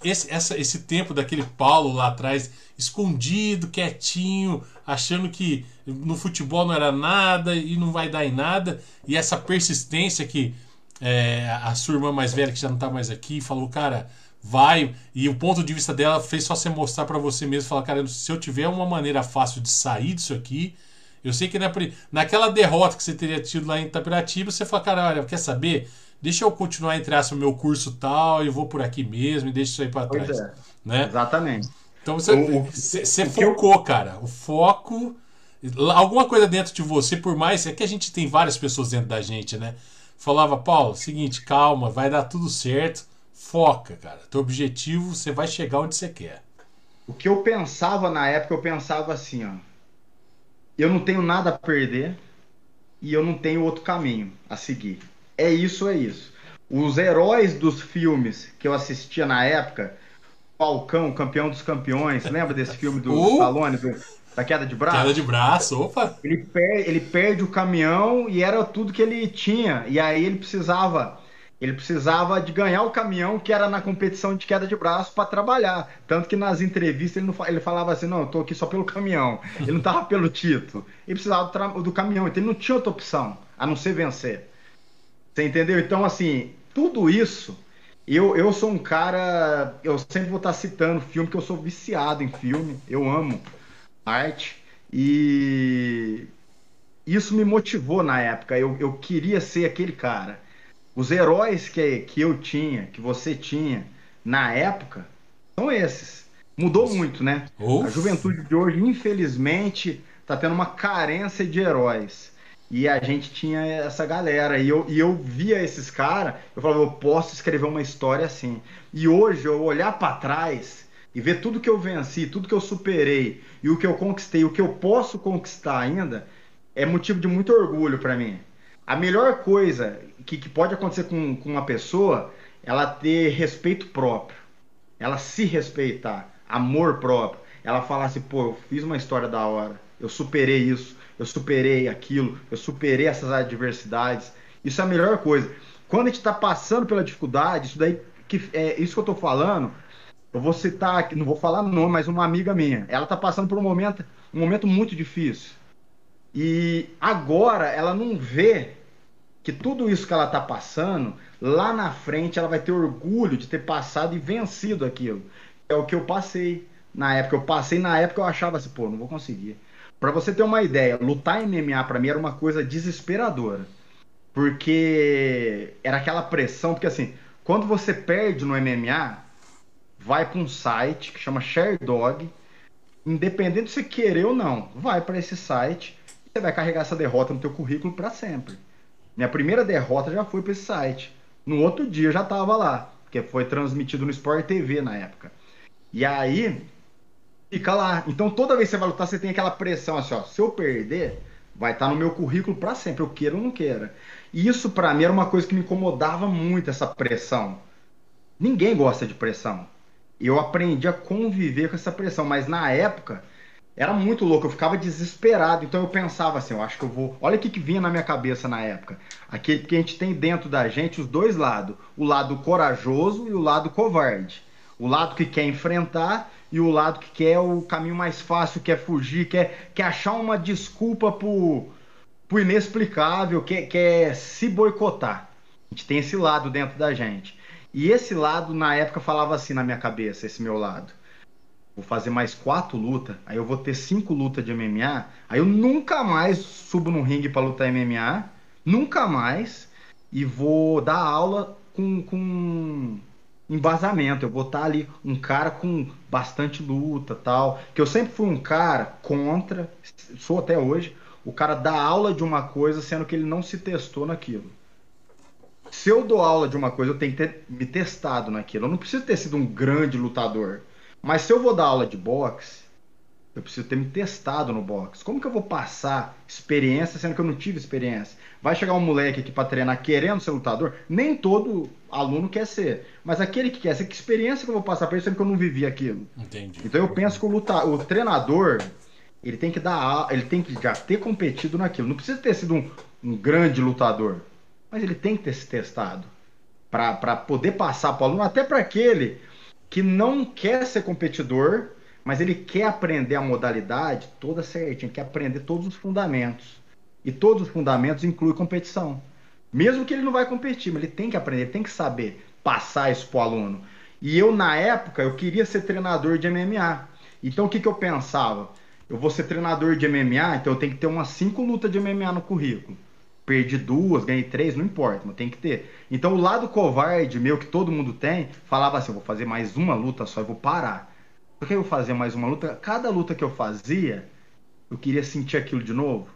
esse, essa, esse tempo daquele Paulo lá atrás, escondido, quietinho, achando que no futebol não era nada e não vai dar em nada, e essa persistência que é, a sua irmã mais velha, que já não tá mais aqui, falou, cara vai. E o ponto de vista dela fez só você mostrar para você mesmo, falar, cara, se eu tiver uma maneira fácil de sair disso aqui, eu sei que na, naquela derrota que você teria tido lá em Itapiratiba, você fala, cara, olha, quer saber? Deixa eu continuar entre aspas o meu curso tal, e vou por aqui mesmo e deixa isso aí para trás, é. né? Exatamente. Então você, o, você, você focou, eu... cara. O foco alguma coisa dentro de você, por mais é que a gente tem várias pessoas dentro da gente, né? Falava, Paulo, seguinte, calma, vai dar tudo certo Foca, cara. Teu objetivo, você vai chegar onde você quer. O que eu pensava na época, eu pensava assim, ó. Eu não tenho nada a perder e eu não tenho outro caminho a seguir. É isso, é isso. Os heróis dos filmes que eu assistia na época, Falcão, campeão dos campeões, lembra desse filme do uh, Stallone, do, da queda de braço? Queda de braço, opa! Ele, per, ele perde o caminhão e era tudo que ele tinha. E aí ele precisava ele precisava de ganhar o caminhão que era na competição de queda de braço para trabalhar. Tanto que nas entrevistas ele, não, ele falava assim: não, eu tô aqui só pelo caminhão. Ele não tava pelo título. Ele precisava do, do caminhão. Então ele não tinha outra opção a não ser vencer. Você entendeu? Então, assim, tudo isso. Eu, eu sou um cara. Eu sempre vou estar citando filme, que eu sou viciado em filme. Eu amo arte. E isso me motivou na época. Eu, eu queria ser aquele cara os heróis que, que eu tinha, que você tinha na época, são esses. Mudou muito, né? A juventude de hoje, infelizmente, está tendo uma carência de heróis. E a gente tinha essa galera. E eu, e eu via esses caras, eu falava, eu posso escrever uma história assim. E hoje, eu olhar para trás e ver tudo que eu venci, tudo que eu superei, e o que eu conquistei, o que eu posso conquistar ainda, é motivo de muito orgulho para mim. A melhor coisa que, que pode acontecer com, com uma pessoa, ela ter respeito próprio, ela se respeitar, amor próprio. Ela falar assim, pô, eu fiz uma história da hora, eu superei isso, eu superei aquilo, eu superei essas adversidades. Isso é a melhor coisa. Quando a gente está passando pela dificuldade, isso daí, que, é, isso que eu estou falando, eu vou citar não vou falar nome, mas uma amiga minha, ela está passando por um momento, um momento muito difícil. E agora ela não vê que tudo isso que ela está passando, lá na frente ela vai ter orgulho de ter passado e vencido aquilo. É o que eu passei na época. Eu passei na época eu achava assim, pô, não vou conseguir. Para você ter uma ideia, lutar MMA para mim era uma coisa desesperadora. Porque era aquela pressão, porque assim, quando você perde no MMA, vai para um site que chama Sharedog, independente de você querer ou não, vai para esse site, e você vai carregar essa derrota no teu currículo para sempre. Minha primeira derrota já foi para esse site. No outro dia eu já estava lá, porque foi transmitido no Sport TV na época. E aí fica lá. Então toda vez que você vai lutar, você tem aquela pressão assim, ó, se eu perder, vai estar tá no meu currículo para sempre, eu queira ou não queira. E isso para mim era uma coisa que me incomodava muito essa pressão. Ninguém gosta de pressão. Eu aprendi a conviver com essa pressão, mas na época era muito louco, eu ficava desesperado. Então eu pensava assim, eu acho que eu vou. Olha o que, que vinha na minha cabeça na época. Aquele que a gente tem dentro da gente os dois lados: o lado corajoso e o lado covarde. O lado que quer enfrentar e o lado que quer o caminho mais fácil, quer fugir, quer, quer achar uma desculpa pro, pro inexplicável, quer, quer se boicotar. A gente tem esse lado dentro da gente. E esse lado, na época, falava assim na minha cabeça, esse meu lado. Vou fazer mais quatro lutas, aí eu vou ter cinco lutas de MMA, aí eu nunca mais subo no ringue para lutar MMA, nunca mais, e vou dar aula com, com embasamento. Eu vou estar ali um cara com bastante luta, tal. Que eu sempre fui um cara contra, sou até hoje, o cara dá aula de uma coisa sendo que ele não se testou naquilo. Se eu dou aula de uma coisa, eu tenho que ter me testado naquilo. Eu não preciso ter sido um grande lutador. Mas se eu vou dar aula de boxe, eu preciso ter me testado no boxe. Como que eu vou passar experiência sendo que eu não tive experiência? Vai chegar um moleque aqui para treinar querendo ser lutador? Nem todo aluno quer ser. Mas aquele que quer ser, que experiência que eu vou passar para ele sendo que eu não vivi aquilo? Entendi. Então eu penso que o, luta, o treinador, ele tem que dar, ele tem que já ter competido naquilo. Não precisa ter sido um, um grande lutador, mas ele tem que ter se testado para poder passar para o aluno, até para aquele que não quer ser competidor, mas ele quer aprender a modalidade toda certinha, quer aprender todos os fundamentos. E todos os fundamentos incluem competição. Mesmo que ele não vai competir, mas ele tem que aprender, tem que saber passar isso para o aluno. E eu, na época, eu queria ser treinador de MMA. Então, o que, que eu pensava? Eu vou ser treinador de MMA, então eu tenho que ter umas cinco lutas de MMA no currículo. Perdi duas, ganhei três, não importa, mas tem que ter. Então, o lado covarde meu, que todo mundo tem, falava assim: eu vou fazer mais uma luta só, eu vou parar. Por que eu fazia mais uma luta? Cada luta que eu fazia, eu queria sentir aquilo de novo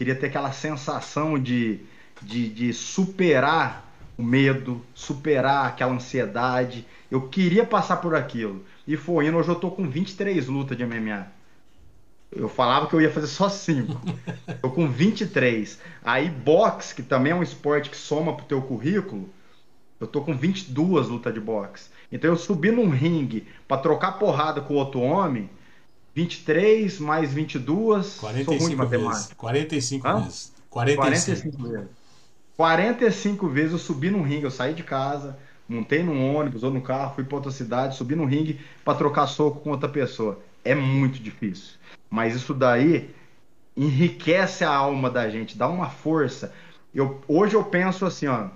queria ter aquela sensação de, de, de superar o medo, superar aquela ansiedade. Eu queria passar por aquilo. E foi indo, hoje eu tô com 23 lutas de MMA. Eu falava que eu ia fazer só 5. tô com 23. Aí boxe, que também é um esporte que soma pro teu currículo, eu tô com 22 lutas de boxe. Então eu subi num ringue para trocar porrada com outro homem, 23 mais 22. 45 sou ruim matemática. vezes. 45 Hã? vezes. 45. 45 vezes. 45 vezes eu subi no ringue, eu saí de casa, montei num ônibus ou no carro, fui para outra cidade, subi no ringue para trocar soco com outra pessoa. É muito difícil. Mas isso daí enriquece a alma da gente, dá uma força. Eu, hoje eu penso assim, ó,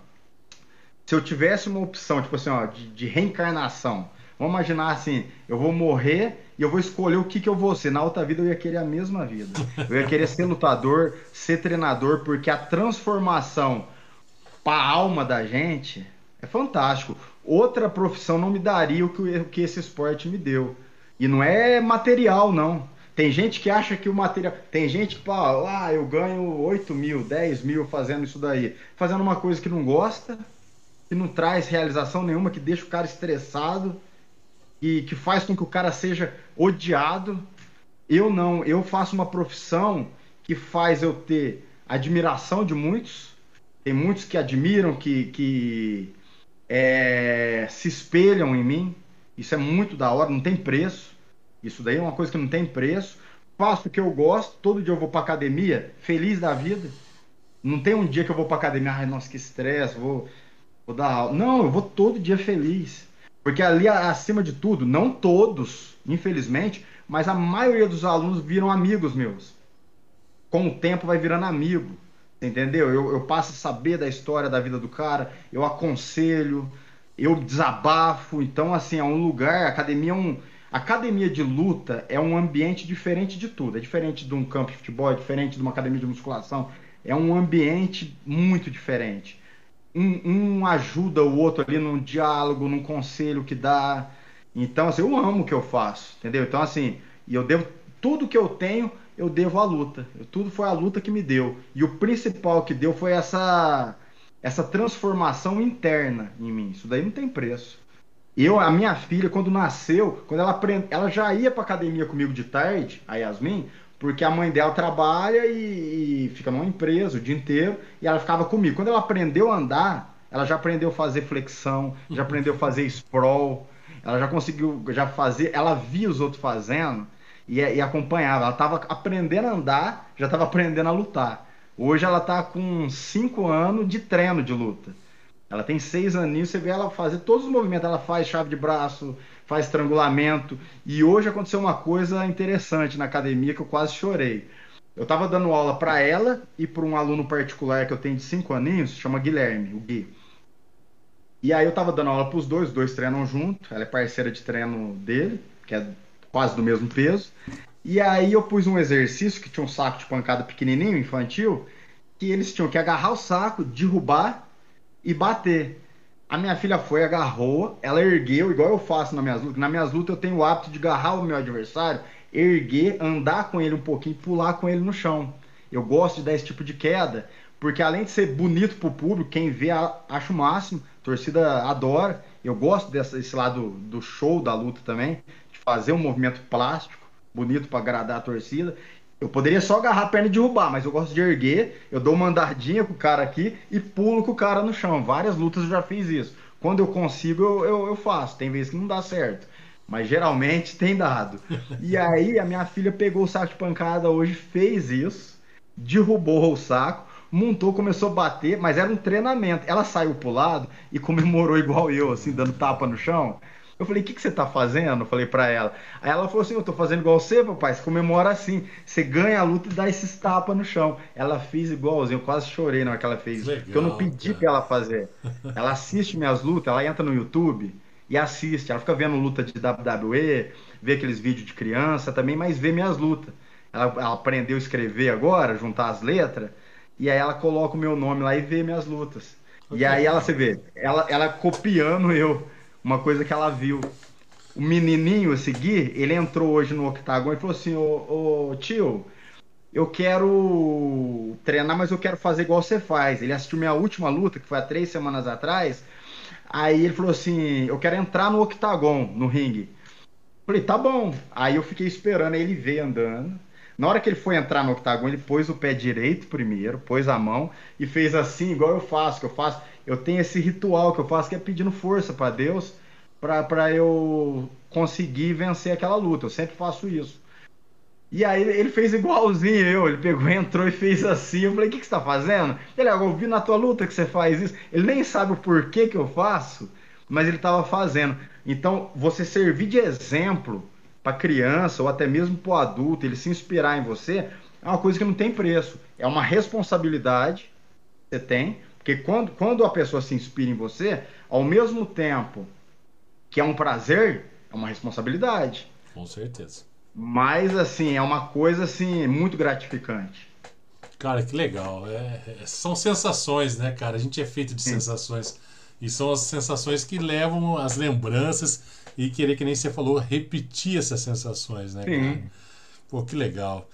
se eu tivesse uma opção, tipo assim, ó, de, de reencarnação, vamos imaginar assim, eu vou morrer e eu vou escolher o que, que eu vou ser. Na outra vida eu ia querer a mesma vida. Eu ia querer ser lutador, ser treinador, porque a transformação para a alma da gente é fantástico. Outra profissão não me daria o que, o que esse esporte me deu. E não é material, não. Tem gente que acha que o material. Tem gente que fala, ah, eu ganho 8 mil, 10 mil fazendo isso daí. Fazendo uma coisa que não gosta, que não traz realização nenhuma, que deixa o cara estressado e que faz com que o cara seja odiado. Eu não, eu faço uma profissão que faz eu ter admiração de muitos. Tem muitos que admiram, que, que é, se espelham em mim. Isso é muito da hora, não tem preço. Isso daí é uma coisa que não tem preço. Faço o que eu gosto, todo dia eu vou para academia, feliz da vida. Não tem um dia que eu vou para academia, ai, nossa, que estresse, vou, vou dar aula. Não, eu vou todo dia feliz. Porque ali, acima de tudo, não todos, infelizmente, mas a maioria dos alunos viram amigos meus. Com o tempo vai virando amigo, entendeu? Eu, eu passo a saber da história da vida do cara, eu aconselho, eu desabafo. Então, assim, é um lugar, academia é um. Academia de luta é um ambiente diferente de tudo. É diferente de um campo de futebol, é diferente de uma academia de musculação. É um ambiente muito diferente um, um ajuda o outro ali num diálogo, num conselho que dá. Então, assim, eu amo o que eu faço, entendeu? Então, assim, e eu devo tudo que eu tenho, eu devo à luta. Tudo foi a luta que me deu. E o principal que deu foi essa essa transformação interna em mim. Isso daí não tem preço. Eu, a minha filha, quando nasceu, quando ela ela já ia para academia comigo de tarde, a Yasmin, porque a mãe dela trabalha e, e, fica numa empresa o dia inteiro e ela ficava comigo. Quando ela aprendeu a andar, ela já aprendeu a fazer flexão, já aprendeu a fazer sprawl, ela já conseguiu já fazer, ela via os outros fazendo e, e acompanhava. Ela estava aprendendo a andar, já estava aprendendo a lutar. Hoje ela está com 5 anos de treino de luta. Ela tem seis aninhos, você vê ela fazer todos os movimentos. Ela faz chave de braço, faz estrangulamento. E hoje aconteceu uma coisa interessante na academia que eu quase chorei. Eu estava dando aula para ela e para um aluno particular que eu tenho de cinco aninhos, chama Guilherme, o Gui. E aí eu estava dando aula para os dois, os dois treinam junto. Ela é parceira de treino dele, que é quase do mesmo peso. E aí eu pus um exercício que tinha um saco de pancada pequenininho, infantil, que eles tinham que agarrar o saco, derrubar e bater. A minha filha foi, agarrou, ela ergueu, igual eu faço nas minhas lutas. Nas minhas lutas eu tenho o hábito de agarrar o meu adversário, erguer, andar com ele um pouquinho, pular com ele no chão. Eu gosto de dar esse tipo de queda, porque além de ser bonito pro público, quem vê acha o máximo, a torcida adora. Eu gosto desse lado do show da luta também, de fazer um movimento plástico, bonito para agradar a torcida. Eu poderia só agarrar a perna e derrubar, mas eu gosto de erguer, eu dou uma andadinha com o cara aqui e pulo com o cara no chão. Várias lutas eu já fiz isso. Quando eu consigo, eu, eu, eu faço. Tem vezes que não dá certo. Mas geralmente tem dado. E aí a minha filha pegou o saco de pancada hoje, fez isso, derrubou o saco, montou, começou a bater, mas era um treinamento. Ela saiu pro lado e comemorou igual eu, assim, dando tapa no chão. Eu falei, o que, que você tá fazendo? Eu falei para ela. Aí ela falou assim, eu tô fazendo igual você, papai. Você comemora assim. Você ganha a luta e dá esses tapas no chão. Ela fez igualzinho, eu quase chorei na hora que ela fez. Legal, porque eu não pedi cara. pra ela fazer. Ela assiste minhas lutas, ela entra no YouTube e assiste. Ela fica vendo luta de WWE, vê aqueles vídeos de criança também, mas vê minhas lutas. Ela, ela aprendeu a escrever agora, juntar as letras, e aí ela coloca o meu nome lá e vê minhas lutas. Okay. E aí ela, você vê, ela, ela copiando eu uma coisa que ela viu. O menininho a seguir, ele entrou hoje no octagon e falou assim: Ô, ô tio, eu quero treinar, mas eu quero fazer igual você faz. Ele assistiu minha última luta, que foi há três semanas atrás. Aí ele falou assim: Eu quero entrar no octagon, no ringue. Falei, tá bom. Aí eu fiquei esperando, aí ele veio andando. Na hora que ele foi entrar no octagon, ele pôs o pé direito primeiro, pôs a mão e fez assim, igual eu faço, que eu faço eu tenho esse ritual que eu faço que é pedindo força para Deus para eu conseguir vencer aquela luta. Eu sempre faço isso. E aí ele fez igualzinho eu, ele pegou, entrou e fez assim. Eu falei, o que, que você está fazendo? Ele, ah, eu vi na tua luta que você faz isso. Ele nem sabe o porquê que eu faço, mas ele estava fazendo. Então, você servir de exemplo para criança ou até mesmo para o adulto, ele se inspirar em você, é uma coisa que não tem preço. É uma responsabilidade que você tem, porque quando, quando a pessoa se inspira em você, ao mesmo tempo que é um prazer, é uma responsabilidade. Com certeza. Mas, assim, é uma coisa, assim, muito gratificante. Cara, que legal. É, é, são sensações, né, cara? A gente é feito de Sim. sensações. E são as sensações que levam as lembranças e querer, que nem você falou, repetir essas sensações, né, Sim. cara? Pô, que legal.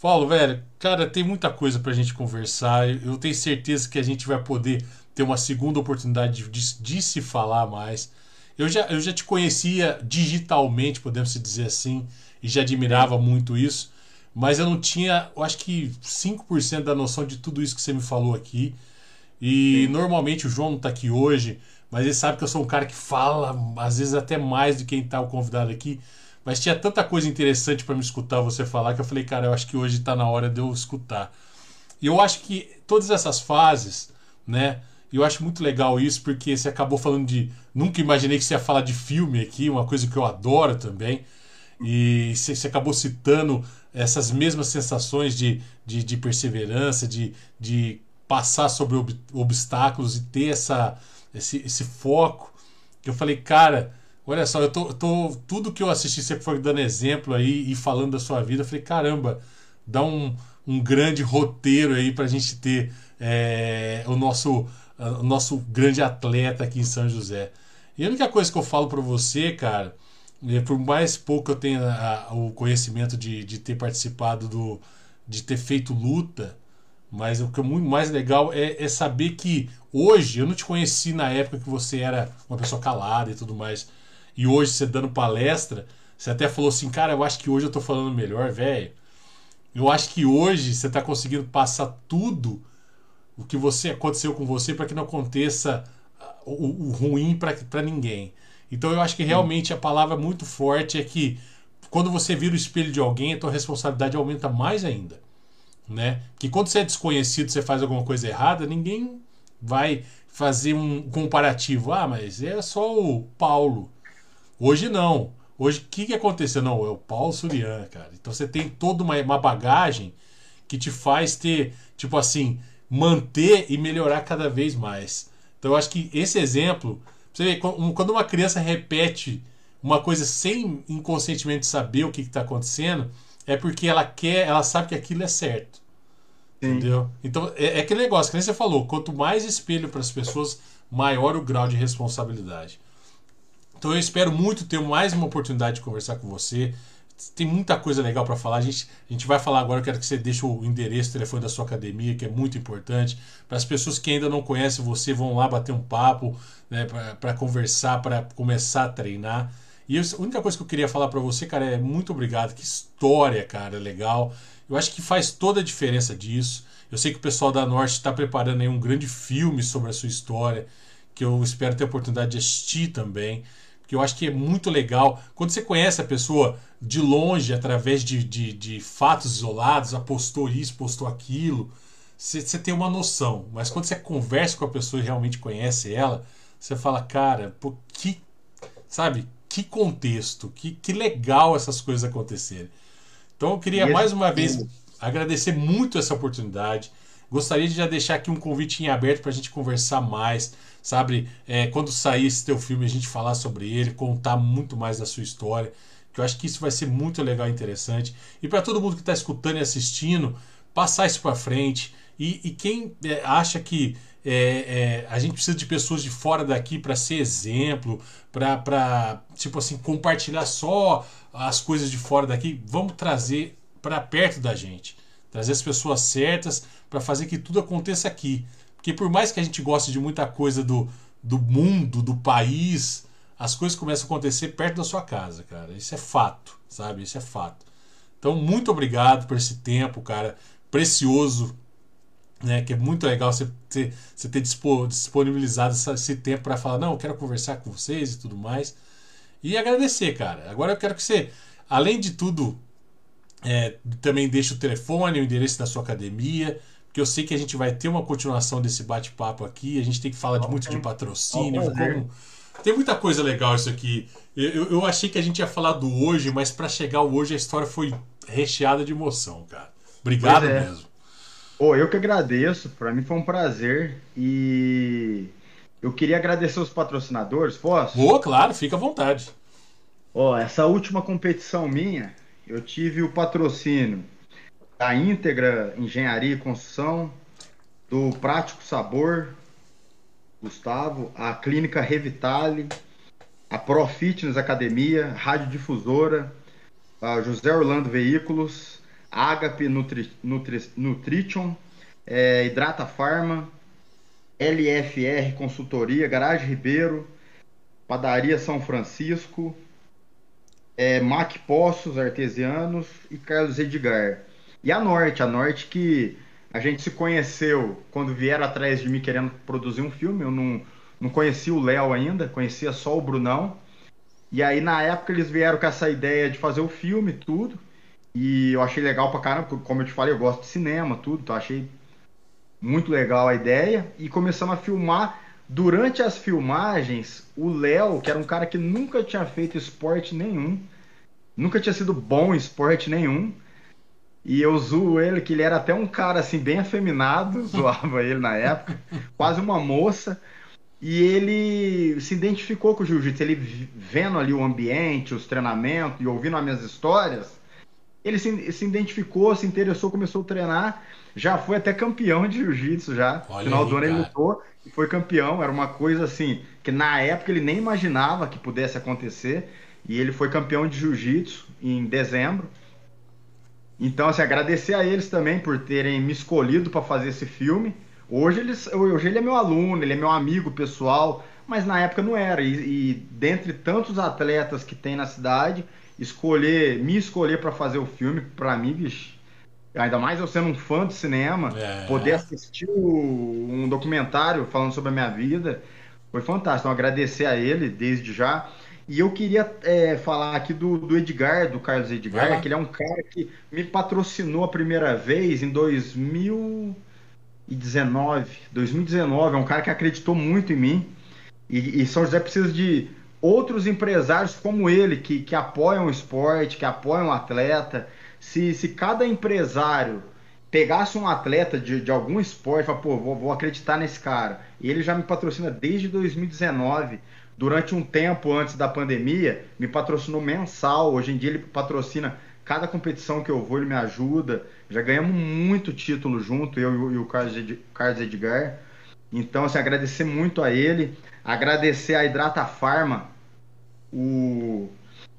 Paulo, velho, cara, tem muita coisa pra gente conversar. Eu tenho certeza que a gente vai poder ter uma segunda oportunidade de, de se falar mais. Eu já, eu já te conhecia digitalmente, podemos dizer assim, e já admirava muito isso, mas eu não tinha, eu acho que 5% da noção de tudo isso que você me falou aqui. E Sim. normalmente o João não está aqui hoje, mas ele sabe que eu sou um cara que fala, às vezes até mais do que quem está o convidado aqui. Mas tinha tanta coisa interessante para me escutar você falar que eu falei, cara, eu acho que hoje está na hora de eu escutar. E eu acho que todas essas fases, né? Eu acho muito legal isso, porque você acabou falando de. Nunca imaginei que você ia falar de filme aqui, uma coisa que eu adoro também. E você acabou citando essas mesmas sensações de, de, de perseverança, de, de passar sobre ob, obstáculos e ter essa, esse, esse foco. Que eu falei, cara, Olha só, eu tô, tô, tudo que eu assisti, você foi dando exemplo aí e falando da sua vida, eu falei, caramba, dá um, um grande roteiro aí pra gente ter é, o, nosso, o nosso grande atleta aqui em São José. E a única coisa que eu falo para você, cara, é, por mais pouco eu tenha a, o conhecimento de, de ter participado do, de ter feito luta, mas o que é muito mais legal é, é saber que hoje eu não te conheci na época que você era uma pessoa calada e tudo mais e hoje você dando palestra, você até falou assim, cara, eu acho que hoje eu tô falando melhor, velho. Eu acho que hoje você tá conseguindo passar tudo o que você aconteceu com você para que não aconteça ah, o, o ruim para ninguém. Então eu acho que realmente a palavra muito forte é que quando você vira o espelho de alguém, a tua responsabilidade aumenta mais ainda, né? Que quando você é desconhecido, você faz alguma coisa errada, ninguém vai fazer um comparativo. Ah, mas é só o Paulo. Hoje não. Hoje, o que, que aconteceu? Não, é o Paulo Surian, cara. Então você tem toda uma, uma bagagem que te faz ter, tipo assim, manter e melhorar cada vez mais. Então eu acho que esse exemplo, você vê, quando uma criança repete uma coisa sem inconscientemente saber o que está acontecendo, é porque ela quer, ela sabe que aquilo é certo. Entendeu? Então, é, é, aquele negócio que nem você falou: quanto mais espelho para as pessoas, maior o grau de responsabilidade. Então, eu espero muito ter mais uma oportunidade de conversar com você. Tem muita coisa legal para falar. A gente, a gente vai falar agora. Eu quero que você deixe o endereço, o telefone da sua academia, que é muito importante. Para as pessoas que ainda não conhecem você, vão lá bater um papo, né, para conversar, para começar a treinar. E eu, a única coisa que eu queria falar para você, cara, é muito obrigado. Que história, cara, legal. Eu acho que faz toda a diferença disso. Eu sei que o pessoal da Norte está preparando aí um grande filme sobre a sua história, que eu espero ter a oportunidade de assistir também. Porque eu acho que é muito legal. Quando você conhece a pessoa de longe, através de, de, de fatos isolados, apostou isso, postou aquilo, você, você tem uma noção. Mas quando você conversa com a pessoa e realmente conhece ela, você fala, cara, pô, que. Sabe? Que contexto, que, que legal essas coisas acontecerem. Então eu queria mais uma vez agradecer muito essa oportunidade. Gostaria de já deixar aqui um convite em aberto para a gente conversar mais, sabe? É, quando sair esse teu filme, a gente falar sobre ele, contar muito mais da sua história, que eu acho que isso vai ser muito legal e interessante. E para todo mundo que está escutando e assistindo, passar isso para frente. E, e quem é, acha que é, é, a gente precisa de pessoas de fora daqui para ser exemplo, para tipo assim compartilhar só as coisas de fora daqui, vamos trazer para perto da gente, trazer as pessoas certas para fazer que tudo aconteça aqui. Porque por mais que a gente goste de muita coisa do, do mundo, do país, as coisas começam a acontecer perto da sua casa, cara. Isso é fato, sabe? Isso é fato. Então, muito obrigado por esse tempo, cara, precioso, né? Que é muito legal você ter, você ter disponibilizado esse tempo para falar, não, eu quero conversar com vocês e tudo mais. E agradecer, cara. Agora eu quero que você, além de tudo, é, também deixe o telefone, o endereço da sua academia, porque eu sei que a gente vai ter uma continuação desse bate-papo aqui. A gente tem que falar de muito de patrocínio. Como... Tem muita coisa legal isso aqui. Eu, eu achei que a gente ia falar do hoje, mas para chegar ao hoje a história foi recheada de emoção, cara. Obrigado é. mesmo. Oh, eu que agradeço. Para mim foi um prazer e eu queria agradecer os patrocinadores, posso? Boa, claro, fica à vontade. Ó, oh, essa última competição minha, eu tive o patrocínio da Íntegra Engenharia e Construção, do Prático Sabor, Gustavo, a Clínica Revitale, a Pro Fitness Academia, Rádio Difusora, a José Orlando Veículos, Agape Nutri, Nutri, Nutrition, é, Hidrata Farma, LFR Consultoria, Garagem Ribeiro, Padaria São Francisco, é, Mac Poços Artesianos e Carlos Edgar. E a Norte, a Norte que a gente se conheceu quando vieram atrás de mim querendo produzir um filme. Eu não, não conhecia o Léo ainda, conhecia só o Brunão. E aí na época eles vieram com essa ideia de fazer o filme, tudo. E eu achei legal pra caramba, como eu te falei, eu gosto de cinema, tudo, então achei muito legal a ideia e começamos a filmar. Durante as filmagens, o Léo, que era um cara que nunca tinha feito esporte nenhum, nunca tinha sido bom em esporte nenhum, e eu zoo ele, que ele era até um cara assim, bem afeminado, zoava ele na época, quase uma moça. E ele se identificou com o jiu-jitsu, ele vendo ali o ambiente, os treinamentos e ouvindo as minhas histórias, ele se, se identificou, se interessou, começou a treinar já foi até campeão de jiu-jitsu já. No final aí, do ano ele lutou e foi campeão. Era uma coisa assim que na época ele nem imaginava que pudesse acontecer. E ele foi campeão de jiu-jitsu em dezembro. Então, assim, agradecer a eles também por terem me escolhido para fazer esse filme. Hoje, eles, hoje ele é meu aluno, ele é meu amigo pessoal, mas na época não era. E, e dentre tantos atletas que tem na cidade, escolher, me escolher para fazer o filme, para mim, bicho, ainda mais eu sendo um fã de cinema, é. poder assistir um documentário falando sobre a minha vida, foi fantástico. Então, agradecer a ele desde já. E eu queria é, falar aqui do, do, Edgar, do Carlos Edgar, que ele é um cara que me patrocinou a primeira vez em 2000. 2019, 2019, é um cara que acreditou muito em mim. E, e São José precisa de outros empresários como ele, que, que apoiam o esporte, que apoiam o atleta. Se, se cada empresário pegasse um atleta de, de algum esporte falasse, pô, vou, vou acreditar nesse cara. E ele já me patrocina desde 2019 durante um tempo antes da pandemia, me patrocinou mensal. Hoje em dia ele patrocina cada competição que eu vou, ele me ajuda. Já ganhamos muito título junto, eu e o Carlos Edgar. Então, assim, agradecer muito a ele, agradecer a Hidrata Farma, o,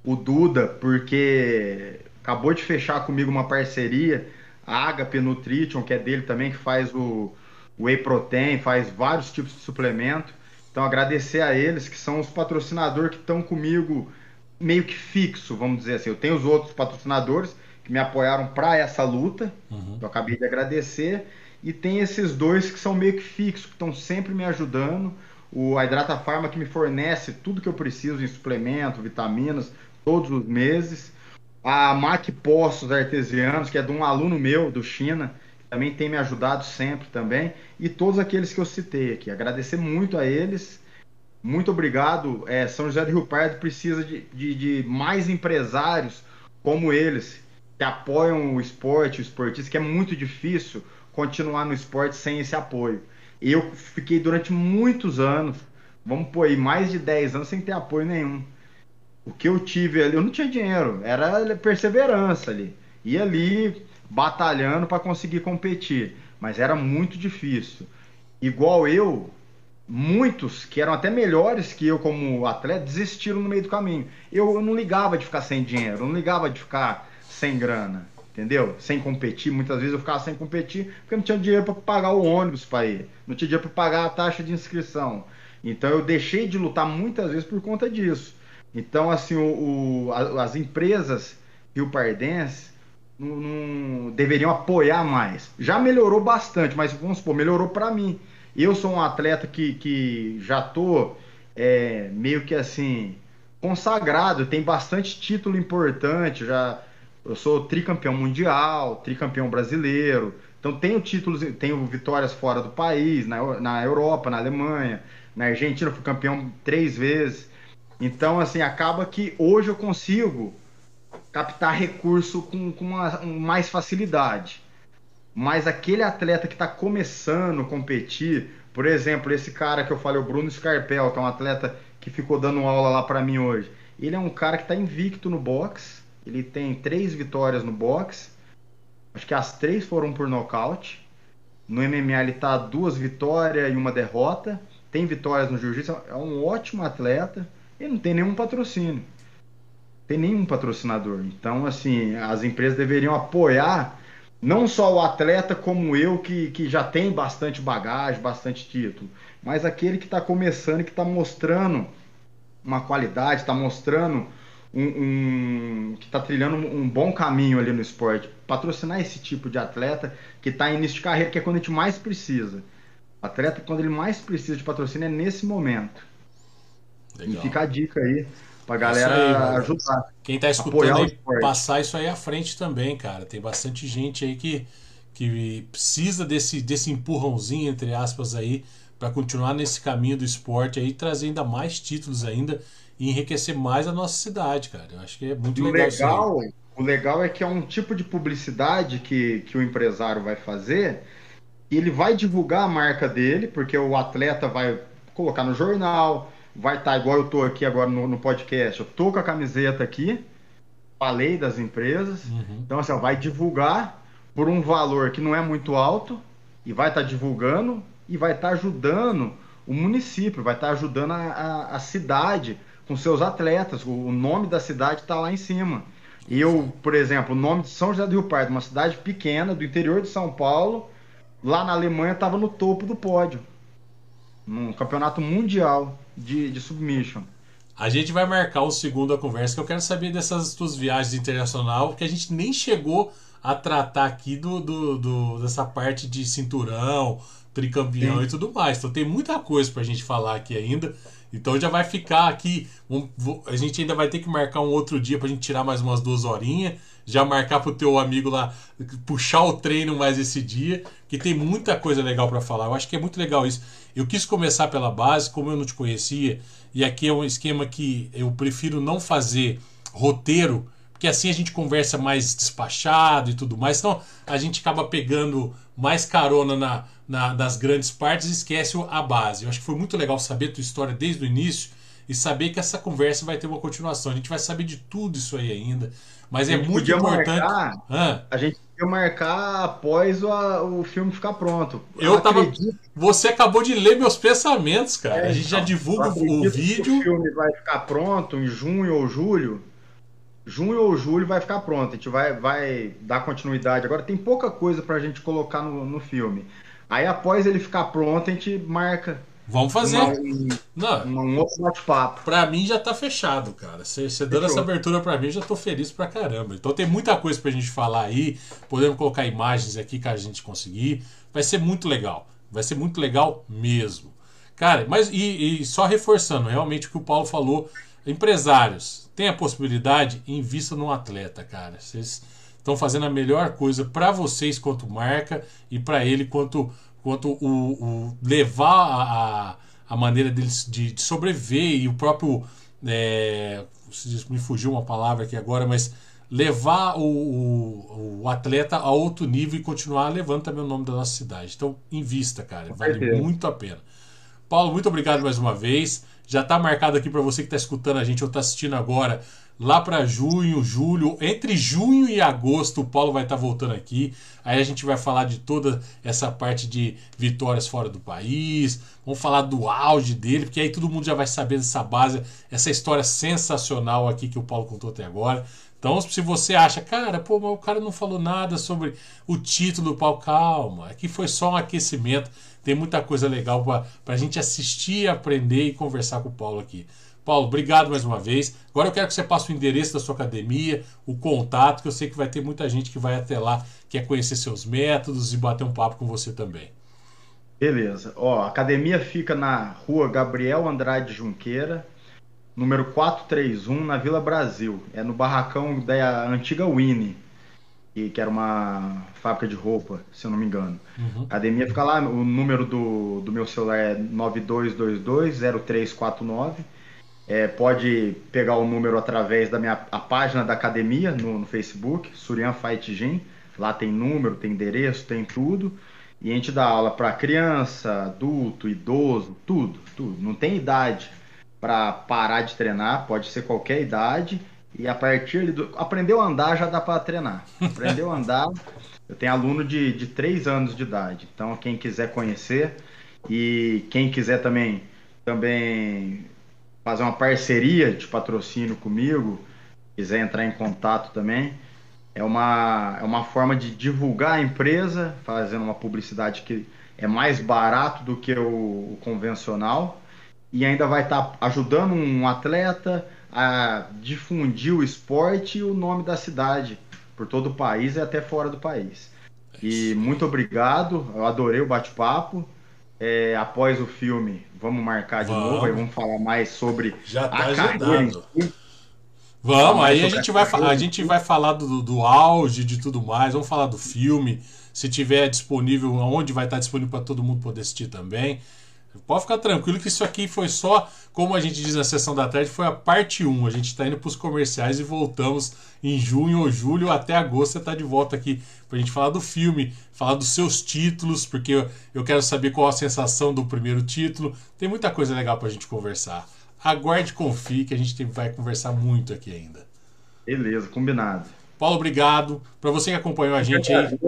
o Duda, porque acabou de fechar comigo uma parceria, a Agape Nutrition, que é dele também, que faz o, o Whey Protein, faz vários tipos de suplemento. Então, agradecer a eles, que são os patrocinadores que estão comigo meio que fixo, vamos dizer assim. Eu tenho os outros patrocinadores que me apoiaram para essa luta, uhum. eu acabei de agradecer, e tem esses dois que são meio que fixos, que estão sempre me ajudando. O a Hidrata Pharma que me fornece tudo que eu preciso em suplemento, vitaminas, todos os meses. A Mac Poços Artesianos, que é de um aluno meu do China, também tem me ajudado sempre também, e todos aqueles que eu citei aqui. Agradecer muito a eles. Muito obrigado. É, São José do Rio Pardo precisa de, de, de, mais empresários como eles, que apoiam o esporte, o esportista, que é muito difícil continuar no esporte sem esse apoio. Eu fiquei durante muitos anos, vamos pôr aí, mais de 10 anos sem ter apoio nenhum. O que eu tive ali, eu não tinha dinheiro, era perseverança ali. Ia ali, batalhando para conseguir competir, mas era muito difícil. Igual eu, muitos que eram até melhores que eu como atleta desistiram no meio do caminho. Eu, eu não ligava de ficar sem dinheiro, eu não ligava de ficar sem grana, entendeu? Sem competir. Muitas vezes eu ficava sem competir porque não tinha dinheiro para pagar o ônibus para ir, não tinha dinheiro para pagar a taxa de inscrição. Então eu deixei de lutar muitas vezes por conta disso. Então, assim, o, o as empresas Rio Pardense não, não, deveriam apoiar mais. Já melhorou bastante, mas vamos supor, melhorou para mim. Eu sou um atleta que, que já tô é, meio que assim consagrado, tem bastante título importante, já eu sou tricampeão mundial, tricampeão brasileiro, então tenho títulos, tenho vitórias fora do país, na, na Europa, na Alemanha, na Argentina fui campeão três vezes. Então assim acaba que hoje eu consigo captar recurso com, com uma, mais facilidade. Mas aquele atleta que está começando a competir, por exemplo, esse cara que eu falei, o Bruno Scarpel, que é um atleta que ficou dando aula lá para mim hoje, ele é um cara que está invicto no boxe, ele tem três vitórias no boxe, acho que as três foram por nocaute. No MMA ele está duas vitórias e uma derrota, tem vitórias no jiu-jitsu, é um ótimo atleta, e não tem nenhum patrocínio tem nenhum patrocinador. Então, assim, as empresas deveriam apoiar não só o atleta como eu, que, que já tem bastante bagagem, bastante título, mas aquele que está começando e que está mostrando uma qualidade, está mostrando um, um que está trilhando um, bom caminho ali no esporte. Patrocinar esse tipo de atleta que está em início de carreira, que é quando a gente mais precisa. O atleta, quando ele mais precisa de patrocínio, é nesse momento. Legal. E fica a dica aí Pra galera aí, ajudar. Quem tá escutando aí, passar isso aí à frente também, cara. Tem bastante gente aí que, que precisa desse, desse empurrãozinho, entre aspas, aí, para continuar nesse caminho do esporte aí, trazer ainda mais títulos ainda e enriquecer mais a nossa cidade, cara. Eu acho que é muito e legal. O legal, o legal é que é um tipo de publicidade que, que o empresário vai fazer. E ele vai divulgar a marca dele, porque o atleta vai colocar no jornal, vai estar tá igual eu estou aqui agora no, no, podcast. Eu tô com a camiseta aqui, falei das empresas. Uhum. Então, assim, ó, vai divulgar por um valor que não é muito alto e vai estar tá divulgando e vai estar tá ajudando o município, vai estar tá ajudando a, a, a, cidade com seus atletas. O, nome da cidade está lá em cima. E eu, por exemplo, o nome de São José do Rio Pardo, uma cidade pequena do interior de São Paulo, lá na Alemanha estava no topo do pódio, num campeonato mundial de, de submission. A gente vai marcar o segundo a conversa, que eu quero saber dessas tuas viagens internacional, que a gente nem chegou a tratar aqui do, do, do dessa parte de cinturão, tricampeão Sim. e tudo mais. Então tem muita coisa pra gente falar aqui ainda. Então já vai ficar aqui. Um, a gente ainda vai ter que marcar um outro dia pra gente tirar mais umas duas horinhas. Já marcar pro teu amigo lá puxar o treino mais esse dia. Que tem muita coisa legal para falar. Eu acho que é muito legal isso. Eu quis começar pela base, como eu não te conhecia. E aqui é um esquema que eu prefiro não fazer roteiro porque assim a gente conversa mais despachado e tudo mais. Então a gente acaba pegando mais carona na, na, das grandes partes e esquece a base. Eu acho que foi muito legal saber a tua história desde o início e saber que essa conversa vai ter uma continuação. A gente vai saber de tudo isso aí ainda. Mas é muito importante. Marcar, a gente podia marcar após o, o filme ficar pronto. Eu, eu tava. Você acabou de ler meus pensamentos, cara. É, a gente então, já divulga o vídeo. o filme vai ficar pronto em junho ou julho junho ou julho vai ficar pronto. A gente vai, vai dar continuidade. Agora tem pouca coisa pra gente colocar no, no filme. Aí após ele ficar pronto, a gente marca. Vamos fazer. Uma, um, Não, um outro bate-papo. Pra mim já tá fechado, cara. Você dando essa abertura pra mim, já tô feliz pra caramba. Então tem muita coisa pra gente falar aí. Podemos colocar imagens aqui que a gente conseguir. Vai ser muito legal. Vai ser muito legal mesmo. Cara, mas e, e só reforçando realmente o que o Paulo falou. Empresários, tem a possibilidade, invista num atleta, cara. Vocês estão fazendo a melhor coisa para vocês quanto marca e para ele quanto, quanto o, o levar a, a maneira deles de, de sobreviver e o próprio. É, me fugiu uma palavra aqui agora, mas levar o, o, o, atleta a outro nível e continuar levando também o nome da nossa cidade. Então, invista, cara. Vale muito a pena. Paulo, muito obrigado mais uma vez. Já está marcado aqui para você que está escutando a gente ou está assistindo agora, lá para junho, julho, entre junho e agosto, o Paulo vai estar tá voltando aqui. Aí a gente vai falar de toda essa parte de vitórias fora do país, vamos falar do auge dele, porque aí todo mundo já vai saber dessa base, essa história sensacional aqui que o Paulo contou até agora. Então, se você acha, cara, pô, mas o cara não falou nada sobre o título do Paulo, calma, aqui foi só um aquecimento. Tem muita coisa legal para a gente assistir, aprender e conversar com o Paulo aqui. Paulo, obrigado mais uma vez. Agora eu quero que você passe o endereço da sua academia, o contato, que eu sei que vai ter muita gente que vai até lá, quer conhecer seus métodos e bater um papo com você também. Beleza. Ó, a academia fica na rua Gabriel Andrade Junqueira, número 431, na Vila Brasil. É no barracão da antiga Winnie que, era uma fábrica de roupa, se eu não me engano. Uhum. A academia fica lá, o número do, do meu celular é 92220349. É, pode pegar o número através da minha a página da academia no, no Facebook, Surian Fight Gym. Lá tem número, tem endereço, tem tudo. E a gente dá aula para criança, adulto, idoso, tudo, tudo. Não tem idade para parar de treinar, pode ser qualquer idade. E a partir do. Aprendeu a andar já dá para treinar. Aprendeu a andar. Eu tenho aluno de, de 3 anos de idade. Então, quem quiser conhecer e quem quiser também, também fazer uma parceria de patrocínio comigo, quiser entrar em contato também, é uma, é uma forma de divulgar a empresa, fazendo uma publicidade que é mais barato do que o, o convencional e ainda vai estar tá ajudando um atleta, a difundir o esporte e o nome da cidade por todo o país e até fora do país. E muito obrigado, eu adorei o bate-papo. É, após o filme, vamos marcar de vamos. novo, aí vamos falar mais sobre Já tá a agendado. Vamos, aí a gente, vai, a gente vai falar do, do auge, de tudo mais, vamos falar do filme, se tiver disponível, onde vai estar disponível para todo mundo poder assistir também. Pode ficar tranquilo que isso aqui foi só, como a gente diz na sessão da tarde, foi a parte 1. A gente está indo para os comerciais e voltamos em junho ou julho até agosto. Você está de volta aqui para a gente falar do filme, falar dos seus títulos, porque eu quero saber qual a sensação do primeiro título. Tem muita coisa legal para a gente conversar. Aguarde e confie que a gente vai conversar muito aqui ainda. Beleza, combinado. Paulo, obrigado. Para você que acompanhou a gente aí.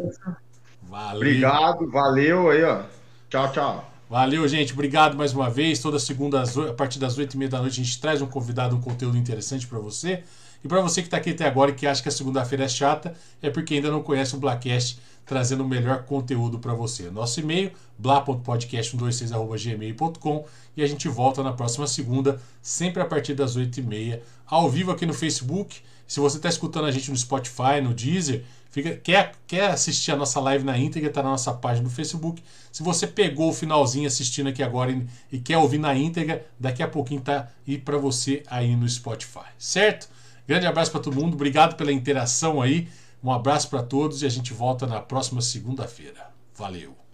Valeu. Obrigado, valeu aí, ó. Tchau, tchau. Valeu, gente. Obrigado mais uma vez. Toda segunda, a partir das 8 e meia da noite, a gente traz um convidado, um conteúdo interessante para você. E para você que está aqui até agora e que acha que a segunda-feira é chata, é porque ainda não conhece o Blackcast trazendo o melhor conteúdo para você. Nosso e-mail, bla.podcast126.gmail.com e a gente volta na próxima segunda, sempre a partir das 8 e meia, ao vivo aqui no Facebook Se você está escutando a gente no Spotify, no Deezer, fica, quer, quer assistir a nossa live na íntegra, está na nossa página no Facebook. Se você pegou o finalzinho assistindo aqui agora e, e quer ouvir na íntegra, daqui a pouquinho tá aí para você aí no Spotify, certo? Grande abraço para todo mundo, obrigado pela interação aí. Um abraço para todos e a gente volta na próxima segunda-feira. Valeu!